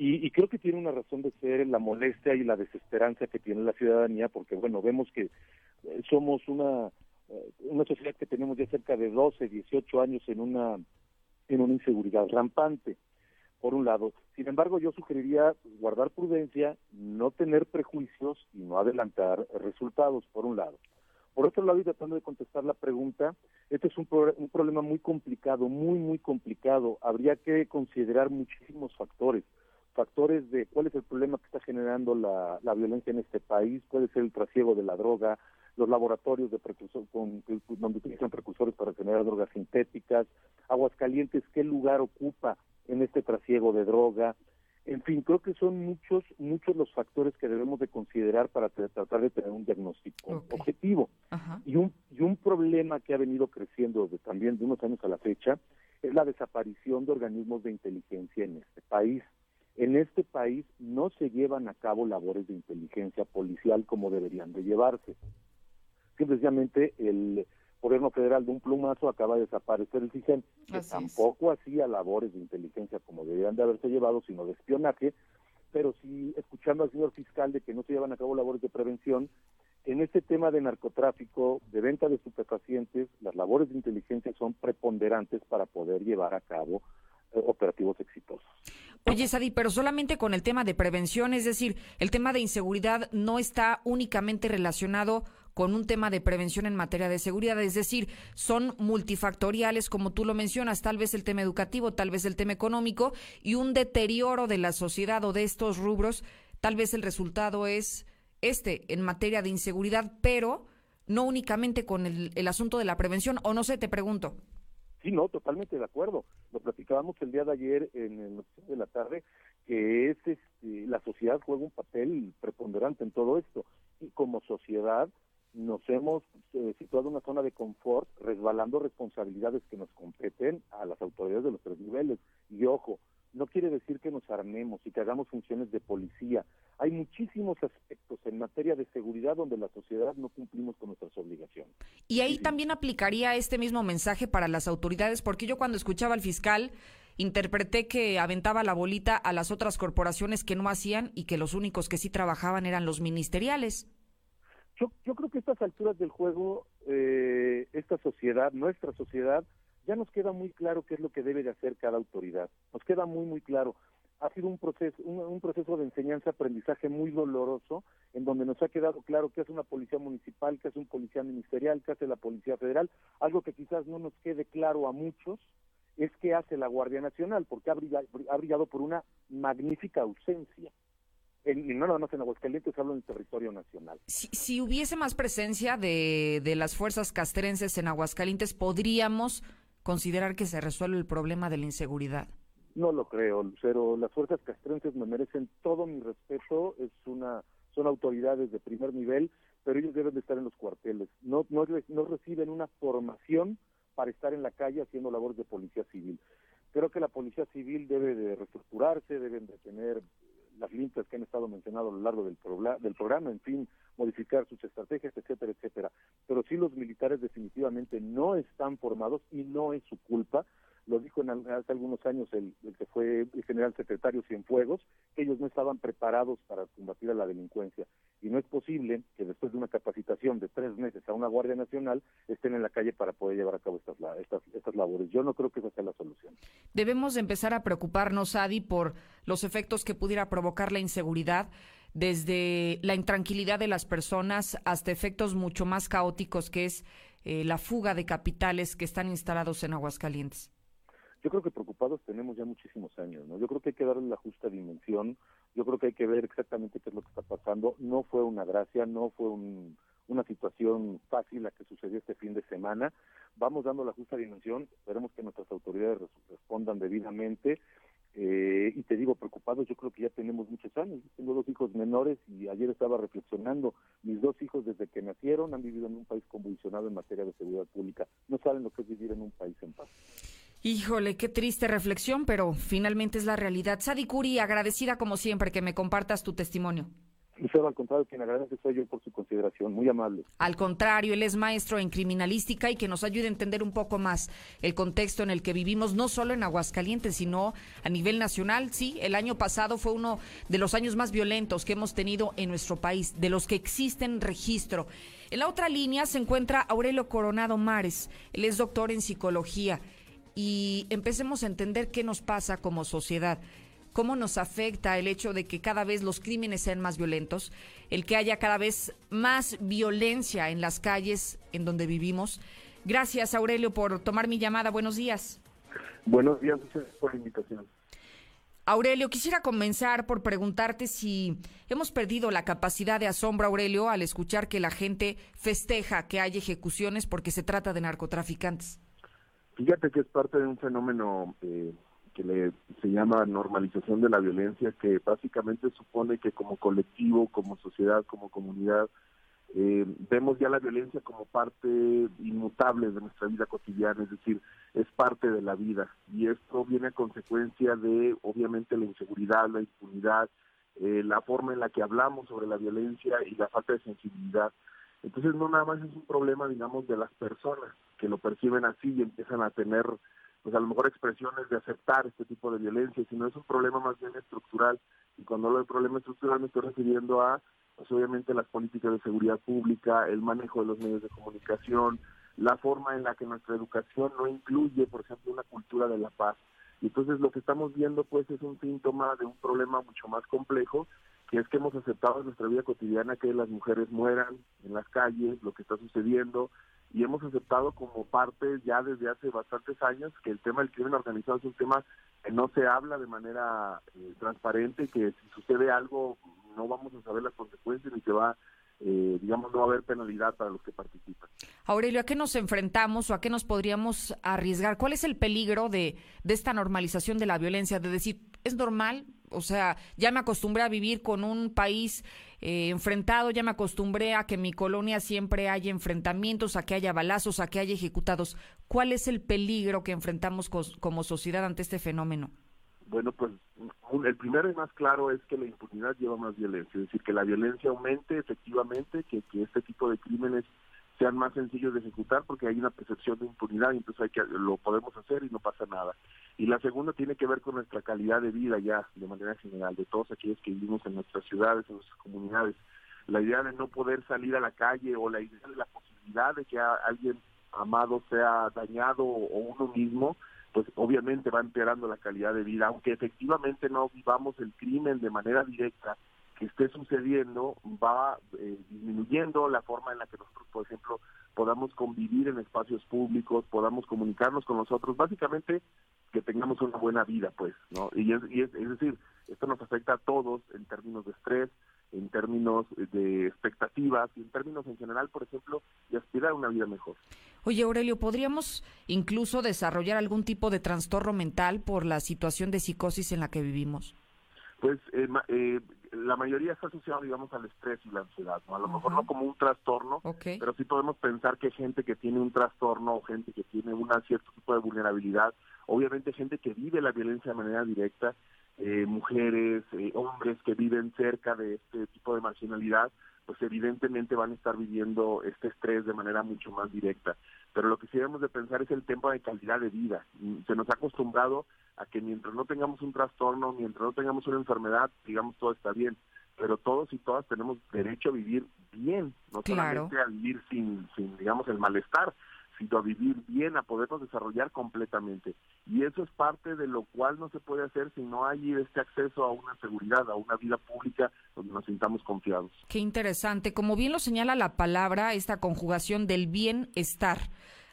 y, creo que tiene una razón de ser la molestia y la desesperanza que tiene la ciudadanía, porque bueno, vemos que eh, somos una, una sociedad que tenemos ya cerca de 12, 18 años en una, en una inseguridad rampante por un lado. Sin embargo, yo sugeriría guardar prudencia, no tener prejuicios y no adelantar resultados, por un lado. Por otro lado, y tratando de contestar la pregunta, este es un, un problema muy complicado, muy, muy complicado. Habría que considerar muchísimos factores. Factores de cuál es el problema que está generando la, la violencia en este país, puede ser el trasiego de la droga, los laboratorios de precursor, con, donde utilizan precursores para generar drogas sintéticas, Aguascalientes, qué lugar ocupa en este trasiego de droga. En fin, creo que son muchos, muchos los factores que debemos de considerar para tratar de tener un diagnóstico objetivo. Y un, y un problema que ha venido creciendo de, también de unos años a la fecha es la desaparición de organismos de inteligencia en este país. En este país no se llevan a cabo labores de inteligencia policial como deberían de llevarse. Simplemente el gobierno federal de un plumazo acaba de desaparecer el CIGEN, que tampoco hacía labores de inteligencia como deberían de haberse llevado, sino de espionaje, pero sí, escuchando al señor fiscal de que no se llevan a cabo labores de prevención, en este tema de narcotráfico, de venta de estupefacientes, las labores de inteligencia son preponderantes para poder llevar a cabo eh, operativos exitosos. Oye, Sadi, pero solamente con el tema de prevención, es decir, el tema de inseguridad no está únicamente relacionado con un tema de prevención en materia de seguridad, es decir, son multifactoriales, como tú lo mencionas, tal vez el tema educativo, tal vez el tema económico y un deterioro de la sociedad o de estos rubros, tal vez el resultado es este en materia de inseguridad, pero no únicamente con el, asunto de la prevención, o no sé, te pregunto. Sí, no, totalmente de acuerdo. Lo platicábamos el día de ayer en el de la tarde, que es este, la sociedad juega un papel preponderante en todo esto. Y como sociedad nos hemos eh, situado en una zona de confort, resbalando responsabilidades que nos competen a las autoridades de los tres niveles. Y ojo, no quiere decir que nos armemos y que hagamos funciones de policía. Hay muchísimos aspectos en materia de seguridad donde la sociedad no cumplimos con nuestras obligaciones. Y ahí también aplicaría este mismo mensaje para las autoridades, porque yo cuando escuchaba al fiscal interpreté que aventaba la bolita a las otras corporaciones que no hacían y que los únicos que sí trabajaban eran los ministeriales. Yo, yo creo que a estas alturas del juego, eh, esta sociedad, nuestra sociedad, ya nos queda muy claro qué es lo que debe de hacer cada autoridad. Nos queda muy, muy claro. Ha sido un proceso, un, proceso de enseñanza-aprendizaje muy doloroso, en donde nos ha quedado claro qué hace una policía municipal, qué hace un policía ministerial, qué hace la policía federal. Algo que quizás no nos quede claro a muchos es qué hace la Guardia Nacional, porque ha ha brillado por una magnífica ausencia y no nada más en Aguascalientes, hablo en el territorio nacional. Si, hubiese más presencia de, de las fuerzas castrenses en Aguascalientes, ¿podríamos considerar que se resuelve el problema de la inseguridad? No lo creo, Lucero. Las fuerzas castrenses me merecen todo mi respeto. Es una, son autoridades de primer nivel, pero ellos deben de estar en los cuarteles. No, no, no reciben una formación para estar en la calle haciendo labores de policía civil. Creo que la policía civil debe de reestructurarse, deben de tener las limpias que han estado mencionando a lo largo del, del programa, en fin, modificar sus estrategias, etcétera, etcétera. Pero sí los militares definitivamente no están formados y no es su culpa lo dijo en, hace algunos años el, que fue el general secretario Cienfuegos, que ellos no estaban preparados para combatir a la delincuencia. Y no es posible que después de una capacitación de tres meses a una Guardia Nacional estén en la calle para poder llevar a cabo estas, estas, estas labores. Yo no creo que esa sea la solución. Debemos empezar a preocuparnos, Adi, por los efectos que pudiera provocar la inseguridad desde la intranquilidad de las personas hasta efectos mucho más caóticos que es eh, la fuga de capitales que están instalados en Aguascalientes. Yo creo que preocupados tenemos ya muchísimos años, ¿no? Yo creo que hay que darle la justa dimensión, yo creo que hay que ver exactamente qué es lo que está pasando. No fue una gracia, no fue una situación fácil la que sucedió este fin de semana. Vamos dando la justa dimensión, esperemos que nuestras autoridades respondan debidamente. Eh, y te digo, preocupados, yo creo que ya tenemos muchos años. tengo dos hijos menores y ayer estaba reflexionando. Mis dos hijos, desde que nacieron, han vivido en un país convulsionado en materia de seguridad pública. No saben lo que es vivir en un país en paz. Híjole, qué triste reflexión, pero finalmente es la realidad. Sadi Curi, agradecida como siempre que me compartas tu testimonio. Lucero, al contrario, quien agradece soy yo por su consideración, muy amable. Al contrario, él es maestro en criminalística y que nos ayude a entender un poco más el contexto en el que vivimos, no solo en Aguascalientes, sino a nivel nacional. Sí, el año pasado fue uno de los años más violentos que hemos tenido en nuestro país, de los que existen registro. En la otra línea se encuentra Aurelio Coronado Mares, él es doctor en psicología y empecemos a entender qué nos pasa como sociedad cómo nos afecta el hecho de que cada vez los crímenes sean más violentos, el que haya cada vez más violencia en las calles en donde vivimos. Gracias, Aurelio, por tomar mi llamada. Buenos días. Buenos días, muchas gracias por la invitación. Aurelio, quisiera comenzar por preguntarte si hemos perdido la capacidad de asombro, Aurelio, al escuchar que la gente festeja que hay ejecuciones porque se trata de narcotraficantes. Fíjate que es parte de un fenómeno eh, que le, se llama normalización de la violencia, que básicamente supone que como colectivo, como sociedad, como comunidad, eh, vemos ya la violencia como parte inmutable de nuestra vida cotidiana, es decir, es parte de la vida. Y esto viene a consecuencia de, obviamente, la inseguridad, la impunidad, eh, la forma en la que hablamos sobre la violencia y la falta de sensibilidad. Entonces no nada más es un problema, digamos, de las personas que lo perciben así y empiezan a tener pues a lo mejor expresiones de aceptar este tipo de violencia, sino es un problema más bien estructural. Y cuando hablo de problema estructural me estoy refiriendo a, pues obviamente las políticas de seguridad pública, el manejo de los medios de comunicación, la forma en la que nuestra educación no incluye, por ejemplo, una cultura de la paz. Y entonces lo que estamos viendo pues es un síntoma de un problema mucho más complejo, que es que hemos aceptado en nuestra vida cotidiana que las mujeres mueran en las calles, lo que está sucediendo, y hemos aceptado como parte ya desde hace bastantes años que el tema del crimen organizado es un tema que no se habla de manera eh, transparente, que si sucede algo no vamos a saber las consecuencias ni se va eh, digamos, no va a haber penalidad para los que participan. Aurelio, ¿a qué nos enfrentamos o a qué nos podríamos arriesgar? ¿Cuál es el peligro de, de esta normalización de la violencia? De decir, es normal, o sea, ya me acostumbré a vivir con un país eh, enfrentado, ya me acostumbré a que en mi colonia siempre haya enfrentamientos, a que haya balazos, a que haya ejecutados. ¿Cuál es el peligro que enfrentamos como sociedad ante este fenómeno? Bueno, pues el primero y más claro es que la impunidad lleva más violencia, es decir, que la violencia aumente efectivamente, que, que este tipo de crímenes sean más sencillos de ejecutar porque hay una percepción de impunidad y entonces hay que lo podemos hacer y no pasa nada. Y la segunda tiene que ver con nuestra calidad de vida ya de manera general de todos aquellos que vivimos en nuestras ciudades, en nuestras comunidades. La idea de no poder salir a la calle o la idea de la posibilidad de que alguien amado sea dañado o uno mismo, pues obviamente va empeorando la calidad de vida, aunque efectivamente no vivamos el crimen de manera directa, que esté sucediendo va eh, disminuyendo la forma en la que nosotros, por ejemplo, podamos convivir en espacios públicos, podamos comunicarnos con nosotros, básicamente que tengamos una buena vida, pues, ¿no? Y es, y es, es decir, esto nos afecta a todos en términos de estrés, en términos de expectativas y en términos en general, por ejemplo, de aspirar a una vida mejor. Oye, Aurelio, ¿podríamos incluso desarrollar algún tipo de trastorno mental por la situación de psicosis en la que vivimos? Pues eh, eh, la mayoría está asociado, digamos, al estrés y la ansiedad, ¿no? A lo mejor no como un trastorno, pero sí podemos pensar que gente que tiene un trastorno o gente que tiene un cierto tipo de vulnerabilidad, obviamente gente que vive la violencia de manera directa, eh, mujeres, eh, hombres que viven cerca de este tipo de marginalidad, pues evidentemente van a estar viviendo este estrés de manera mucho más directa. Pero lo que sí debemos de pensar es el tiempo de calidad de vida. Se nos ha acostumbrado a que mientras no tengamos un trastorno, mientras no tengamos una enfermedad, digamos todo está bien. Pero todos y todas tenemos derecho a vivir bien, no solamente a vivir sin, sin, digamos, el malestar, sino a vivir bien, a podernos desarrollar completamente. Y eso es parte de lo cual no se puede hacer si no hay este acceso a una seguridad, a una vida pública donde nos sintamos confiados. Qué interesante. Como bien lo señala la palabra, esta conjugación del bienestar.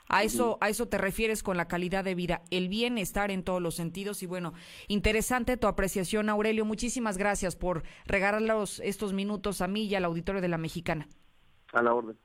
A eso, a eso te refieres con la calidad de vida, el bienestar en todos los sentidos. Y bueno, interesante tu apreciación, Aurelio. Muchísimas gracias por regalarlos estos minutos a mí y al auditorio de la Mexicana. A la orden.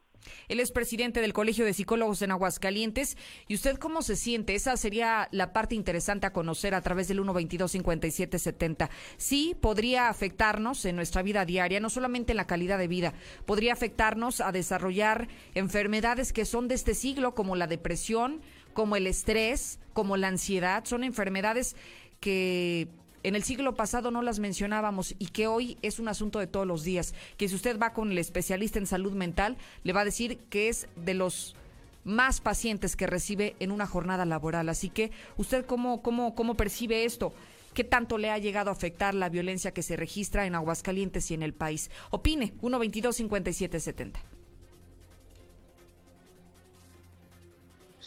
Él es presidente del Colegio de Psicólogos en Aguascalientes. ¿Y usted cómo se siente? Esa sería la parte interesante a conocer a través del 122-5770. Sí, podría afectarnos en nuestra vida diaria, no solamente en la calidad de vida, podría afectarnos a desarrollar enfermedades que son de este siglo, como la depresión, como el estrés, como la ansiedad, son enfermedades que en el siglo pasado no las mencionábamos y que hoy es un asunto de todos los días, que si usted va con el especialista en salud mental, le va a decir que es de los más pacientes que recibe en una jornada laboral. Así que, ¿usted cómo, cómo, cómo percibe esto? ¿Qué tanto le ha llegado a afectar la violencia que se registra en Aguascalientes y en el país? Opine, 122-5770.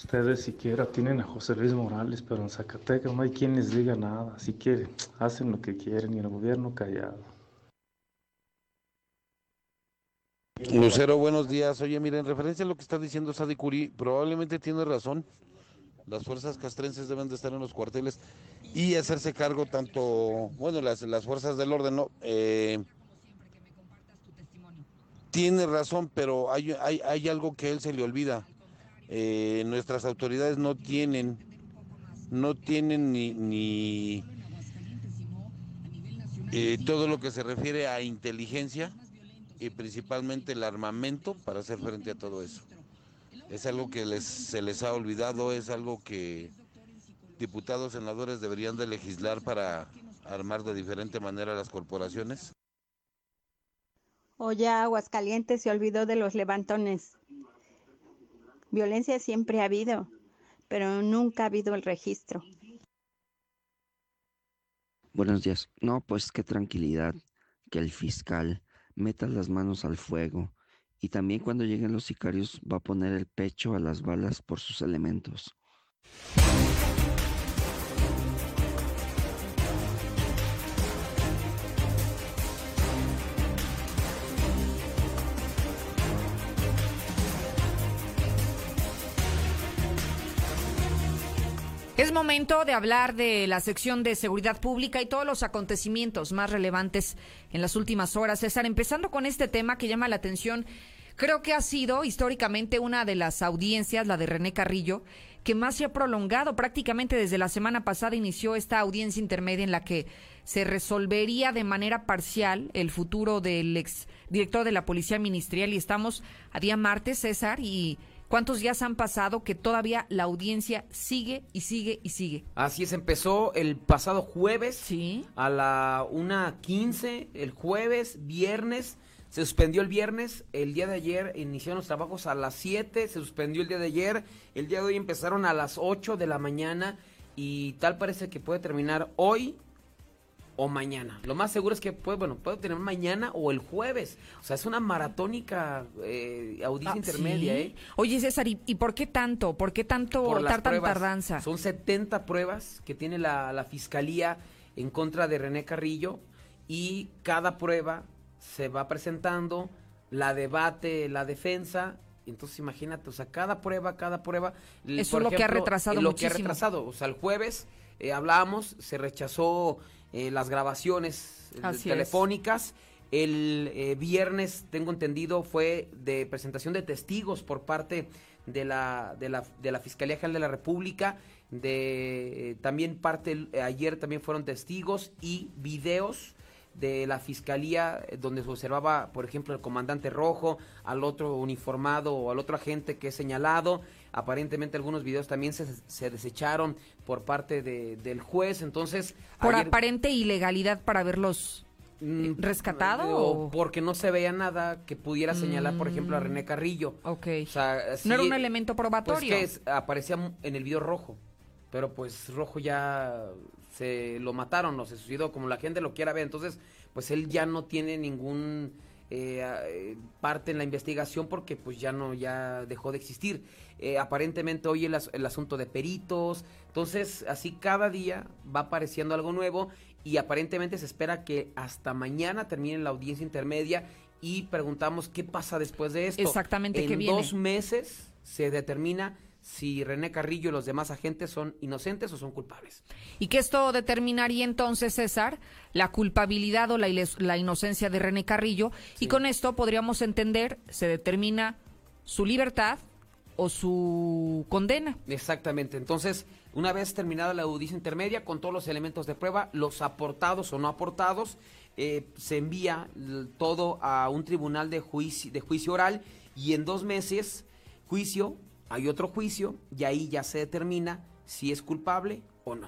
Ustedes siquiera tienen a José Luis Morales, pero en Zacatecas no hay quien les diga nada. Si quieren, hacen lo que quieren y el gobierno callado. Lucero, buenos días. Oye, mira, en referencia a lo que está diciendo Sadi probablemente tiene razón. Las fuerzas castrenses deben de estar en los cuarteles y hacerse cargo tanto, bueno, las, las fuerzas del orden, ¿no? Eh, tiene razón, pero hay, hay, hay algo que él se le olvida. Eh, nuestras autoridades no tienen, no tienen ni, ni eh, todo lo que se refiere a inteligencia y principalmente el armamento para hacer frente a todo eso. Es algo que les, se les ha olvidado, es algo que diputados, senadores deberían de legislar para armar de diferente manera las corporaciones. O ya Aguascalientes se olvidó de los levantones. Violencia siempre ha habido, pero nunca ha habido el registro. Buenos días. No, pues qué tranquilidad que el fiscal meta las manos al fuego y también cuando lleguen los sicarios va a poner el pecho a las balas por sus elementos. Es momento de hablar de la sección de seguridad pública y todos los acontecimientos más relevantes en las últimas horas. César, empezando con este tema que llama la atención, creo que ha sido históricamente una de las audiencias, la de René Carrillo, que más se ha prolongado. Prácticamente desde la semana pasada inició esta audiencia intermedia en la que se resolvería de manera parcial el futuro del ex director de la Policía Ministerial y estamos a día martes, César, y ¿Cuántos días han pasado que todavía la audiencia sigue y sigue y sigue? Así es, empezó el pasado jueves ¿Sí? a la 1.15, el jueves, viernes, se suspendió el viernes, el día de ayer iniciaron los trabajos a las 7, se suspendió el día de ayer, el día de hoy empezaron a las 8 de la mañana y tal parece que puede terminar hoy o mañana. Lo más seguro es que puede, bueno, puede tener mañana o el jueves. O sea, es una maratónica eh, audiencia Ah, intermedia, ¿sí? ¿eh? Oye, César, ¿y, y por qué tanto? ¿Por qué tanto Por tar- pruebas. tardanza? Son 70 pruebas que tiene la, la fiscalía en contra de René Carrillo y cada prueba se va presentando, la debate, la defensa. Entonces imagínate, o sea, cada prueba, cada prueba. Eso es lo que ha ejemplo, retrasado lo que ha muchísimo. retrasado. O sea, el jueves eh, hablábamos, se rechazó eh, las grabaciones eh, es. telefónicas. El eh, viernes, tengo entendido, fue de presentación de testigos por parte de la, de la, de la Fiscalía General de la República. De, eh, también parte, ayer también fueron testigos y videos de la fiscalía donde se observaba, por ejemplo, el comandante rojo, al otro uniformado o al otro agente que es señalado. Aparentemente algunos videos también se, se desecharon por parte de- del juez. Entonces, ¿Por ayer- aparente ilegalidad para haberlos Mm, rescatado? o porque no se veía nada que pudiera señalar, por ejemplo, a Mm, René Carrillo. Ok. O sea, sí, No era un elemento probatorio. Pues que es- aparecía en el video rojo, pero pues rojo ya se lo mataron o se suicidó, como la gente lo quiera ver. Entonces, pues él ya no tiene ningún eh, eh, parte en la investigación porque pues ya no, ya dejó de existir. Eh, aparentemente hoy el, as- el asunto de peritos, entonces así cada día va apareciendo algo nuevo y aparentemente se espera que hasta mañana termine la audiencia intermedia y preguntamos qué pasa después de esto. Exactamente, en ¿qué viene? dos meses se determina si René Carrillo y los demás agentes son inocentes o son culpables. Y que esto determinaría entonces, César, la culpabilidad o la, la inocencia de René Carrillo. Y con esto podríamos entender, se determina su libertad o su condena. Exactamente. Entonces, una vez terminada la audiencia intermedia, con todos los elementos de prueba, los aportados o no aportados, eh, se envía todo a un tribunal de juicio, de juicio oral y en dos meses, juicio hay otro juicio y ahí ya se determina si es culpable o no.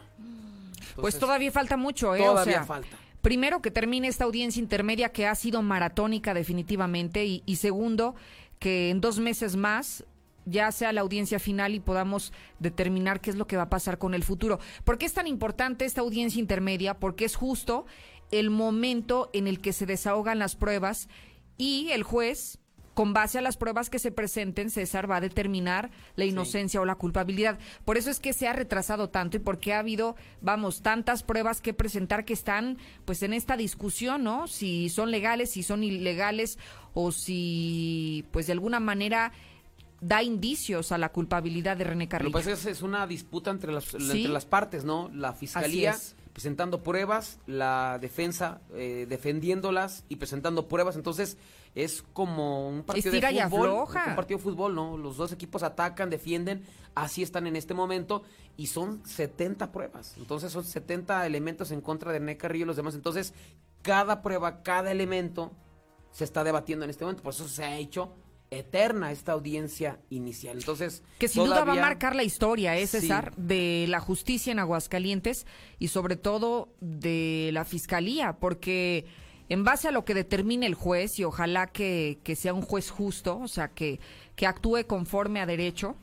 pues todavía falta mucho, ¿eh? Todavía o sea, falta. Primero, que termine esta audiencia intermedia que ha sido maratónica definitivamente y, y segundo, que en dos meses más ya sea la audiencia final y podamos determinar qué es lo que va a pasar con el futuro. ¿Por qué es tan importante esta audiencia intermedia? Porque es justo el momento en el que se desahogan las pruebas y el juez con base a las pruebas que se presenten, César va a determinar la inocencia o la culpabilidad. Por eso es que se ha retrasado tanto y porque ha habido, vamos, tantas pruebas que presentar que están pues en esta discusión, ¿no? Si son legales, si son ilegales o si pues de alguna manera da indicios a la culpabilidad de René Carrillo. Lo que pasa es, es una disputa entre las, entre las partes, ¿no? La fiscalía presentando pruebas, la defensa eh, defendiéndolas y presentando pruebas. Entonces es como un partido de fútbol. Un partido de fútbol, ¿no? Los dos equipos atacan, defienden, así están en este momento y son 70 pruebas. Entonces son 70 elementos en contra de René Carrillo y los demás. Entonces cada prueba, cada elemento se está debatiendo en este momento. Por eso se ha hecho eterna esta audiencia inicial. Entonces, que sin duda va a marcar la historia, ¿eh, César? De la justicia en Aguascalientes y sobre todo de la fiscalía, porque en base a lo que determine el juez, y ojalá que, que sea un juez justo, o sea, que, que actúe conforme a derecho,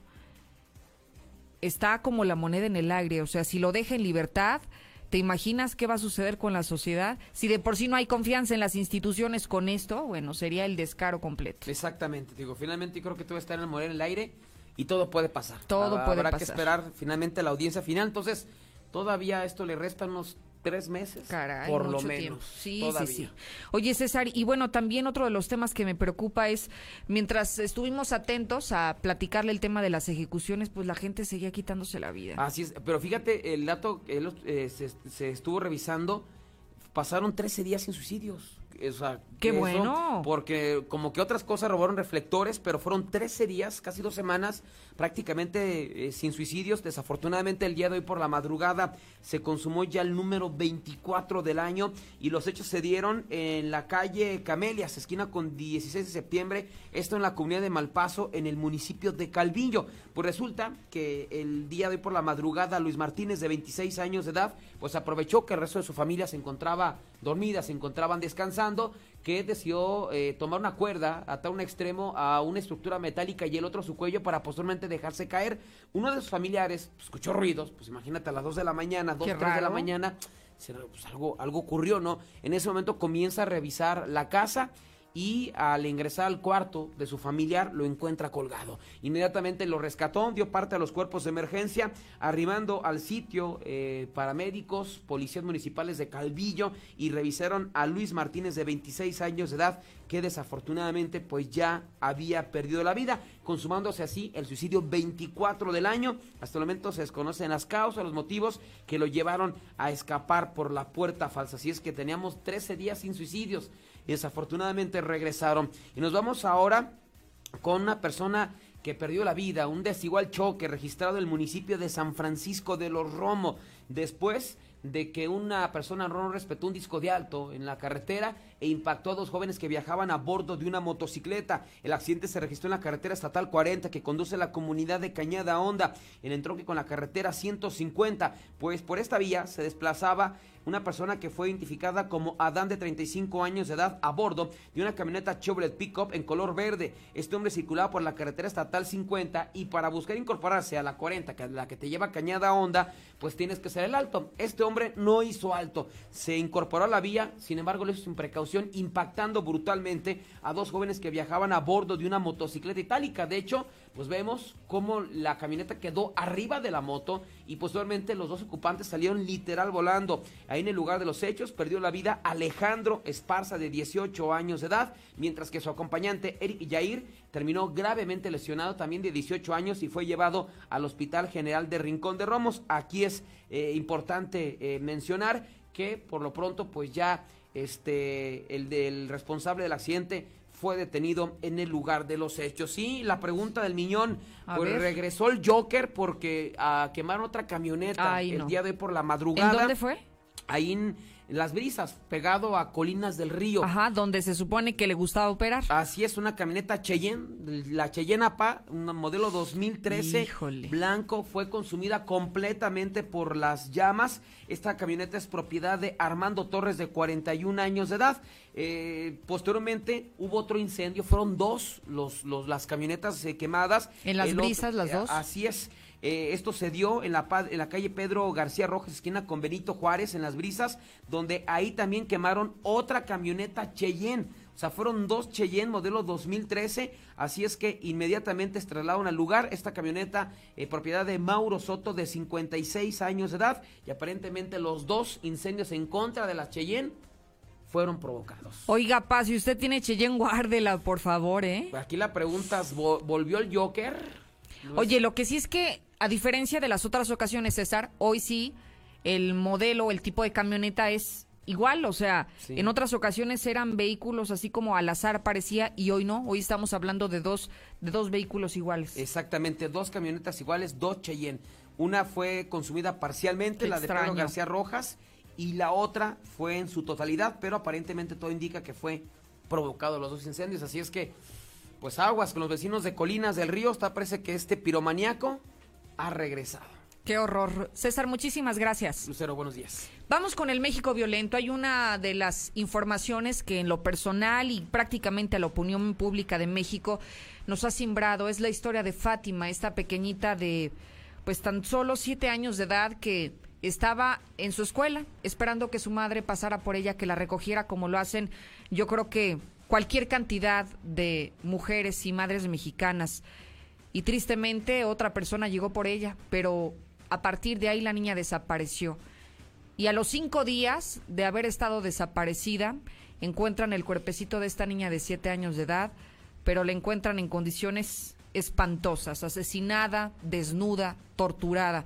está como la moneda en el aire, o sea, si lo deja en libertad, ¿Te imaginas qué va a suceder con la sociedad? Si de por sí no hay confianza en las instituciones con esto, bueno, sería el descaro completo. Exactamente, digo, finalmente creo que todo está en el morir en el aire y todo puede pasar. Todo puede pasar. Habrá que esperar finalmente la audiencia final, entonces todavía esto le resta unos tres meses, Caray, por lo menos. tiempo. Sí, sí, sí. Oye, César, y bueno, también otro de los temas que me preocupa es, mientras estuvimos atentos a platicarle el tema de las ejecuciones, pues la gente seguía quitándose la vida. Así es, pero fíjate, el dato eh, eh, se, se estuvo revisando, pasaron 13 días sin suicidios. O sea, ¡Qué eso, bueno! Porque como que otras cosas robaron reflectores, pero fueron 13 días, casi dos semanas, prácticamente eh, sin suicidios. Desafortunadamente el día de hoy por la madrugada se consumó ya el número 24 del año y los hechos se dieron en la calle Camelias, esquina con 16 de septiembre, esto en la comunidad de Malpaso, en el municipio de Calvillo. Pues resulta que el día de hoy por la madrugada Luis Martínez, de 26 años de edad, pues aprovechó que el resto de su familia se encontraba dormida, se encontraban descansando, que decidió eh, tomar una cuerda, atar un extremo a una estructura metálica y el otro a su cuello para posteriormente dejarse caer. Uno de sus familiares pues, escuchó ruidos, pues imagínate a las 2 de la mañana, 2, Qué 3 de la mañana, pues, algo, algo ocurrió, ¿no? En ese momento comienza a revisar la casa y al ingresar al cuarto de su familiar lo encuentra colgado. Inmediatamente lo rescató, dio parte a los cuerpos de emergencia, arribando al sitio eh, paramédicos, policías municipales de Calvillo y revisaron a Luis Martínez de 26 años de edad que desafortunadamente pues ya había perdido la vida, consumándose así el suicidio 24 del año. Hasta el momento se desconocen las causas, los motivos que lo llevaron a escapar por la puerta falsa. Así es que teníamos 13 días sin suicidios y desafortunadamente regresaron. Y nos vamos ahora con una persona que perdió la vida, un desigual choque registrado en el municipio de San Francisco de los Romo, después de que una persona no respetó un disco de alto en la carretera e impactó a dos jóvenes que viajaban a bordo de una motocicleta. El accidente se registró en la carretera estatal 40 que conduce a la comunidad de Cañada Honda, en entronque con la carretera 150, pues por esta vía se desplazaba una persona que fue identificada como Adán de 35 años de edad a bordo de una camioneta Chevrolet Pickup en color verde. Este hombre circulaba por la carretera estatal 50 y para buscar incorporarse a la 40, que es la que te lleva Cañada Honda, pues tienes que hacer el alto. Este hombre no hizo alto, se incorporó a la vía, sin embargo lo hizo sin precaución, impactando brutalmente a dos jóvenes que viajaban a bordo de una motocicleta itálica. De hecho, pues vemos cómo la camioneta quedó arriba de la moto y posteriormente los dos ocupantes salieron literal volando. Ahí en el lugar de los hechos perdió la vida Alejandro Esparza de 18 años de edad, mientras que su acompañante Eric Yair terminó gravemente lesionado también de 18 años y fue llevado al Hospital General de Rincón de Romos. Aquí es eh, importante eh, mencionar que por lo pronto pues ya este el del responsable del accidente fue detenido en el lugar de los hechos. Sí, la pregunta del Miñón, A pues ver. regresó el Joker porque ah, quemaron otra camioneta Ay, el no. día de hoy por la madrugada. ¿En dónde fue? Ahí en, Las Brisas, pegado a Colinas del Río. Ajá, donde se supone que le gustaba operar. Así es, una camioneta Cheyenne, la Cheyenne APA, un modelo 2013, Híjole. blanco, fue consumida completamente por las llamas. Esta camioneta es propiedad de Armando Torres, de 41 años de edad. Eh, posteriormente hubo otro incendio, fueron dos los, los, las camionetas eh, quemadas. ¿En las El otro- brisas las eh, dos? Así es. Eh, esto se dio en la, pa- en la calle Pedro García Rojas, esquina con Benito Juárez, en Las Brisas, donde ahí también quemaron otra camioneta Cheyenne. O sea, fueron dos Cheyenne modelo 2013, así es que inmediatamente se trasladaron al lugar. Esta camioneta, eh, propiedad de Mauro Soto, de 56 años de edad, y aparentemente los dos incendios en contra de la Cheyenne fueron provocados. Oiga, Paz, si usted tiene Cheyenne, guárdela, por favor, ¿eh? Aquí la pregunta es, ¿vo- ¿volvió el Joker? Oye, lo que sí es que, a diferencia de las otras ocasiones, César, hoy sí el modelo, el tipo de camioneta es igual, o sea, Sí. en otras ocasiones eran vehículos así como al azar parecía y hoy no, hoy estamos hablando de dos de dos vehículos iguales. Exactamente, dos camionetas iguales, dos Cheyenne. Una fue consumida parcialmente, Qué la de Pedro. García Rojas, y la otra fue en su totalidad, pero aparentemente todo indica que fue provocado los dos incendios. Así es que, pues aguas con los vecinos de Colinas del Río. Está parece que este piromaniaco ha regresado. Qué horror. César, muchísimas gracias. Lucero, buenos días. Vamos con el México violento. Hay una de las informaciones que en lo personal y prácticamente a la opinión pública de México nos ha simbrado. Es la historia de Fátima, esta pequeñita de pues tan solo siete años de edad que estaba en su escuela esperando que su madre pasara por ella, que la recogiera como lo hacen yo creo que cualquier cantidad de mujeres y madres mexicanas. Y tristemente otra persona llegó por ella, pero a partir de ahí la niña desapareció. Y a los cinco días de haber estado desaparecida, encuentran el cuerpecito de esta niña de siete años de edad, pero la encuentran en condiciones espantosas, asesinada, desnuda, torturada.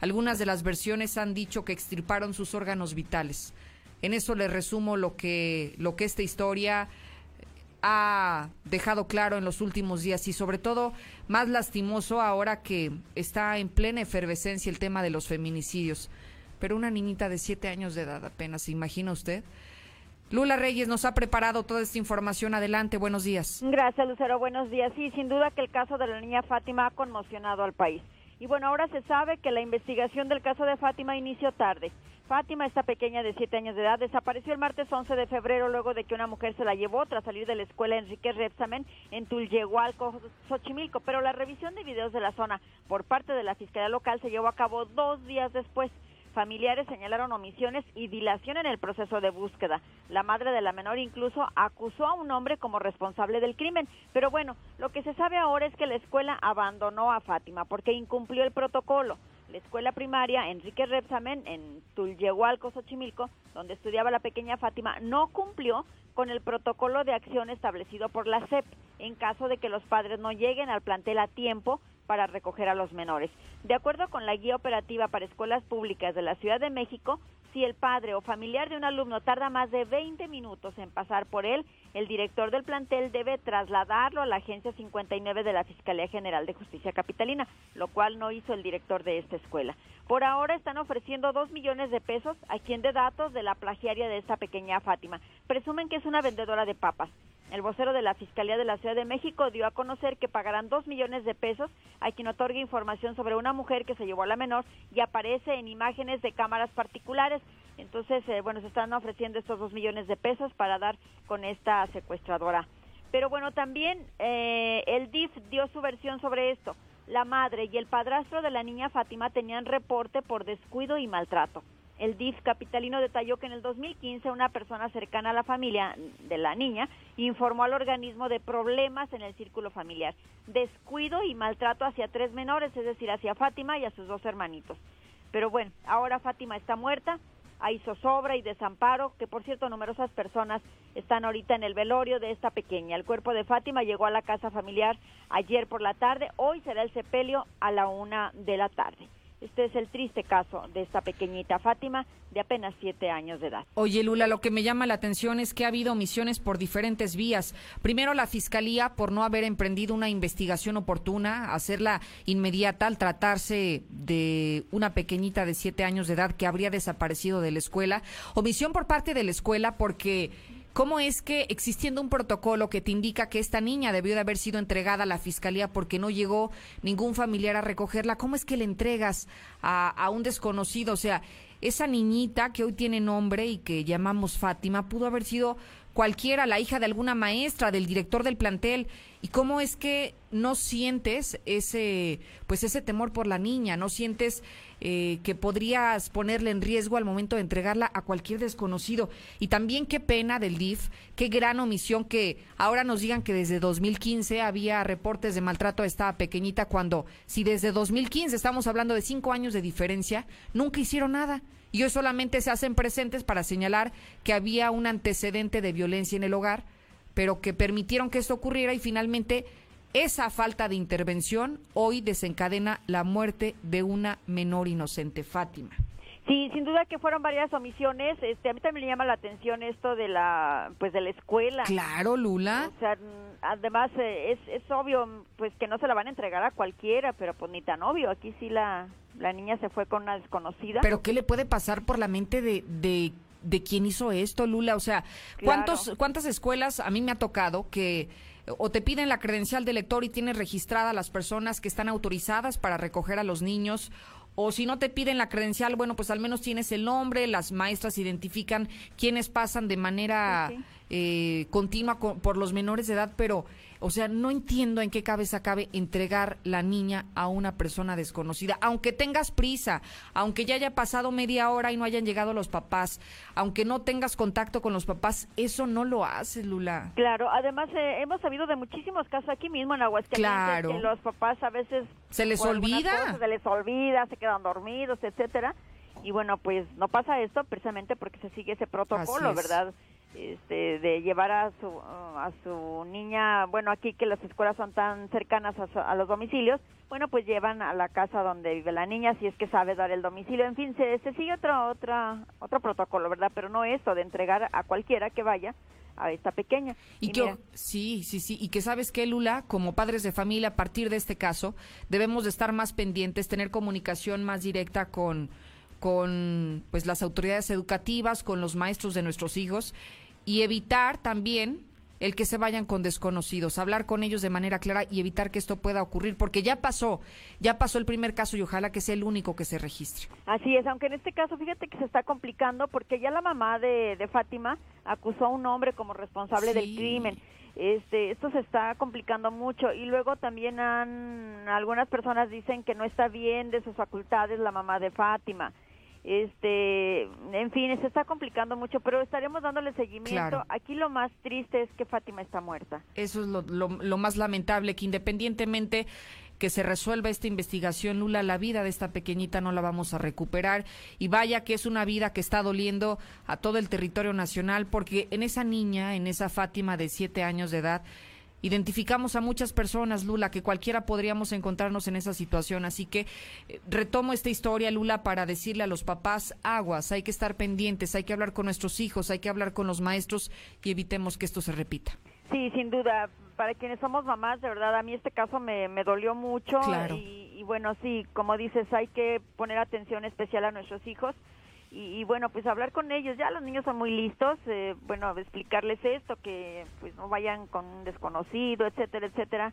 Algunas de las versiones han dicho que extirparon sus órganos vitales. En eso les resumo lo que, lo que esta historia ha dejado claro en los últimos días y sobre todo más lastimoso ahora que está en plena efervescencia el tema de los feminicidios. Pero una niñita de siete años de edad apenas, ¿se imagina usted? Lula Reyes nos ha preparado toda esta información. Adelante, buenos días. Gracias, Lucero. Buenos días. Sí, sin duda que el caso de la niña Fátima ha conmocionado al país. Y bueno, ahora se sabe que la investigación del caso de Fátima inició tarde. Fátima, esta pequeña de siete años de edad, desapareció el martes 11 de febrero luego de que una mujer se la llevó tras salir de la escuela Enrique Repsamen en Tulyehualco, Xochimilco. Pero la revisión de videos de la zona por parte de la Fiscalía Local se llevó a cabo dos días después. Familiares señalaron omisiones y dilación en el proceso de búsqueda. La madre de la menor incluso acusó a un hombre como responsable del crimen. Pero bueno, lo que se sabe ahora es que la escuela abandonó a Fátima porque incumplió el protocolo. La escuela primaria Enrique Repsamen en Tulyehualco, Xochimilco, donde estudiaba la pequeña Fátima, no cumplió con el protocolo de acción establecido por la SEP en caso de que los padres no lleguen al plantel a tiempo para recoger a los menores. De acuerdo con la guía operativa para escuelas públicas de la Ciudad de México, si el padre o familiar de un alumno tarda más de 20 minutos en pasar por él, el director del plantel debe trasladarlo a la Agencia 59 de la Fiscalía General de Justicia Capitalina, lo cual no hizo el director de esta escuela. Por ahora están ofreciendo dos millones de pesos a quien dé datos de la plagiaria de esta pequeña Fátima. Presumen que es una vendedora de papas. El vocero de la Fiscalía de la Ciudad de México dio a conocer que pagarán dos millones de pesos a quien otorgue información sobre una mujer que se llevó a la menor y aparece en imágenes de cámaras particulares. Entonces, eh, bueno, se están ofreciendo estos dos millones de pesos para dar con esta secuestradora. Pero bueno, también eh, el DIF dio su versión sobre esto. La madre y el padrastro de la niña Fátima tenían reporte por descuido y maltrato. El DIF capitalino detalló que en el 2015 una persona cercana a la familia de la niña informó al organismo de problemas en el círculo familiar, descuido y maltrato hacia tres menores, es decir, hacia Fátima y a sus dos hermanitos. Pero bueno, ahora Fátima está muerta, hay zozobra y desamparo, que por cierto numerosas personas están ahorita en el velorio de esta pequeña. El cuerpo de Fátima llegó a la casa familiar ayer por la tarde, hoy será el sepelio a la una de la tarde. Este es el triste caso de esta pequeñita Fátima de apenas siete años de edad. Oye, Lula, lo que me llama la atención es que ha habido omisiones por diferentes vías. Primero, la Fiscalía por no haber emprendido una investigación oportuna, hacerla inmediata al tratarse de una pequeñita de siete años de edad que habría desaparecido de la escuela. Omisión por parte de la escuela porque ¿Cómo es que existiendo un protocolo que te indica que esta niña debió de haber sido entregada a la fiscalía porque no llegó ningún familiar a recogerla, cómo es que le entregas a, a un desconocido? O sea, esa niñita que hoy tiene nombre y que llamamos Fátima pudo haber sido cualquiera, la hija de alguna maestra, del director del plantel. ¿Y cómo es que no sientes ese, pues ese temor por la niña? ¿No sientes eh, que podrías ponerle en riesgo al momento de entregarla a cualquier desconocido? Y también qué pena del DIF, qué gran omisión que ahora nos digan que desde 2015 había reportes de maltrato a esta pequeñita cuando, si desde 2015 estamos hablando de cinco años de diferencia, nunca hicieron nada y hoy solamente se hacen presentes para señalar que había un antecedente de violencia en el hogar, pero que permitieron que esto ocurriera y finalmente esa falta de intervención hoy desencadena la muerte de una menor inocente, Fátima. Sí, sin duda que fueron varias omisiones. Este, a mí también me llama la atención esto de la, pues, de la escuela. Claro, Lula. O sea, mm, además eh, es, es obvio, pues, que no se la van a entregar a cualquiera, pero pues ni tan obvio. Aquí sí la, la niña se fue con una desconocida. Pero ¿qué le puede pasar por la mente de, de, de quién hizo esto, Lula? O sea, ¿cuántos, Claro. ¿cuántas escuelas a mí me ha tocado que o te piden la credencial de lector y tienes registrada las personas que están autorizadas para recoger a los niños? O si no te piden la credencial, bueno, pues al menos tienes el nombre, las maestras identifican quiénes pasan de manera eh, continua con- por los menores de edad, pero, o sea, no entiendo en qué cabeza cabe entregar la niña a una persona desconocida, aunque tengas prisa, aunque ya haya pasado media hora y no hayan llegado los papás, aunque no tengas contacto con los papás, eso no lo haces, Lula. Claro, además eh, hemos sabido de muchísimos casos aquí mismo en Aguascalientes Claro. que los papás a veces Se les olvida. se les olvida, se quedan dormidos, etcétera. Y bueno, pues no pasa esto precisamente porque se sigue ese protocolo. ¿verdad? Este, de llevar a su a su niña, bueno, aquí que las escuelas son tan cercanas a, su- a los domicilios, bueno, pues llevan a la casa donde vive la niña si es que sabe dar el domicilio. En fin, se, se sigue otro otra otro protocolo, ¿verdad? Pero no esto de entregar a cualquiera que vaya a esta pequeña. Y, Y que, mira, sí, sí, sí, y que sabes que Lula, como padres de familia, a partir de este caso, debemos de estar más pendientes, tener comunicación más directa con, con pues las autoridades educativas, con los maestros de nuestros hijos, y evitar también el que se vayan con desconocidos, hablar con ellos de manera clara y evitar que esto pueda ocurrir, porque ya pasó, ya pasó el primer caso y ojalá que sea el único que se registre. Así es, aunque en este caso fíjate que se está complicando porque ya la mamá de, de Fátima acusó a un hombre como responsable del crimen. Este, esto se está complicando mucho y luego también han algunas personas dicen que no está bien de sus facultades la mamá de Fátima. Este, en fin, se está complicando mucho, pero estaremos dándole seguimiento. Claro. Aquí lo más triste es que Fátima está muerta. Eso es lo, lo- lo más lamentable, que independientemente que se resuelva esta investigación, Lula, la vida de esta pequeñita no la vamos a recuperar. Y vaya que es una vida que está doliendo a todo el territorio nacional, porque en esa niña, en esa Fátima de siete años de edad, identificamos a muchas personas, Lula, que cualquiera podríamos encontrarnos en esa situación. Así que eh, retomo esta historia, Lula, para decirle a los papás, aguas, hay que estar pendientes, hay que hablar con nuestros hijos, hay que hablar con los maestros y evitemos que esto se repita. Sí, sin duda. Para quienes somos mamás, de verdad, a mí este caso me, me dolió mucho. Claro. Y, y bueno, sí, como dices, hay que poner atención especial a nuestros hijos. Y, y bueno, pues hablar con ellos. Ya los niños son muy listos. eh, bueno, explicarles esto, que pues no vayan con un desconocido, etcétera, etcétera.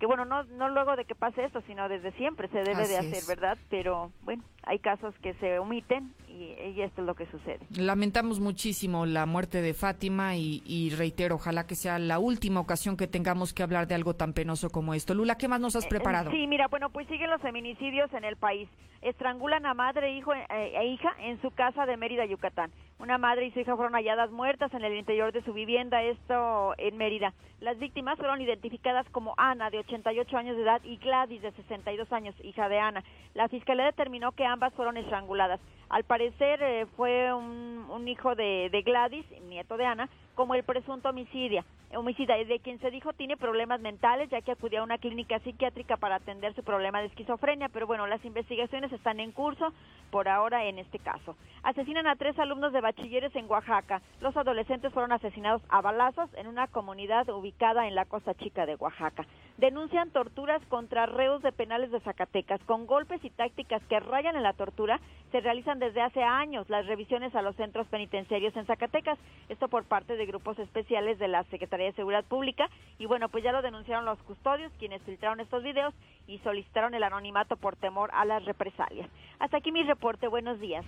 Que bueno, no, no luego de que pase esto, sino desde siempre se debe de hacer, es. ¿verdad? Pero bueno, hay casos que se omiten y, y esto es lo que sucede. Lamentamos muchísimo la muerte de Fátima y, y reitero, ojalá que sea la última ocasión que tengamos que hablar de algo tan penoso como esto. Lula, ¿qué más nos has preparado? Sí, mira, bueno, pues siguen los feminicidios en el país. Estrangulan a madre hijo, eh, e hija en su casa de Mérida, Yucatán. Una madre y su hija fueron halladas muertas en el interior de su vivienda, esto en Mérida. Las víctimas fueron identificadas como Ana, de 88 años de edad, y Gladys, de 62 años, hija de Ana. La fiscalía determinó que ambas fueron estranguladas. Al parecer, parecer eh, fue un, un hijo de, de Gladys, nieto de Ana, como el presunto homicidio homicida, de quien se dijo tiene problemas mentales, ya que acudió a una clínica psiquiátrica para atender su problema de esquizofrenia, pero bueno, las investigaciones están en curso por ahora en este caso. Asesinan a tres alumnos de bachilleres en Oaxaca. Los adolescentes fueron asesinados a balazos en una comunidad ubicada en la costa chica de Oaxaca. Denuncian torturas contra reos de penales de Zacatecas. Con golpes y tácticas que rayan en la tortura, se realizan desde hace años las revisiones a los centros penitenciarios en Zacatecas. Esto por parte de grupos especiales de la Secretaría de Seguridad Pública y bueno, pues ya lo denunciaron los custodios quienes filtraron estos videos y solicitaron el anonimato por temor a las represalias. Hasta aquí mi reporte, buenos días.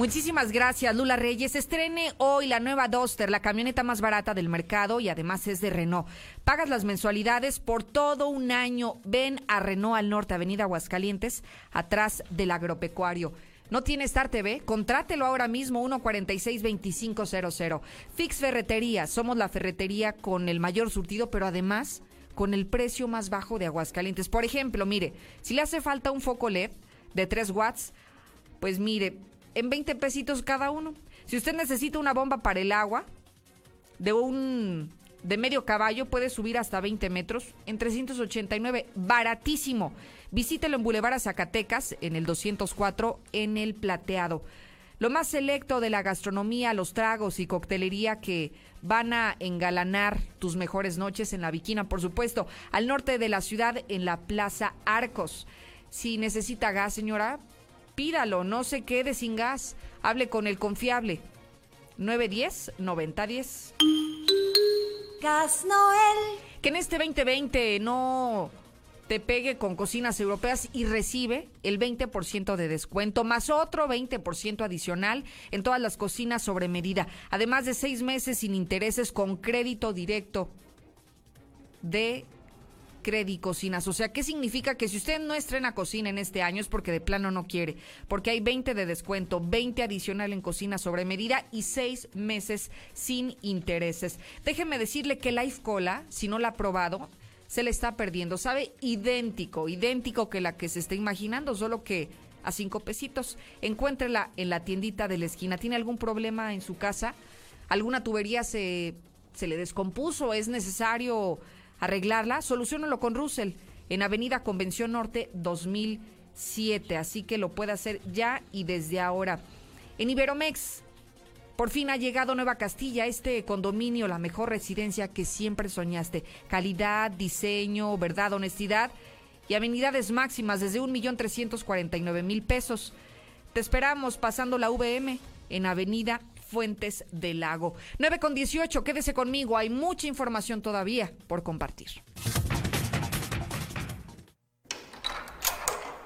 Muchísimas gracias, Lula Reyes. Estrene hoy la nueva Duster, la camioneta más barata del mercado y además es de Renault. Pagas las mensualidades por todo un año. Ven a Renault al norte, Avenida Aguascalientes, atrás del agropecuario. ¿No tiene Star TV? Contrátelo ahora mismo, 146-2500. Fix Ferretería, somos la ferretería con el mayor surtido, pero además con el precio más bajo de Aguascalientes. Por ejemplo, mire, si le hace falta un foco LED de 3 watts, pues mire, en 20 pesitos cada uno. Si usted necesita una bomba para el agua, de un de medio caballo puede subir hasta 20 metros en 389, baratísimo. Visítelo en Boulevard Zacatecas, en el 204, en el Plateado. Lo más selecto de la gastronomía, los tragos y coctelería que van a engalanar tus mejores noches en la Viquina, por supuesto, al norte de la ciudad, en la Plaza Arcos. Si necesita gas, señora, pídalo, no se quede sin gas. Hable con el confiable. 910-9010. Gas Noel. Que en este 2020 no te pegue con cocinas europeas y recibe el 20% de descuento, más otro 20% adicional en todas las cocinas sobre medida, además de seis meses sin intereses con crédito directo de Cocinas. O sea, ¿qué significa? Que si usted no estrena cocina en este año es porque de plano no quiere, porque hay 20 de descuento, 20 adicional en cocina sobre medida y seis meses sin intereses. Déjeme decirle que Life Cola, si no la ha probado, se le está perdiendo. Sabe idéntico, idéntico que la que se está imaginando, solo que a cinco pesitos. Encuéntrela en la tiendita de la esquina. ¿Tiene algún problema en su casa? ¿Alguna tubería se, se le descompuso? ¿Es necesario arreglarla? Solucionalo con Russell en Avenida Convención Norte 2007. Así que lo puede hacer ya y desde ahora. En Iberomex por fin ha llegado Nueva Castilla, este condominio, la mejor residencia que siempre soñaste. Calidad, diseño, verdad, honestidad y amenidades máximas desde un millón trescientos cuarenta y nueve mil pesos. Te esperamos pasando la VM en Avenida Fuentes del Lago. 9 con 18, quédese conmigo, hay mucha información todavía por compartir.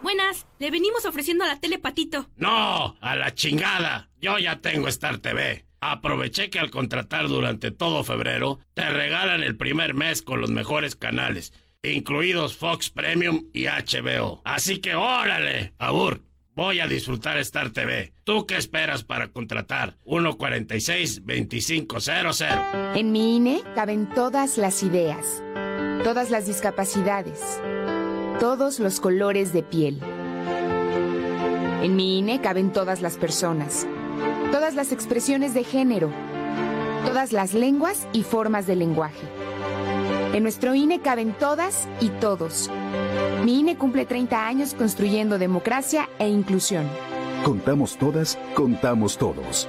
Buenas, le venimos ofreciendo a la tele Patito. No, a la chingada. Yo ya tengo Star TV. Aproveché que al contratar durante todo febrero, te regalan el primer mes con los mejores canales, incluidos Fox Premium y HBO. Así que órale, Abur. Voy a disfrutar Star TV. ¿Tú qué esperas para contratar? 146-2500. En mi INE caben todas las ideas, todas las discapacidades todos los colores de piel. En mi INE caben todas las personas, todas las expresiones de género, todas las lenguas y formas de lenguaje. En nuestro INE caben todas y todos. Mi INE cumple 30 años construyendo democracia e inclusión. Contamos todas, contamos todos.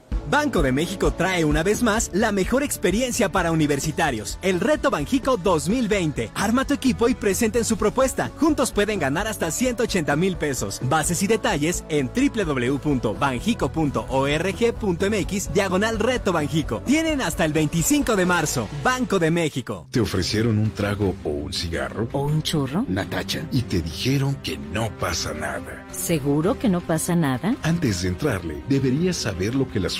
Banco de México trae una vez más la mejor experiencia para universitarios, el Reto Banjico 2020. Arma tu equipo y presenten su propuesta. Juntos pueden ganar hasta 180 mil pesos. Bases y detalles en www.banjico.org.mx diagonal Reto Banjico. Tienen hasta el 25 de marzo. Banco de México. ¿Te ofrecieron un trago o un cigarro? ¿O un churro? Natacha. Y te dijeron que no pasa nada. ¿Seguro que no pasa nada? Antes de entrarle, deberías saber lo que las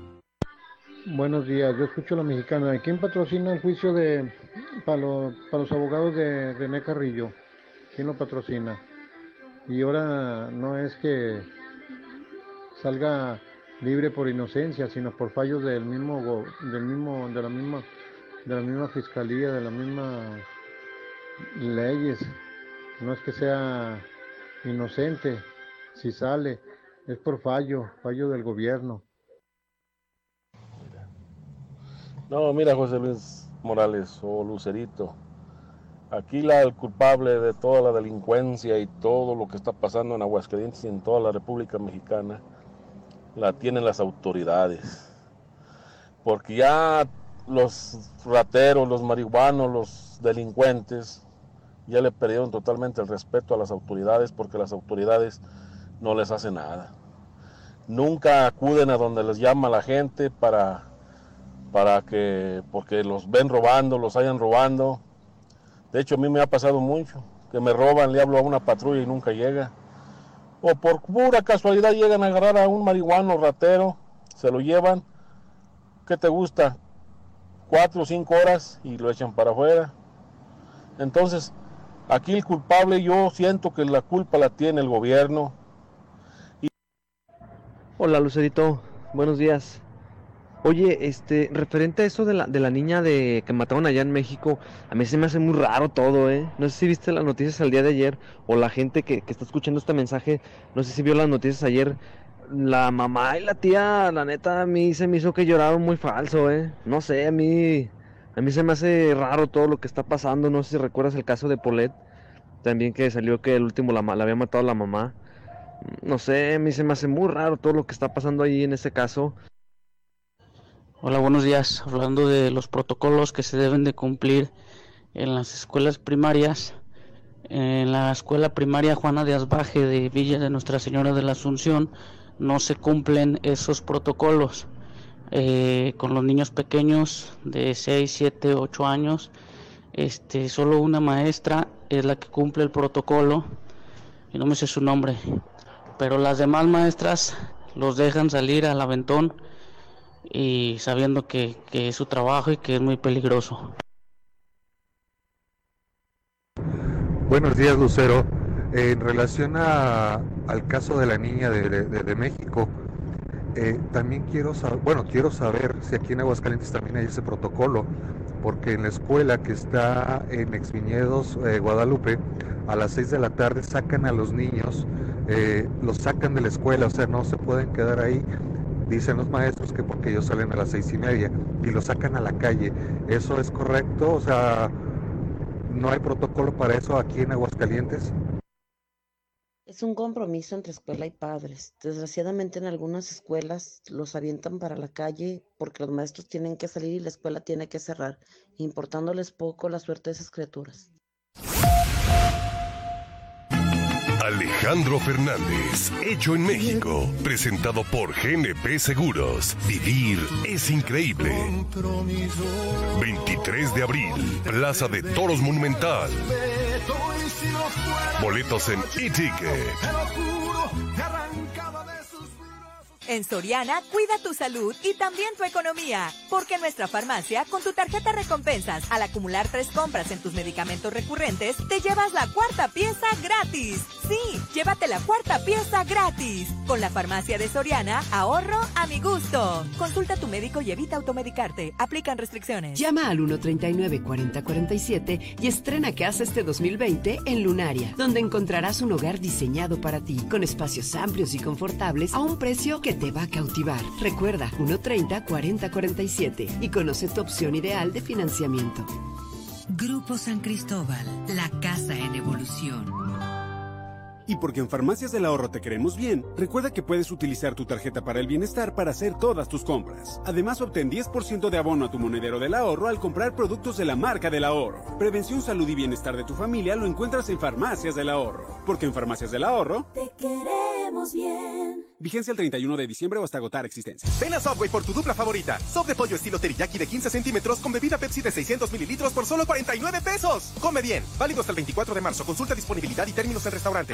Buenos días, yo escucho a la mexicana. ¿Quién patrocina el juicio de para, los abogados de René Carrillo? ¿Quién lo patrocina? Y ahora no es que salga libre por inocencia, sino por fallos del mismo del mismo de la misma de la misma fiscalía, de las mismas leyes. No es que sea inocente, si sale, es por fallo, fallo del gobierno. No, mira José Luis Morales o Lucerito. Aquí el culpable de toda la delincuencia y todo lo que está pasando en Aguascalientes y en toda la República Mexicana la tienen las autoridades. Porque ya los rateros, los marihuanos, los delincuentes ya le perdieron totalmente el respeto a las autoridades porque las autoridades no les hacen nada. Nunca acuden a donde les llama la gente para para que, porque los ven robando, los hayan robando. De hecho, a mí me ha pasado mucho, que me roban, le hablo a una patrulla y nunca llega. O por pura casualidad llegan a agarrar a un marihuano ratero, se lo llevan. ¿Qué te gusta? Cuatro o cinco horas y lo echan para afuera. Entonces, aquí el culpable, yo siento que la culpa la tiene el gobierno. Hola Lucerito, buenos días. Oye, este, referente a eso de la, de la niña de que mataron allá en México, a mí se me hace muy raro todo, ¿eh? No sé si viste las noticias el día de ayer o la gente que, que está escuchando este mensaje, no sé si vio las noticias ayer. La mamá y la tía, la neta, a mí se me hizo que lloraron muy falso, ¿eh? No sé, a mí, a mí se me hace raro todo lo que está pasando. No sé si recuerdas el caso de Polet, también que salió que el último la, la había matado la mamá. No sé, a mí se me hace muy raro todo lo que está pasando ahí en ese caso. Hola, buenos días. Hablando de los protocolos que se deben de cumplir en las escuelas primarias, en la escuela primaria Juana de Asbaje de Villa de Nuestra Señora de la Asunción no se cumplen esos protocolos. Eh, con los niños pequeños de 6, 7, 8 años, este, solo una maestra es la que cumple el protocolo y no me sé su nombre, pero las demás maestras los dejan salir al aventón y sabiendo que, es su trabajo y que es muy peligroso. Buenos días, Lucero. En relación al caso de la niña de, México, eh, también quiero saber, bueno, quiero saber si aquí en Aguascalientes también hay ese protocolo, porque en la escuela que está en Exviñedos, eh, Guadalupe, a las 6 de la tarde sacan a los niños, eh, los sacan de la escuela, o sea, no se pueden quedar ahí dicen los maestros que porque ellos salen a las seis y media y lo sacan a la calle. ¿Eso es correcto? O sea, ¿no hay protocolo para eso aquí en Aguascalientes? Es un compromiso entre escuela y padres. Desgraciadamente en algunas escuelas los avientan para la calle porque los maestros tienen que salir y la escuela tiene que cerrar, importándoles poco la suerte de esas criaturas. Alejandro Fernández, hecho en México, presentado por GNP Seguros. Vivir es increíble. 23 de abril, Plaza de Toros Monumental. Boletos en e-ticket. En Soriana, cuida tu salud y también tu economía. Porque en nuestra farmacia, con tu tarjeta recompensas, al acumular tres compras en tus medicamentos recurrentes, te llevas la cuarta pieza gratis. Sí, llévate la cuarta pieza gratis. Con la farmacia de Soriana, ahorro a mi gusto. Consulta a tu médico y evita automedicarte. Aplican restricciones. Llama al 139-4047 y estrena casa este 2020 en Lunaria, donde encontrarás un hogar diseñado para ti, con espacios amplios y confortables a un precio que te va a cautivar. Recuerda 130-4047 y conoce tu opción ideal de financiamiento. Grupo San Cristóbal, la casa en evolución. Y porque en Farmacias del Ahorro te queremos bien, recuerda que puedes utilizar tu tarjeta para el bienestar para hacer todas tus compras. Además, obtén 10% de abono a tu monedero del ahorro al comprar productos de la marca del ahorro. Prevención, salud y bienestar de tu familia lo encuentras en Farmacias del Ahorro. Porque en Farmacias del Ahorro te queremos bien. Vigencia el 31 de diciembre o hasta agotar existencia. Ven a Subway por tu dupla favorita. Sop de pollo estilo teriyaki de 15 centímetros con bebida Pepsi de 600 mililitros por solo 49 pesos. Come bien. Válido hasta el 24 de marzo. Consulta disponibilidad y términos en restaurante.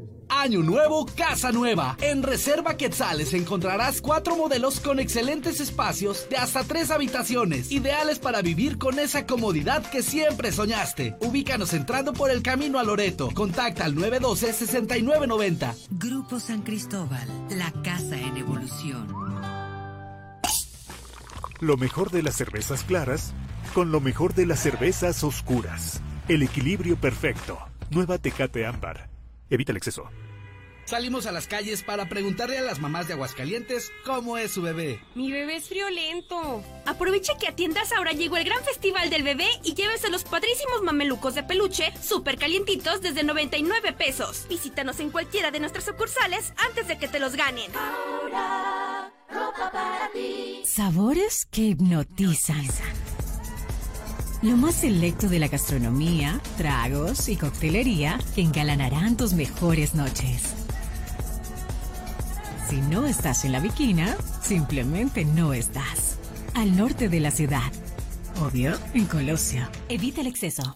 Año nuevo, casa nueva. En Reserva Quetzales encontrarás cuatro modelos con excelentes espacios de hasta tres habitaciones, ideales para vivir con esa comodidad que siempre soñaste. Ubícanos entrando por el camino a Loreto. Contacta al 912-6990. Grupo San Cristóbal, la casa en evolución. Lo mejor de las cervezas claras con lo mejor de las cervezas oscuras. El equilibrio perfecto. Nueva Tecate Ámbar. Evita el exceso. Salimos a las calles para preguntarle a las mamás de Aguascalientes cómo es su bebé. Mi bebé es friolento. Aproveche que a tiendas ahora llegó el gran festival del bebé y llévese los padrísimos mamelucos de peluche súper calientitos desde 99 pesos. Visítanos en cualquiera de nuestras sucursales antes de que te los ganen. Ahora, ropa para ti. Sabores que hipnotizan. Lo más selecto de la gastronomía, tragos y coctelería que engalanarán tus mejores noches. Si no estás en la Viquina, simplemente no estás. Al norte de la ciudad. Obvio, en Colosio. Evita el exceso.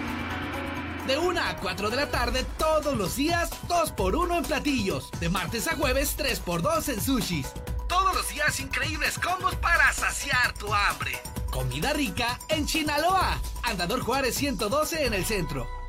De 1 a 4 de la tarde todos los días, 2 por 1 en platillos. De martes a jueves, 3 por 2 en sushis. Todos los días increíbles combos para saciar tu hambre. Comida rica en Chinaloa. Andador Juárez 112 en el centro.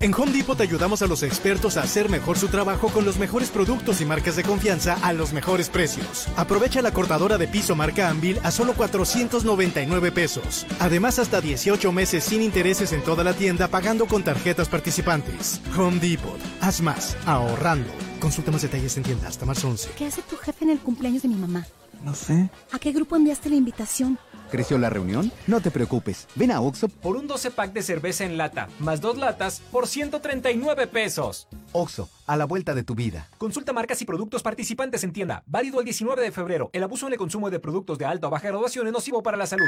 En Home Depot te ayudamos a los expertos a hacer mejor su trabajo con los mejores productos y marcas de confianza a los mejores precios. Aprovecha la cortadora de piso marca Anvil a solo 499 pesos. Además, hasta 18 meses sin intereses en toda la tienda pagando con tarjetas participantes. Home Depot. Haz más, ahorrando. Consulta más detalles en tienda hasta marzo 11. ¿Qué hace tu jefe en el cumpleaños de mi mamá? No sé. ¿A qué grupo enviaste la invitación? ¿Creció la reunión? No te preocupes. Ven a Oxo por un 12 pack de cerveza en lata, más dos latas, por 139 pesos. Oxo, a la vuelta de tu vida. Consulta marcas y productos participantes en tienda. Válido el 19 de febrero. El abuso en el consumo de productos de alta o baja graduación es nocivo para la salud.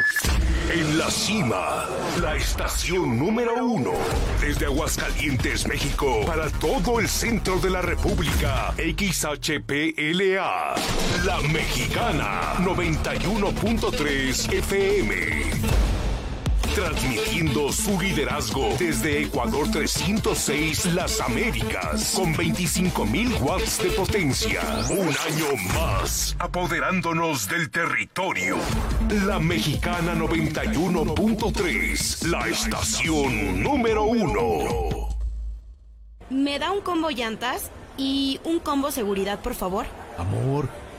En la cima, la estación número uno. Desde Aguascalientes, México, para todo el centro de la República. XHPLA. La Mexicana. 91.3 FM. Transmitiendo su liderazgo desde Ecuador 306 Las Américas con 25.000 watts de potencia. Un año más, apoderándonos del territorio. La Mexicana 91.3, la estación número uno. ¿Me da un combo llantas y un combo seguridad, por favor? Amor.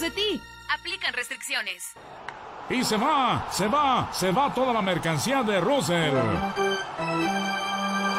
De ti. Aplican restricciones. Y se va, se va, se va toda la mercancía de Russell.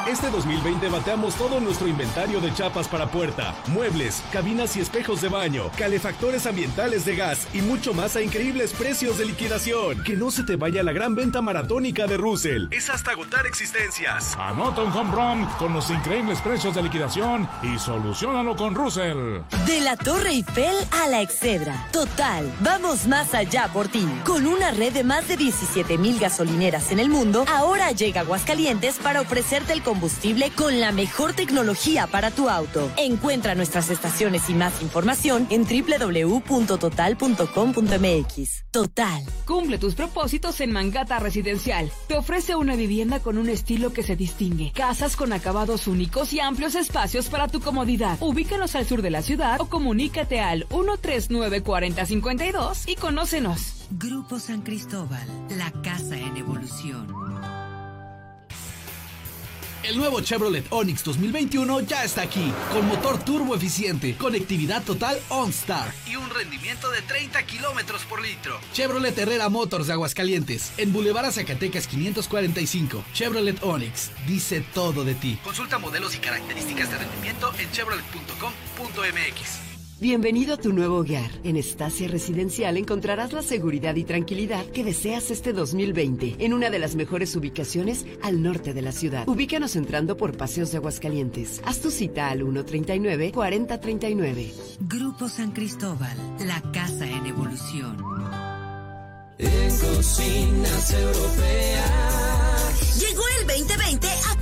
Este 2020 bateamos todo nuestro inventario de chapas para puerta, muebles, cabinas y espejos de baño, calefactores ambientales de gas y mucho más a increíbles precios de liquidación. Que no se te vaya la gran venta maratónica de Russell. Es hasta agotar existencias. Anota un home run con los increíbles precios de liquidación y solucionalo con Russell. De la Torre Eiffel a la Excedra. Total, vamos más allá por ti. Con una red de más de 17 mil gasolineras en el mundo, ahora llega Aguascalientes para ofrecerte el combustible con la mejor tecnología para tu auto. Encuentra nuestras estaciones y más información en www.total.com.mx. Total. Cumple tus propósitos en Mangata Residencial. Te ofrece una vivienda con un estilo que se distingue. Casas con acabados únicos y amplios espacios para tu comodidad. Ubícanos al sur de la ciudad o comunícate al 139 4052 y conócenos. Grupo San Cristóbal, la casa en evolución. El nuevo Chevrolet Onix 2021 ya está aquí, con motor turbo eficiente, conectividad total OnStar y un rendimiento de 30 kilómetros por litro. Chevrolet Herrera Motors de Aguascalientes, en Boulevard Zacatecas 545. Chevrolet Onix, dice todo de ti. Consulta modelos y características de rendimiento en chevrolet.com.mx. Bienvenido a tu nuevo hogar. En Estacia Residencial encontrarás la seguridad y tranquilidad que deseas este 2020 en una de las mejores ubicaciones al norte de la ciudad. Ubícanos entrando por Paseos de Aguascalientes. Haz tu cita al 139-4039. Grupo San Cristóbal, la casa en evolución. En cocinas europeas. Llegó el 2020 a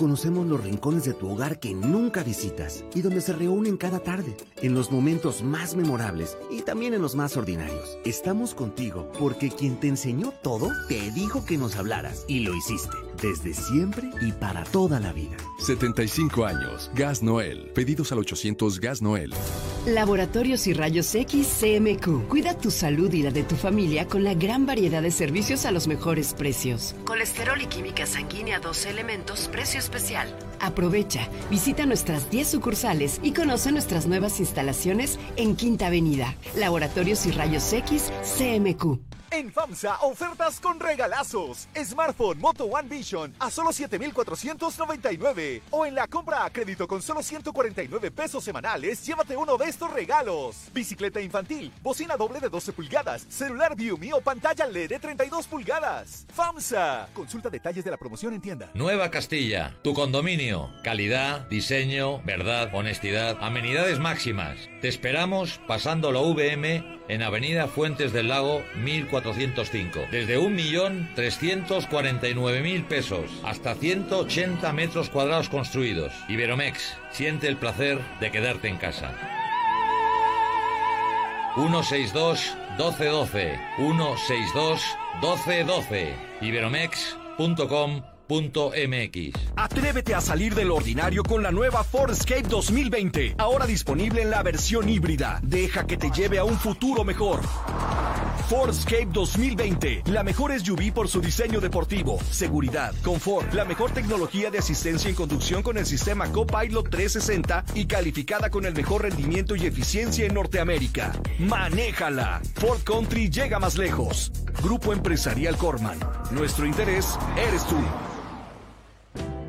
Conocemos los rincones de tu hogar que nunca visitas y donde se reúnen cada tarde, en los momentos más memorables y también en los más ordinarios. Estamos contigo porque quien te enseñó todo te dijo que nos hablaras y lo hiciste. Desde siempre y para toda la vida. 75 años. Gas Noel. Pedidos al 800 Gas Noel. Laboratorios y Rayos X CMQ. Cuida tu salud y la de tu familia con la gran variedad de servicios a los mejores precios. Colesterol y química sanguínea 12 elementos, precio especial. Aprovecha, visita nuestras 10 sucursales y conoce nuestras nuevas instalaciones en Quinta Avenida. Laboratorios y Rayos X CMQ. En FAMSA, ofertas con regalazos. Smartphone Moto One Vision a solo 7,499. O en la compra a crédito con solo 149 pesos semanales, llévate uno de estos regalos. Bicicleta infantil, bocina doble de 12 pulgadas, celular Viumi o pantalla LED de 32 pulgadas. FAMSA. Consulta detalles de la promoción en tienda. Nueva Castilla, tu condominio. Calidad, diseño, verdad, honestidad, amenidades máximas. Te esperamos pasando la VM en Avenida Fuentes del Lago 1405. Desde 1.349.000 pesos hasta 180 metros cuadrados construidos. Iberomex, siente el placer de quedarte en casa. 162 1212 162 1212 iberomex.com MX. Atrévete a salir del ordinario con la nueva Escape 2020, ahora disponible en la versión híbrida. Deja que te lleve a un futuro mejor. Escape 2020, la mejor SUV por su diseño deportivo, seguridad, confort, la mejor tecnología de asistencia en conducción con el sistema Copilot 360 y calificada con el mejor rendimiento y eficiencia en Norteamérica. Manéjala. Ford Country llega más lejos. Grupo Empresarial Corman. Nuestro interés eres tú.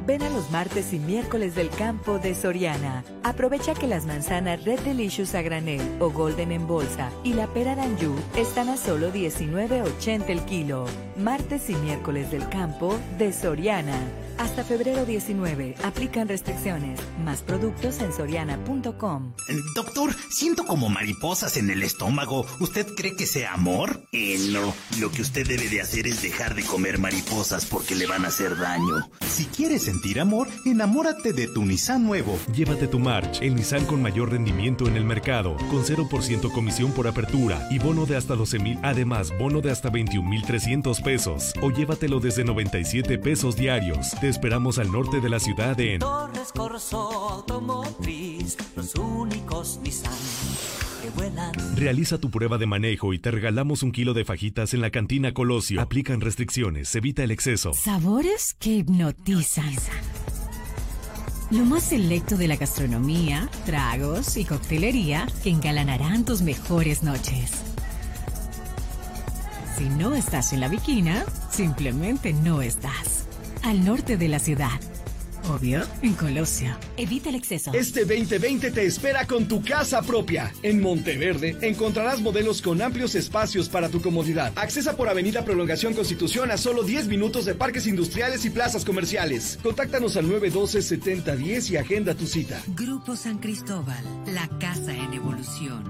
Ven a los martes y miércoles del campo de Soriana. Aprovecha que las manzanas Red Delicious a granel o Golden en bolsa y la pera Danju están a solo 19.80 el kilo. Martes y miércoles del campo de Soriana. Hasta febrero 19. Aplican restricciones. Más productos en soriana.com. Doctor, siento como mariposas en el estómago. ¿Usted cree que sea amor? Eh, no. Lo que usted debe de hacer es dejar de comer mariposas porque le van a hacer daño. Si quieres sentir amor, enamórate de tu Nissan nuevo. Llévate tu March, el Nissan con mayor rendimiento en el mercado, con 0% comisión por apertura y bono de hasta 12 mil, además bono de hasta 21,300 pesos. O llévatelo desde 97 pesos diarios esperamos al norte de la ciudad en Torres Corso Automotriz, los únicos Nissan que vuelan. Realiza tu prueba de manejo y te regalamos un kilo de fajitas en la cantina Colosio. Aplican restricciones, evita el exceso. Sabores que hipnotizan. Lo más selecto de la gastronomía, tragos y coctelería que engalanarán tus mejores noches. Si no estás en la viquina, simplemente no estás al norte de la ciudad. Obvio, en Colosio. Evita el exceso. Este 2020 te espera con tu casa propia. En Monteverde encontrarás modelos con amplios espacios para tu comodidad. Accesa por Avenida Prolongación Constitución a solo 10 minutos de parques industriales y plazas comerciales. Contáctanos al 912-7010 y agenda tu cita. Grupo San Cristóbal, la casa en evolución.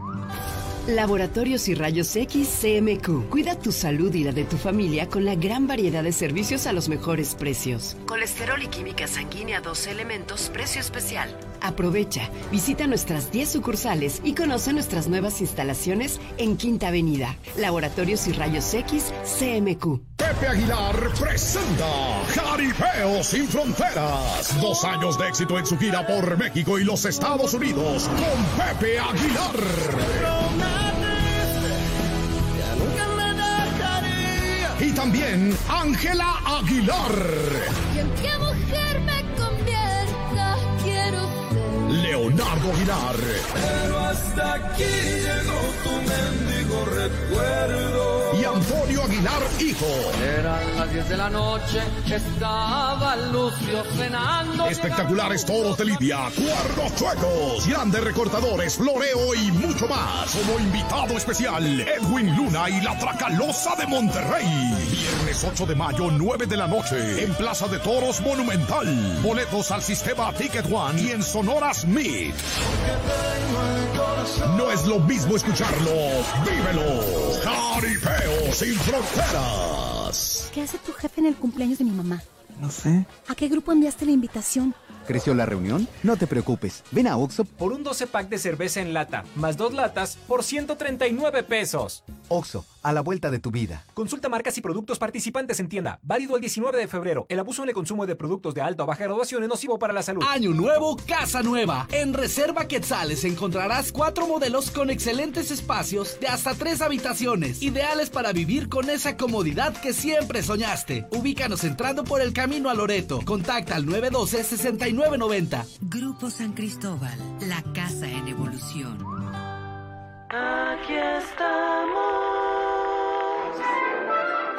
Laboratorios y Rayos X CMQ. Cuida tu salud y la de tu familia con la gran variedad de servicios a los mejores precios. Colesterol y química sanguínea 12 elementos, precio especial. Aprovecha, visita nuestras 10 sucursales y conoce nuestras nuevas instalaciones en Quinta Avenida. Laboratorios y Rayos X CMQ. Pepe Aguilar presenta Jaripeo sin Fronteras. Dos años de éxito en su gira por México y los Estados Unidos con Pepe Aguilar. Y también Ángela Aguilar. Leonardo Aguilar. Recuerdo. Y Antonio Aguilar, hijo. Eran las 10 de la noche, estaba Lucio cenando. Espectaculares toros de Lidia, cuernos chuecos, grandes recortadores, floreo y mucho más. Como invitado especial, Edwin Luna y la Tracalosa de Monterrey. Viernes 8 de mayo, 9 de la noche, en Plaza de Toros Monumental. Boletos al sistema Ticket One y en Sonora Smith. No es lo mismo escucharlo, vívelo. Jaripeo sin fronteras. ¿Qué hace tu jefe en el cumpleaños de mi mamá? No sé. ¿A qué grupo enviaste la invitación? ¿Creció la reunión? No te preocupes. Ven a Oxo por un 12 pack de cerveza en lata, más dos latas por 139 pesos. Oxo a la vuelta de tu vida. Consulta marcas y productos participantes en tienda. Válido el 19 de febrero. El abuso en el consumo de productos de alta o baja graduación es nocivo para la salud. Año nuevo, casa nueva. En Reserva Quetzales encontrarás cuatro modelos con excelentes espacios de hasta tres habitaciones, ideales para vivir con esa comodidad que siempre soñaste. Ubícanos entrando por el camino a Loreto. Contacta al 912-6990. Grupo San Cristóbal, la casa en evolución. Aquí estamos.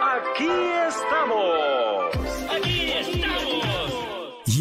Aquí estamos. Aquí estamos.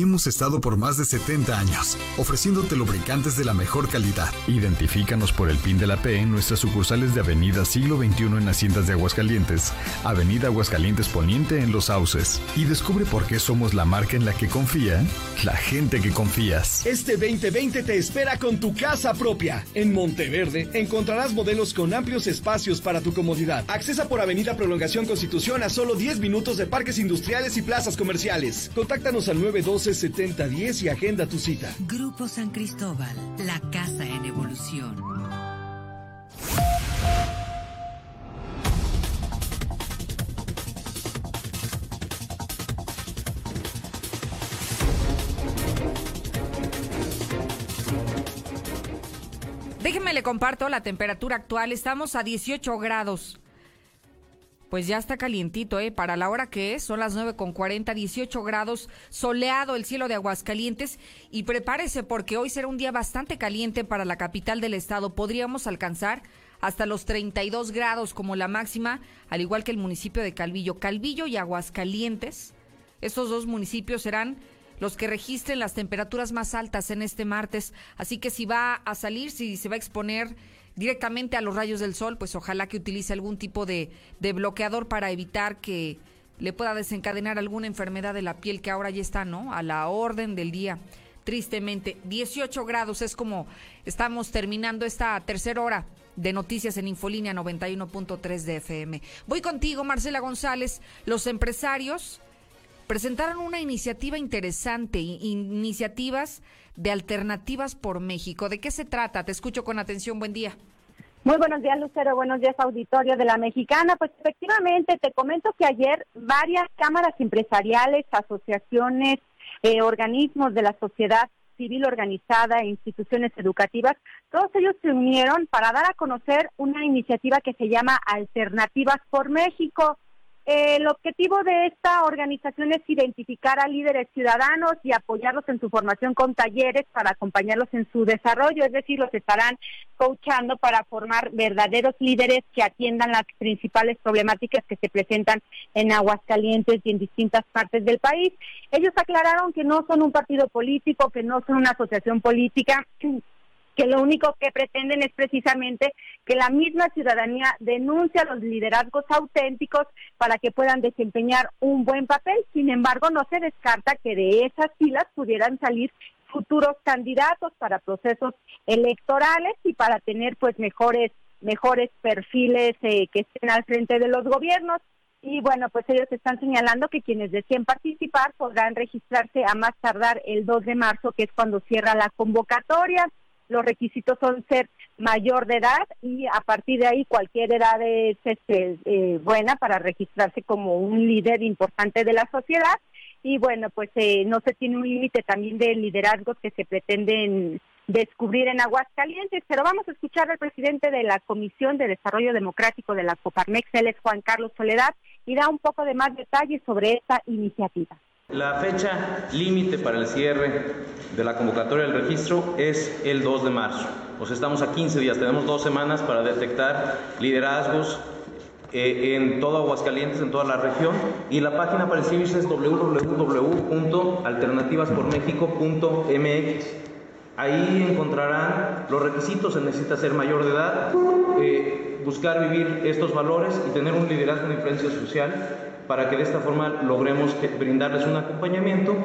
Hemos estado por más de 70 años, ofreciéndote lubricantes de la mejor calidad. Identifícanos por el PIN de la P en nuestras sucursales de Avenida Siglo XXI en Haciendas de Aguascalientes, Avenida Aguascalientes Poniente en Los Sauces. Y descubre por qué somos la marca en la que confía la gente que confías. Este 2020 te espera con tu casa propia. En Monteverde encontrarás modelos con amplios espacios para tu comodidad. Accesa por Avenida Prolongación Constitución a solo 10 minutos de parques industriales y plazas comerciales. Contáctanos al 912 7010 y agenda tu cita. Grupo San Cristóbal, la casa en evolución. Déjenme le comparto la temperatura actual. Estamos a 18 grados. Pues ya está calientito, ¿eh? Para la hora que es, son las 9 con 40, 18 grados, soleado el cielo de Aguascalientes. Y prepárese porque hoy será un día bastante caliente para la capital del estado. Podríamos alcanzar hasta los 32 grados como la máxima, al igual que el municipio de Calvillo. Calvillo y Aguascalientes, estos dos municipios serán los que registren las temperaturas más altas en este martes. Así que si va a salir, si se va a exponer directamente a los rayos del sol, pues ojalá que utilice algún tipo de, de, bloqueador para evitar que le pueda desencadenar alguna enfermedad de la piel que ahora ya está, ¿no? A la orden del día. Tristemente, 18 grados es como estamos terminando esta tercera hora de noticias en Infolínea 91.3 de FM. Voy contigo, Marcela González. Los empresarios presentaron una iniciativa interesante, iniciativas de alternativas por México. ¿De qué se trata? Te escucho con atención. Buen día. Muy buenos días, Lucero. Buenos días, auditorio de la Mexicana. Pues efectivamente, te comento que ayer varias cámaras empresariales, asociaciones, eh, organismos de la sociedad civil organizada e instituciones educativas, todos ellos se unieron para dar a conocer una iniciativa que se llama Alternativas por México. El objetivo de esta organización es identificar a líderes ciudadanos y apoyarlos en su formación con talleres para acompañarlos en su desarrollo, es decir, los estarán coachando para formar verdaderos líderes que atiendan las principales problemáticas que se presentan en Aguascalientes y en distintas partes del país. Ellos aclararon que no son un partido político, que no son una asociación política, que lo único que pretenden es precisamente que la misma ciudadanía denuncie a los liderazgos auténticos para que puedan desempeñar un buen papel. Sin embargo, no se descarta que de esas filas pudieran salir futuros candidatos para procesos electorales y para tener pues mejores mejores perfiles eh, que estén al frente de los gobiernos. Y bueno, pues ellos están señalando que quienes deseen participar podrán registrarse a más tardar el 2 de marzo, que es cuando cierra la convocatoria los requisitos son ser mayor de edad y a partir de ahí cualquier edad es este, eh, buena para registrarse como un líder importante de la sociedad y bueno pues eh, no se tiene un límite también de liderazgos que se pretenden descubrir en Aguascalientes, pero vamos a escuchar al presidente de la Comisión de Desarrollo Democrático de la Coparmex, él es Juan Carlos Soledad, y da un poco de más detalles sobre esta iniciativa. La fecha límite para el cierre de la convocatoria del registro es el 2 de marzo. O sea, estamos a 15 días, tenemos dos semanas para detectar liderazgos eh, en todo Aguascalientes, en toda la región. Y la página para inscribirse es www.alternativaspormexico.mx. Ahí encontrarán los requisitos, se necesita ser mayor de edad, eh, buscar vivir estos valores y tener un liderazgo de influencia social para que de esta forma logremos brindarles un acompañamiento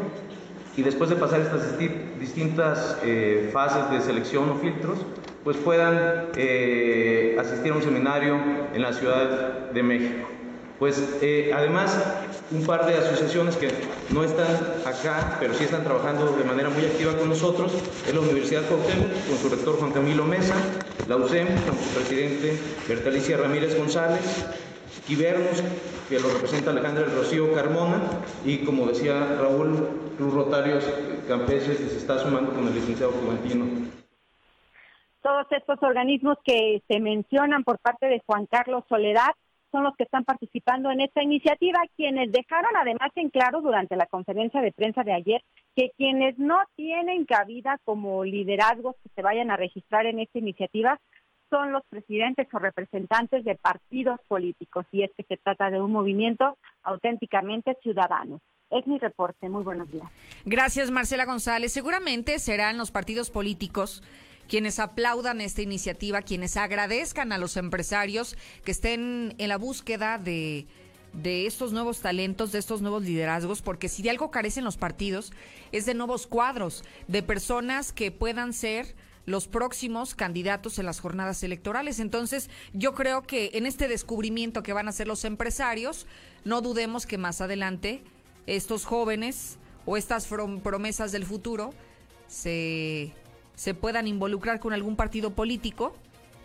y después de pasar estas distintas eh, fases de selección o filtros, pues puedan eh, asistir a un seminario en la Ciudad de México. Pues eh, además, un par de asociaciones que no están acá, pero sí están trabajando de manera muy activa con nosotros, es la Universidad Cuauhtémoc, con su rector Juan Camilo Mesa, la UCEM con su presidente Bertalicia Ramírez González, Quibernos, que lo representa Alejandra del Rocío Carmona, y como decía Raúl, Cruz Rotarios Campeses que se está sumando con el licenciado Juventino. Todos estos organismos que se mencionan por parte de Juan Carlos Soledad son los que están participando en esta iniciativa, quienes dejaron además en claro durante la conferencia de prensa de ayer que quienes no tienen cabida como liderazgos que se vayan a registrar en esta iniciativa son los presidentes o representantes de partidos políticos y es que se trata de un movimiento auténticamente ciudadano. Es mi reporte. Muy buenos días. Gracias, Marcela González. Seguramente serán los partidos políticos quienes aplaudan esta iniciativa, quienes agradezcan a los empresarios que estén en la búsqueda de, de estos nuevos talentos, de estos nuevos liderazgos, porque si de algo carecen los partidos es de nuevos cuadros, de personas que puedan ser los próximos candidatos en las jornadas electorales. Entonces, yo creo que en este descubrimiento que van a hacer los empresarios, no dudemos que más adelante estos jóvenes o estas promesas del futuro se, se puedan involucrar con algún partido político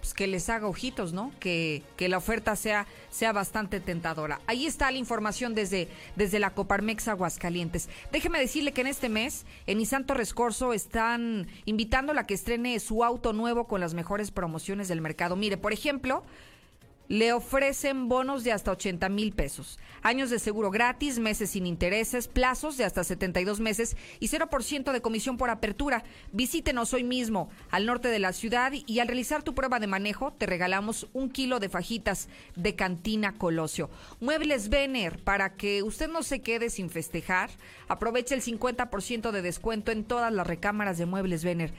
pues que les haga ojitos, ¿no? Que, que, la oferta sea, sea bastante tentadora. Ahí está la información desde, desde la Coparmex Aguascalientes. Déjeme decirle que en este mes, en Isanto Rescorso, están invitándola a que estrene su auto nuevo con las mejores promociones del mercado. Mire, por ejemplo, le ofrecen bonos de hasta 80 mil pesos, años de seguro gratis, meses sin intereses, plazos de hasta 72 meses y 0% de comisión por apertura. Visítenos hoy mismo al norte de la ciudad y al realizar tu prueba de manejo te regalamos un kilo de fajitas de cantina Colosio. Muebles Vener, para que usted no se quede sin festejar, aproveche el 50% de descuento en todas las recámaras de Muebles Vener.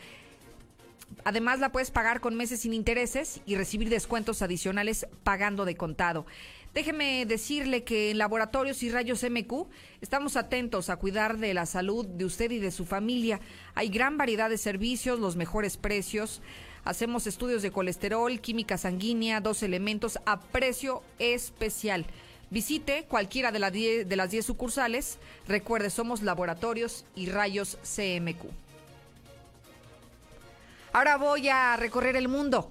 Además, la puedes pagar con meses sin intereses y recibir descuentos adicionales pagando de contado. Déjeme decirle que en Laboratorios y Rayos MQ estamos atentos a cuidar de la salud de usted y de su familia. Hay gran variedad de servicios, los mejores precios. Hacemos estudios de colesterol, química sanguínea, dos elementos a precio especial. Visite cualquiera de, las 10 sucursales. Recuerde, somos Laboratorios y Rayos CMQ. Ahora voy a recorrer el mundo,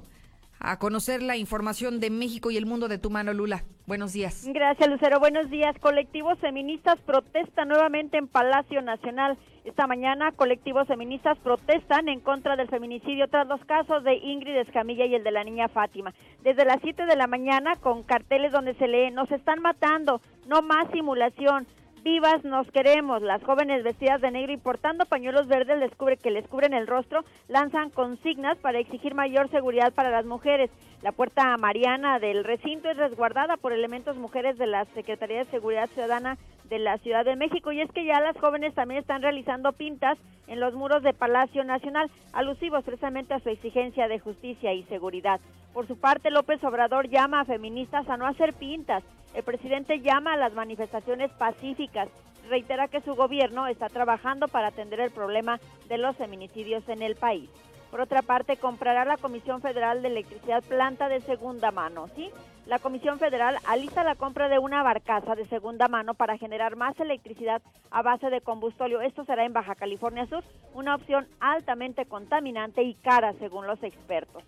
a conocer la información de México y el mundo de tu mano, Lula. Buenos días. Gracias, Lucero. Buenos días. Colectivos feministas protestan nuevamente en Palacio Nacional. Esta mañana, colectivos feministas protestan en contra del feminicidio tras los casos de Ingrid Escamilla y el de la niña Fátima. Desde las 7 de la mañana, con carteles donde se lee, nos están matando, no más simulación. Vivas nos queremos. Las jóvenes vestidas de negro y portando pañuelos verdes que les cubren el rostro, lanzan consignas para exigir mayor seguridad para las mujeres. La puerta mariana del recinto es resguardada por elementos mujeres de la Secretaría de Seguridad Ciudadana de la Ciudad de México. Y es que ya las jóvenes también están realizando pintas en los muros de Palacio Nacional, alusivos precisamente a su exigencia de justicia y seguridad. Por su parte, López Obrador llama a feministas a no hacer pintas. El presidente llama a las manifestaciones pacíficas. Reitera que su gobierno está trabajando para atender el problema de los feminicidios en el país. Por otra parte, comprará la Comisión Federal de Electricidad planta de segunda mano, ¿sí? La Comisión Federal alista la compra de una barcaza de segunda mano para generar más electricidad a base de combustorio. Esto será en Baja California Sur, una opción altamente contaminante y cara según los expertos.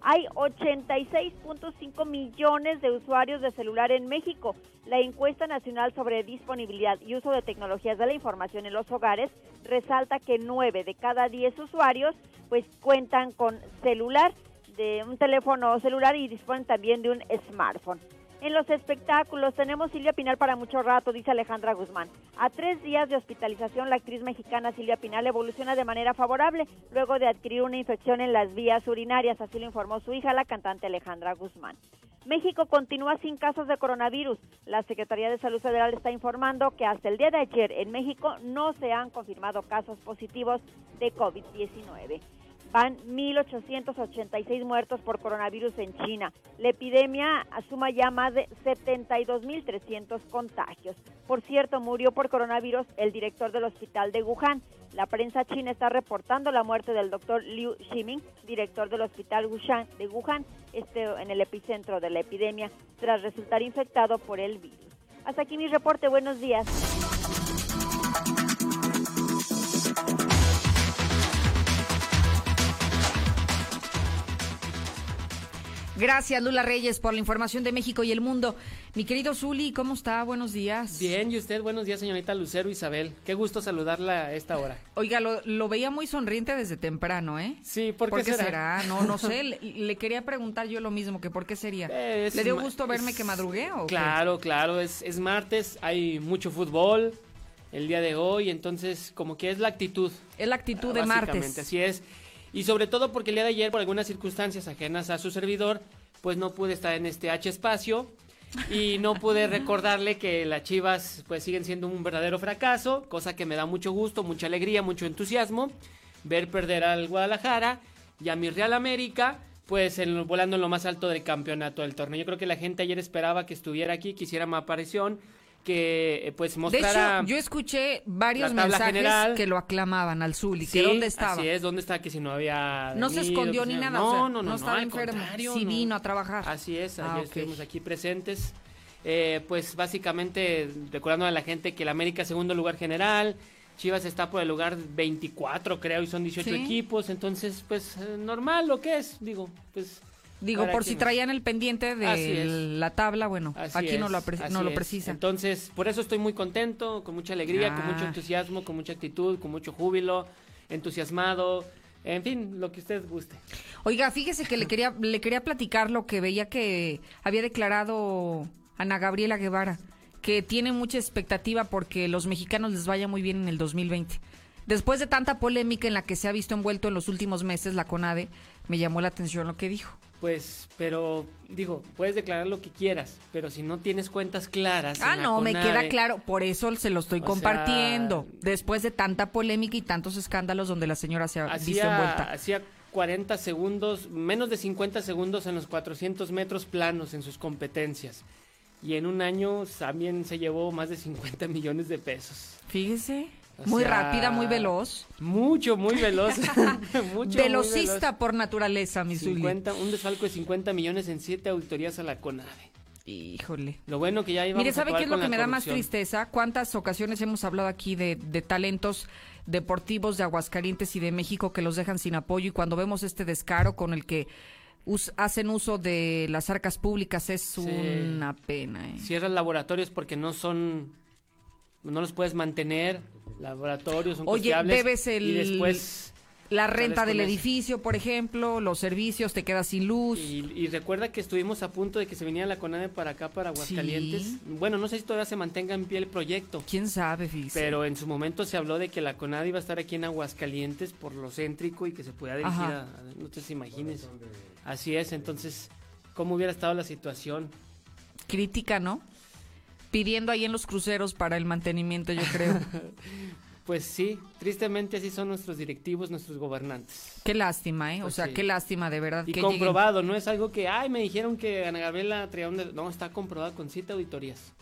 Hay 86.5 millones de usuarios de celular en México. La encuesta nacional sobre disponibilidad y uso de tecnologías de la información en los hogares resalta que 9 de cada 10 usuarios pues cuentan con celular, de un teléfono celular y disponen también de un smartphone. En los espectáculos tenemos Silvia Pinal para mucho rato, dice Alejandra Guzmán. A tres días de hospitalización, la actriz mexicana Silvia Pinal evoluciona de manera favorable luego de adquirir una infección en las vías urinarias, así lo informó su hija, la cantante Alejandra Guzmán. México continúa sin casos de coronavirus. La Secretaría de Salud Federal está informando que hasta el día de ayer en México no se han confirmado casos positivos de COVID-19. Van 1.886 muertos por coronavirus en China. La epidemia suma ya más de 72.300 contagios. Por cierto, murió por coronavirus el director del hospital de Wuhan. La prensa china está reportando la muerte del doctor Liu Ximing, director del hospital Wuhan de Wuhan, este en el epicentro de la epidemia, tras resultar infectado por el virus. Hasta aquí mi reporte. Buenos días. Gracias, Lula Reyes, por la información de México y el mundo. Mi querido Zuli, ¿cómo está? Buenos días. Bien, y usted, buenos días, señorita Lucero Isabel. Qué gusto saludarla a esta hora. Oiga, lo, lo veía muy sonriente desde temprano, ¿eh? Sí, ¿por qué, será? No, no sé. le, le quería preguntar yo lo mismo, que por qué sería. Es ¿Le dio gusto verme es- que madrugué o qué? Claro, claro, es, es martes, hay mucho fútbol el día de hoy, entonces como que es la actitud. Es la actitud de básicamente, martes. Así es. Y sobre todo porque el día de ayer, por algunas circunstancias ajenas a su servidor, pues no pude estar en este H espacio y no pude recordarle que las Chivas pues siguen siendo un verdadero fracaso, cosa que me da mucho gusto, mucha alegría, mucho entusiasmo ver perder al Guadalajara y a mi Real América pues en, volando en lo más alto del campeonato del torneo. Yo creo que la gente ayer esperaba que estuviera aquí, que hiciera más aparición, que eh, pues De mostrara hecho, yo escuché varios mensajes general. que lo aclamaban al Zuli, Sí, que dónde estaba. Así es, ¿dónde está? Que si no había. No se venido, escondió ni nada, No, o sea, no, no, no no, estaba enfermo, sí no. vino a trabajar. Así es, Ah, ayer ok. estuvimos aquí presentes. Eh, pues básicamente recordando a la gente que el América es segundo lugar general, Chivas está por el lugar 24 creo y son 18 Sí. equipos, entonces pues eh, normal lo que es, digo, pues... Digo, por si traían el pendiente de la tabla, bueno, Así aquí no lo, no lo es. precisa. Entonces, por eso estoy muy contento, con mucha alegría, con mucho Ah. entusiasmo, con mucha actitud, con mucho júbilo, entusiasmado, en fin, lo que usted guste. Oiga, fíjese que le quería, le quería platicar lo que veía que había declarado Ana Gabriela Guevara, que tiene mucha expectativa porque los mexicanos les vaya muy bien en el 2020. Después de tanta polémica en la que se ha visto envuelto en los últimos meses la CONADE, me llamó la atención lo que dijo. Pues, pero, digo, puedes declarar lo que quieras, pero si no tienes cuentas claras... Ah, no, me queda claro, por eso se lo estoy compartiendo. Después de tanta polémica y tantos escándalos donde la señora se ha visto envuelta. hacía 40 segundos, menos de 50 segundos en los 400 metros planos en sus competencias. Y en un año también se llevó más de 50 millones de pesos. Fíjese, muy sea, rápida, muy veloz. Mucho, muy veloz. Mucho, muy Velocista veloz. por naturaleza, mi Zuli. 50, un desfalco de 50 millones en siete auditorías a la CONADE. Híjole. Lo bueno que ya íbamos Mire, a ¿sabe qué es lo que me da más tristeza? ¿Cuántas ocasiones hemos hablado aquí de, de talentos deportivos de Aguascalientes y de México que los dejan sin apoyo? Y cuando vemos este descaro con el que us- hacen uso de las arcas públicas es una pena. ¿eh? Cierran laboratorios porque no son, no los puedes mantener. Laboratorios son Oye, debes el, y después la renta del edificio, por ejemplo, los servicios, te quedas sin luz. Y, y recuerda que estuvimos a punto de que se viniera la CONADE para acá, para Aguascalientes. Sí. Bueno, no sé si todavía se mantenga en pie el proyecto. ¿Quién sabe, fíjese? Pero en su momento se habló de que la CONADE iba a estar aquí en Aguascalientes por lo céntrico y que se pudiera dirigir Ajá. a... No te imagines. Así es, entonces, ¿cómo hubiera estado la situación? Crítica, ¿no? Pidiendo ahí en los cruceros para el mantenimiento, yo creo. Pues sí, tristemente así son nuestros directivos, nuestros gobernantes. Qué lástima, ¿eh? O sea, sí. qué lástima, de verdad. Y que comprobado, no es algo que, ay, me dijeron que Ana Gabriela traía un... de-". No, está comprobado con siete auditorías.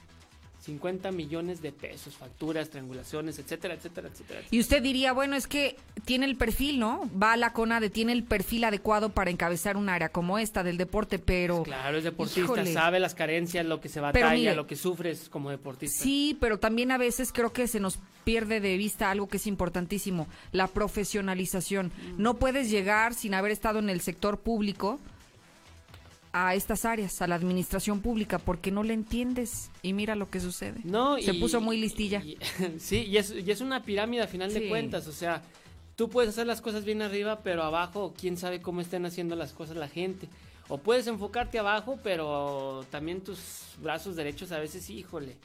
50 millones de pesos, facturas, triangulaciones, etcétera, etcétera, etcétera. Y usted diría, bueno, es que tiene el perfil, ¿no? Va a la CONADE, tiene el perfil adecuado para encabezar un área como esta del deporte, pero... Claro, es deportista, Híjole. sabe las carencias, lo que se batalla, mire, lo que sufres como deportista. Sí, pero también a veces creo que se nos pierde de vista algo que es importantísimo, la profesionalización. Mm. No puedes llegar sin haber estado en el sector público a estas áreas, a la administración pública, porque no le entiendes. Y mira lo que sucede. No, Se y- puso muy listilla. y- sí, y es, y es una pirámide a final Sí. de cuentas, o sea, tú puedes hacer las cosas bien arriba, pero abajo, quién sabe cómo estén haciendo las cosas la gente. O puedes enfocarte abajo, pero también tus brazos derechos a veces, híjole,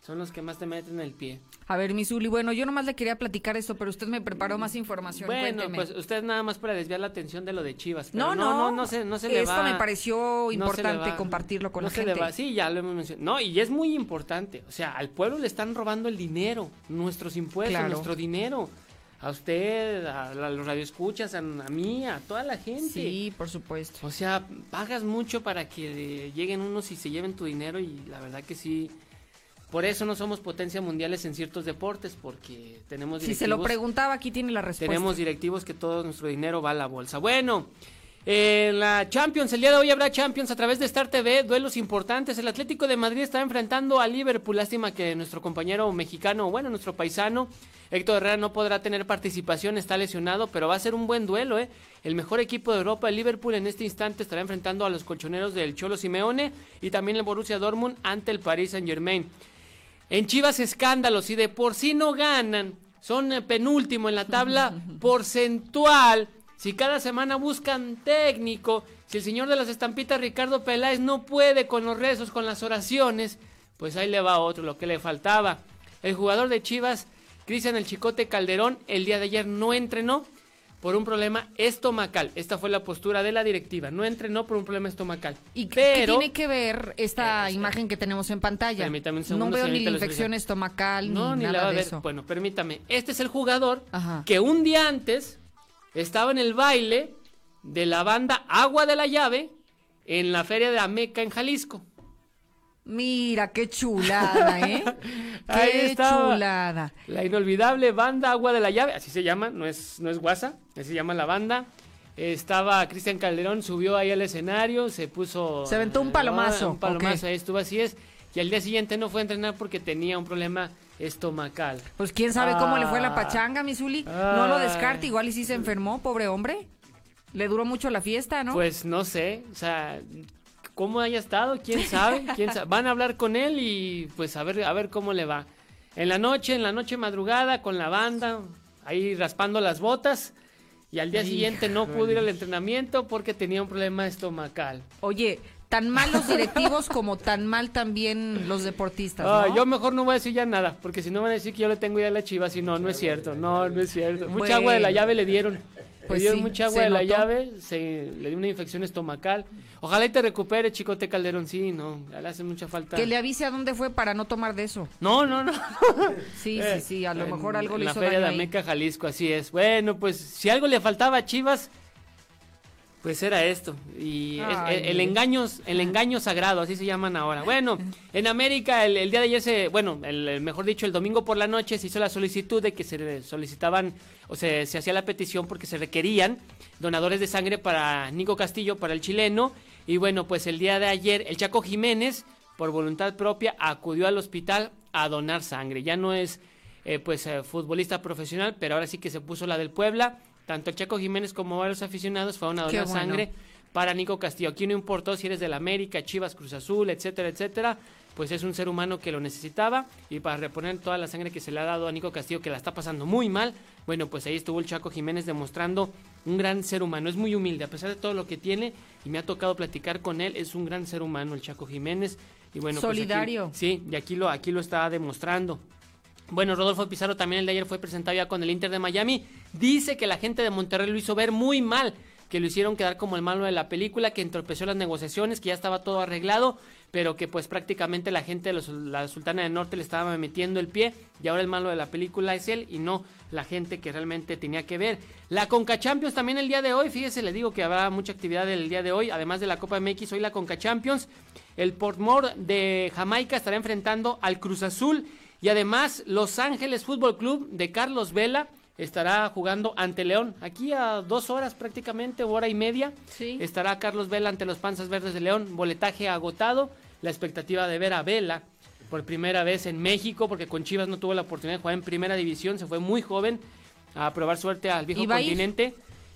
son los que más te meten el pie. A ver, mi Zuli, bueno, yo nomás le quería platicar esto, pero usted me preparó más información. Bueno, Cuénteme. pues usted nada más para desviar la atención de lo de Chivas. pero No, no, no, no, no se, no se le esto va. me pareció no importante va- compartirlo con no la se le gente. va, sí, ya lo hemos mencionado. No, y es muy importante. O sea, al pueblo le están robando el dinero, nuestros impuestos, Claro. nuestro dinero. A usted, a, los radioescuchas, a, a mí, a toda la gente. Sí, por supuesto. O sea, pagas mucho para que lleguen unos y se lleven tu dinero y la verdad que sí. Por eso no somos potencia mundiales en ciertos deportes, porque tenemos Si se lo directivos- preguntaba, aquí tiene la respuesta. tenemos directivos que todo nuestro dinero va a la bolsa. Bueno, En la Champions, el día de hoy habrá Champions a través de Star TV, duelos importantes. El Atlético de Madrid está enfrentando a Liverpool. Lástima que nuestro compañero mexicano, bueno, nuestro paisano, Héctor Herrera, no podrá tener participación, está lesionado, pero va a ser un buen duelo, ¿eh? El mejor equipo de Europa, el Liverpool, en este instante estará enfrentando a los colchoneros del Cholo Simeone y también el Borussia Dortmund ante el Paris Saint Germain. En Chivas escándalos y de por sí no ganan, son eh, penúltimo en la tabla porcentual. Si cada semana buscan técnico, si el señor de las estampitas Ricardo Peláez no puede con los rezos, con las oraciones, pues ahí le va otro, lo que le faltaba. El jugador de Chivas, Cristian El Chicote Calderón, el día de ayer no entrenó por un problema estomacal. Esta fue la postura de la directiva. No entrenó por un problema estomacal. ¿Y qué- qué tiene que ver esta imagen que tenemos en pantalla? Permítame un segundo, no veo ni la infección estomacal No, ni, ni la va nada a de ver. eso. Bueno, permítame. Este es el jugador que un día antes estaba en el baile de la banda Agua de la Llave en la feria de Ameca en Jalisco. Mira, qué chulada, ¿eh? Ahí qué estaba. chulada. La inolvidable banda Agua de la Llave, así se llama, no es, no es guasa, así se llama la banda. Estaba Cristian Calderón, subió ahí al escenario, se puso... Se aventó un palomazo, Un palomazo, ahí estuvo, así es. Y al día siguiente no fue a entrenar porque tenía un problema estomacal. Pues quién sabe cómo le fue la Ah. pachanga, mi Zuli. No lo descarte, igual y sí se enfermó, pobre hombre. Le duró mucho la fiesta, ¿no? Pues no sé, o sea, cómo haya estado, quién sabe, quién sabe. Van a hablar con él y pues a ver, a ver cómo le va. En la noche, en la noche madrugada, con la banda, ahí raspando las botas. Y al día siguiente no pudo ir al entrenamiento porque tenía un problema estomacal. Oye, tan mal los directivos como tan mal también los deportistas, Ah, ¿no? yo mejor no voy a decir ya nada, porque si no van a decir que yo le tengo ya a la chivas y no, no es cierto, no, no es cierto. Mucha Bueno. agua de la llave le dieron. Pues sí, mucha agua de la notó. llave, se, le dio una infección estomacal. Ojalá y te recupere, chicote Calderón, sí, no, le hace mucha falta. Que le avise a dónde fue para no tomar de eso. No, no, no. Sí, sí, sí, a lo mejor algo en le la hizo feria daño de. Ameca, Jalisco, así es. Bueno, pues si algo le faltaba a Chivas, pues era esto. Y Ay, el, el engaño, el engaño sagrado, así se llaman ahora. Bueno, en América el, el día de ayer se, bueno, el, el mejor dicho, el domingo por la noche se hizo la solicitud de que se solicitaban, o se, se hacía la petición porque se requerían donadores de sangre para Nico Castillo, para el chileno. Y bueno, pues el día de ayer el Chaco Jiménez, por voluntad propia, acudió al hospital a donar sangre. Ya no es eh, pues eh, futbolista profesional, pero ahora sí que se puso la del Puebla. Tanto el Chaco Jiménez como varios aficionados fueron a donar bueno. sangre para Nico Castillo. Aquí no importó si eres del América, Chivas, Cruz Azul, etcétera, etcétera. Pues es un ser humano que lo necesitaba y para reponer toda la sangre que se le ha dado a Nico Castillo, que la está pasando muy mal, bueno, pues ahí estuvo el Chaco Jiménez demostrando un gran ser humano. Es muy humilde, a pesar de todo lo que tiene, y me ha tocado platicar con él, es un gran ser humano el Chaco Jiménez. Y bueno, pues aquí- Solidario. sí, y aquí lo, aquí lo está demostrando. Bueno, Rodolfo Pizarro también el de ayer fue presentado ya con el Inter de Miami. Dice que la gente de Monterrey lo hizo ver muy mal, que lo hicieron quedar como el malo de la película, que entorpeció las negociaciones, que ya estaba todo arreglado, pero que pues prácticamente la gente de los- la Sultana del Norte le estaba metiendo el pie y ahora el malo de la película es él y no la gente que realmente tenía que ver. La Conca Champions también el día de hoy, fíjese, le digo que habrá mucha actividad el día de hoy, además de la Copa MX, hoy la Conca Champions. El Portmore de Jamaica estará enfrentando al Cruz Azul y además Los Ángeles Fútbol Club de Carlos Vela estará jugando ante León. Aquí a dos horas prácticamente, hora y media, estará Carlos Vela ante los Panzas Verdes de León. Boletaje agotado, la expectativa de ver a Vela por primera vez en México, porque con Chivas no tuvo la oportunidad de jugar en primera división, se fue muy joven a probar suerte al viejo ¿Y va a ir?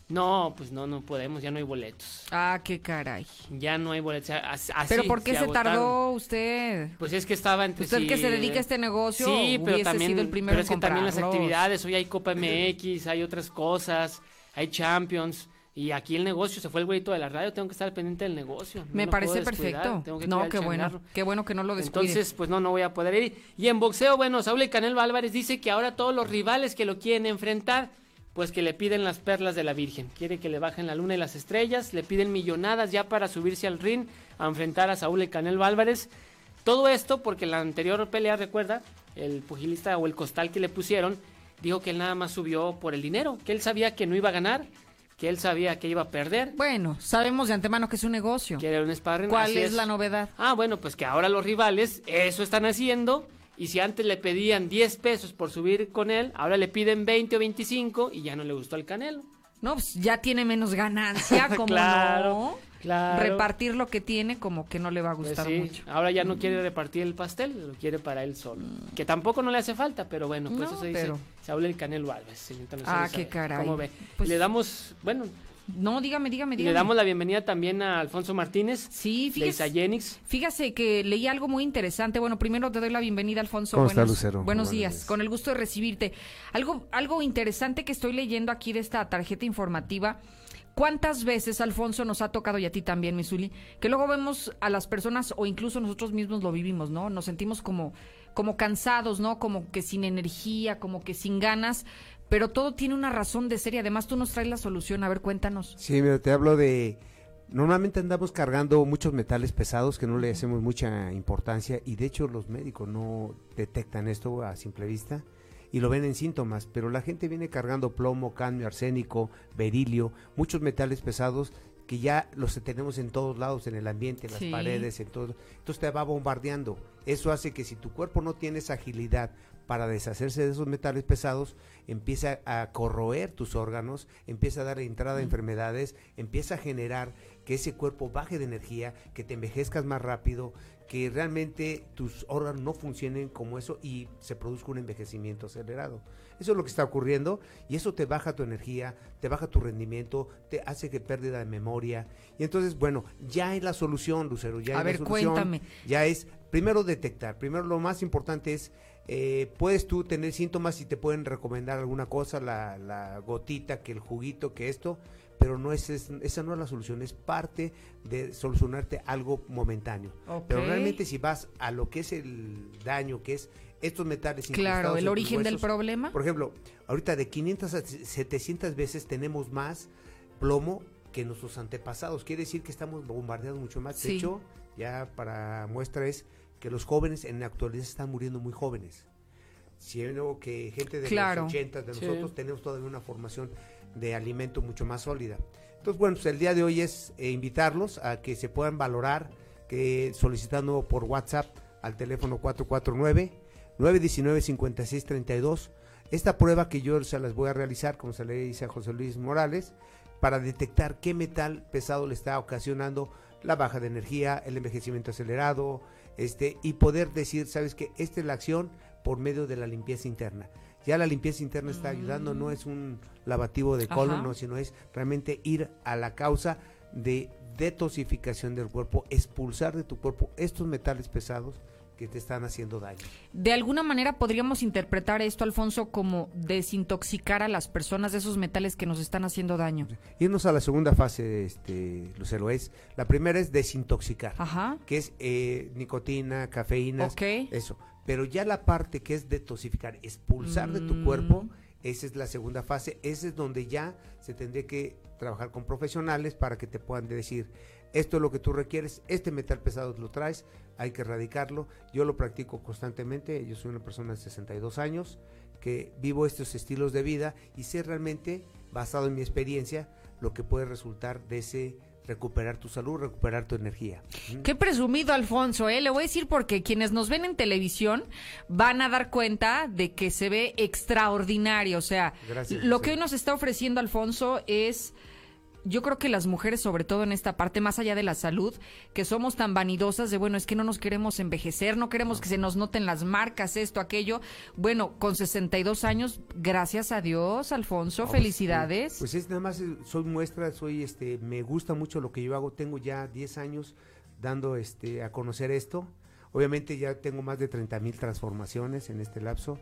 No, pues no, no podemos, ya no hay boletos. Ah, qué caray. Ya no hay boletos. así Pero ¿por qué se, tardó usted? Pues es que estaba entre Usted sí, que se dedica a este negocio, Sí, pero también, sido el primero pero es que también las actividades, hoy hay Copa MX, hay otras cosas, hay Champions, y aquí el negocio, se fue el güeyito de la radio, tengo que estar pendiente del negocio. Me parece perfecto. No, qué bueno. Qué bueno que no lo descuide. Entonces, pues no, no voy a poder ir. Y en boxeo, bueno, Saúl El Canelo Álvarez dice que ahora todos los rivales que lo quieren enfrentar, pues que le piden las perlas de la Virgen. Quiere que le bajen la luna y las estrellas, le piden millonadas ya para subirse al ring a enfrentar a Saúl El Canelo Álvarez. Todo esto porque la anterior pelea, recuerda, el pugilista o el costal que le pusieron, dijo que él nada más subió por el dinero, que él sabía que no iba a ganar, que él sabía que iba a perder. Bueno, sabemos de antemano que es un negocio. Que era un sparring. ¿Cuál es la novedad? Ah, bueno, pues que ahora los rivales eso están haciendo. Y si antes le pedían 10 pesos por subir con él, ahora le piden 20 o 25 y ya no le gustó al Canelo. No, pues ya tiene menos ganancia, como Claro, no. claro. Repartir lo que tiene, como que no le va a Pues gustar sí, mucho. Ahora ya no quiere repartir el pastel, lo quiere para él solo. Que tampoco no le hace falta, pero bueno, pues No, eso dice pero- Saúl el Canelo Lucero Ah, qué caray. ¿Cómo ve? Pues- le damos, bueno, No, dígame, dígame, y dígame. le damos la bienvenida también a Alfonso Martínez. Sí, fíjese. Isagenix. Fíjase que leí algo muy interesante. Bueno, primero te doy la bienvenida, Alfonso. ¿Cómo está, buenos, Lucero? Buenos Buenos días, días. con el gusto de recibirte. Algo, algo interesante que estoy leyendo aquí de esta tarjeta informativa. ¿Cuántas veces, Alfonso, nos ha tocado, y a ti también, Misuli, que luego vemos a las personas, o incluso nosotros mismos lo vivimos, ¿no? Nos sentimos como, como cansados, ¿no? Como que sin energía, como que sin ganas, pero todo tiene una razón de ser y además tú nos traes la solución. A ver, cuéntanos. Sí, mira, te hablo de... Normalmente andamos cargando muchos metales pesados que no le hacemos mucha importancia y de hecho los médicos no detectan esto a simple vista y lo ven en síntomas, pero la gente viene cargando plomo, cadmio, arsénico, berilio, muchos metales pesados que ya los tenemos en todos lados, en el ambiente, en las Sí. paredes, en todo. Entonces te va bombardeando. Eso hace que si tu cuerpo no tiene esa agilidad para deshacerse de esos metales pesados, empieza a corroer tus órganos, empieza a dar entrada a enfermedades, empieza a generar que ese cuerpo baje de energía, que te envejezcas más rápido, que realmente tus órganos no funcionen como eso y se produzca un envejecimiento acelerado. Eso es lo que está ocurriendo y eso te baja tu energía, te baja tu rendimiento, te hace que pérdida de memoria. Y entonces, bueno, ya es la solución, Lucero, ya A es ver, la solución. cuéntame. Ya es, primero detectar, primero lo más importante es, eh, puedes tú tener síntomas y te pueden recomendar alguna cosa, la, la gotita, que el juguito, que esto, pero no es, es- esa no es la solución, es parte de solucionarte algo momentáneo. Pero realmente si vas a lo que es el daño, que es estos metales Claro, el origen del problema. Por ejemplo, ahorita de 500 a 700 veces tenemos más plomo que nuestros antepasados. Quiere decir que estamos bombardeados mucho más. Sí. De hecho, ya para muestra es que los jóvenes en la actualidad están muriendo muy jóvenes. Siendo que gente de Claro. los 80 de Sí. nosotros tenemos todavía una formación de alimento mucho más sólida. Entonces, bueno, pues el día de hoy es eh, invitarlos a que se puedan valorar, que solicitando por WhatsApp al teléfono 449-919-5632. Esta prueba que yo se las voy a realizar, como se le dice a José Luis Morales, para detectar qué metal pesado le está ocasionando la baja de energía, el envejecimiento acelerado, este, y poder decir, sabes que esta es la acción por medio de la limpieza interna. Ya la limpieza interna está ayudando, no es un lavativo de colon, no, sino es realmente ir a la causa de detoxificación del cuerpo, expulsar de tu cuerpo estos metales pesados que te están haciendo daño. De alguna manera podríamos interpretar esto, Alfonso, como desintoxicar a las personas de esos metales que nos están haciendo daño. Irnos a la segunda fase, este, Lucero, es, la primera es desintoxicar, Ajá. que es eh, nicotina, cafeína, eso. Pero ya la parte que es detoxificar, expulsar de tu Mm. cuerpo, esa es la segunda fase, esa es donde ya se tendría que trabajar con profesionales para que te puedan decir, esto es lo que tú requieres, este metal pesado lo traes, hay que erradicarlo. Yo lo practico constantemente, yo soy una persona de 62 años que vivo estos estilos de vida y sé realmente, basado en mi experiencia, lo que puede resultar de ese recuperar tu salud, recuperar tu energía. Qué presumido, Alfonso, ¿eh? Le voy a decir porque quienes nos ven en televisión van a dar cuenta de que se ve extraordinario. O sea, Gracias, lo que hoy nos está ofreciendo Alfonso es. Yo creo que las mujeres, sobre todo en esta parte, más allá de la salud, que somos tan vanidosas de, bueno, es que no nos queremos envejecer, no queremos que se nos noten las marcas, esto, aquello. Bueno, con 62 años, gracias a Dios, Alfonso, pues, felicidades. Pues es nada más, soy muestra, soy este, me gusta mucho lo que yo hago, tengo ya 10 años dando este a conocer esto. Obviamente ya tengo más de 30 mil transformaciones en este lapso,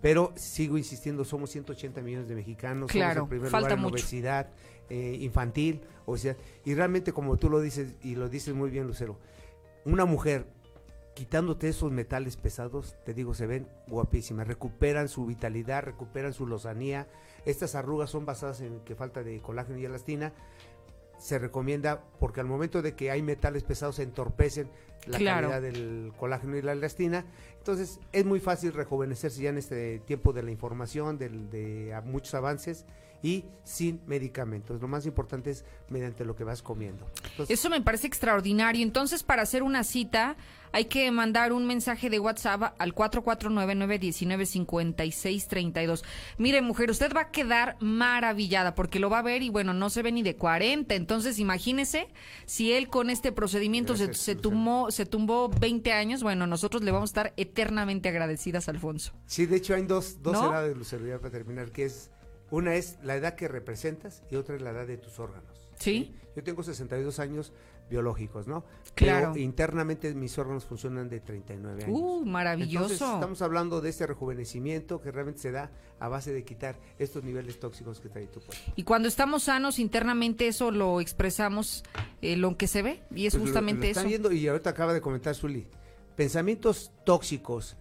pero sigo insistiendo, somos 180 millones de mexicanos, Claro, somos el primer falta lugar en mucho. obesidad eh, infantil, obesidad, y realmente como tú lo dices, y lo dices muy bien Lucero, una mujer quitándote esos metales pesados, te digo, se ven guapísimas, recuperan su vitalidad, recuperan su lozanía. Estas arrugas son basadas en que falta de colágeno y elastina. Se recomienda porque al momento de que hay metales pesados se entorpecen la Claro. calidad del colágeno y la elastina. Entonces es muy fácil rejuvenecerse ya en este tiempo de la información, de, a muchos avances y sin medicamentos. Lo más importante es mediante lo que vas comiendo. Entonces, Eso me parece extraordinario. Entonces, para hacer una cita, hay que mandar un mensaje de WhatsApp al 449-919-5632. Mire, mujer, usted va a quedar maravillada porque lo va a ver y bueno, no se ve ni de 40. Entonces, imagínese si él con este procedimiento se, se, tumbó, se tumbó 20 años. Bueno, nosotros le vamos a estar eternamente agradecidas, Alfonso. Sí, de hecho hay dos, dos ¿No? edades, Lucero, para terminar, que es, una es la edad que representas y otra es la edad de tus órganos. Sí. Yo tengo 62 años biológicos, ¿no? Claro. Pero internamente mis órganos funcionan de 39 años. Uh, maravilloso. Entonces, estamos hablando de este rejuvenecimiento que realmente se da a base de quitar estos niveles tóxicos que trae tu cuerpo. Y cuando estamos sanos internamente, eso lo expresamos eh, lo que se ve y es Pues lo- justamente lo están eso. viendo y ahorita acaba de comentar Zuli. Pensamientos tóxicos,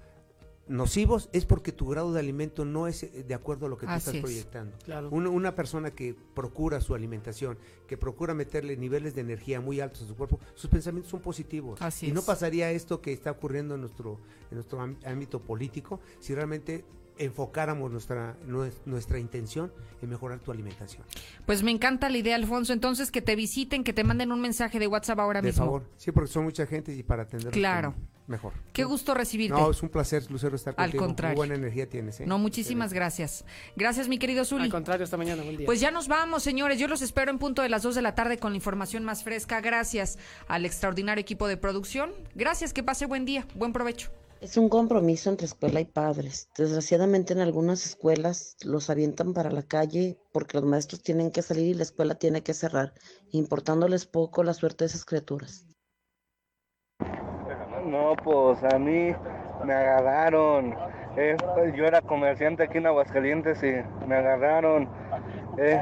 nocivos, es porque tu grado de alimento no es eh, de acuerdo a lo que tú Así estás es. proyectando. Claro. Una, una persona que procura su alimentación, que procura meterle niveles de energía muy altos a su cuerpo, sus pensamientos son positivos. Así y no pasaría esto que está ocurriendo en nuestro, en nuestro ámbito político si realmente enfocáramos nuestra, nues- nuestra intención en mejorar tu alimentación. Pues me encanta la idea, Alfonso. Entonces, que te visiten, que te manden un mensaje de WhatsApp ahora de mismo. favor. Sí, porque son mucha gente y para atenderlos Claro. con- mejor. Qué gusto recibirte. No, es un placer, Lucero, estar Al contigo. contrario. Muy buena energía tienes, ¿eh? No, muchísimas gracias. Gracias, mi querido Zuli. Al contrario, hasta mañana. Buen día. Pues ya nos vamos, señores. Yo los espero en punto de las 2 de la tarde con la información más fresca. Gracias al extraordinario equipo de producción. Gracias, que pase buen día. Buen provecho. Es un compromiso entre escuela y padres. Desgraciadamente en algunas escuelas los avientan para la calle porque los maestros tienen que salir y la escuela tiene que cerrar, importándoles poco la suerte de esas criaturas. No, pues a mí me agarraron. Eh, pues, yo era comerciante aquí en Aguascalientes y me agarraron. Eh,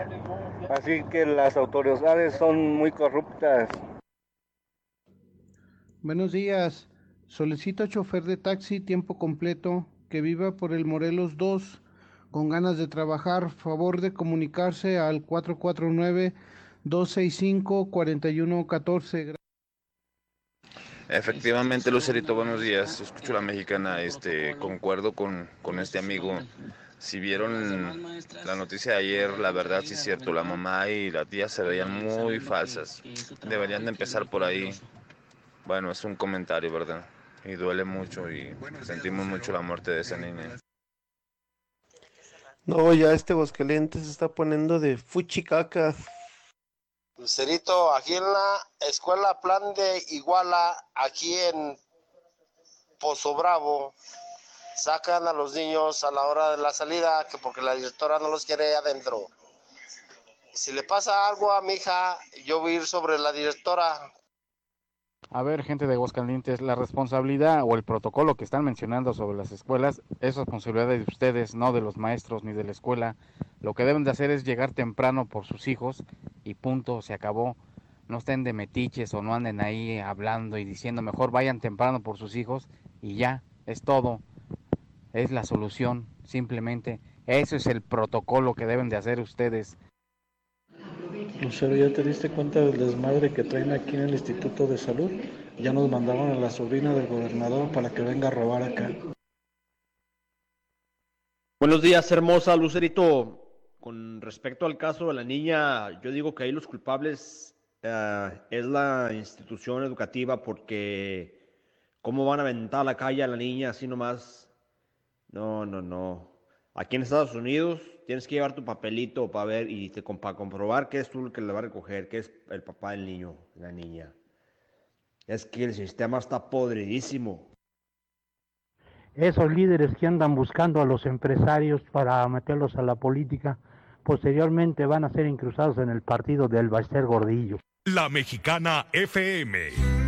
así que las autoridades son muy corruptas. Buenos días. Solicito chofer de taxi tiempo completo que viva por el Morelos 2 con ganas de trabajar. Favor de comunicarse al 449-265-4114. Efectivamente, Lucerito, buenos días. Escucho la mexicana, este, concuerdo con, con este amigo. Si vieron la noticia de ayer, la verdad sí es cierto, la mamá y la tía se veían muy falsas. Deberían de empezar por ahí. Bueno, es un comentario, ¿verdad? Y duele mucho y sentimos mucho la muerte de esa niña. No, ya este Boscaliente se está poniendo de fuchicaca. Lucerito, aquí en la escuela Plan de Iguala, aquí en Pozo Bravo, sacan a los niños a la hora de la salida, que porque la directora no los quiere adentro. Si le pasa algo a mi hija, yo voy a ir sobre la directora. A ver, gente de Aguascalientes, la responsabilidad o el protocolo que están mencionando sobre las escuelas es responsabilidad de ustedes, no de los maestros ni de la escuela. Lo que deben de hacer es llegar temprano por sus hijos y punto, se acabó. No estén de metiches o no anden ahí hablando y diciendo mejor vayan temprano por sus hijos y ya, es todo. Es la solución, simplemente. Eso es el protocolo que deben de hacer ustedes. Lucero, ¿ya te diste cuenta del desmadre que traen aquí en el Instituto de Salud? Ya nos mandaron a la sobrina del gobernador para que venga a robar acá. Buenos días, hermosa Lucerito. Con respecto al caso de la niña, yo digo que ahí los culpables eh, es la institución educativa porque cómo van a aventar a la calle a la niña así nomás. No, no, no. Aquí en Estados Unidos tienes que llevar tu papelito para ver y te, para comprobar que es tú el que le va a recoger, que es el papá del niño, la niña. Es que el sistema está podridísimo. Esos líderes que andan buscando a los empresarios para meterlos a la política, posteriormente van a ser incrustados en el partido del Baster Gordillo. La Mexicana FM.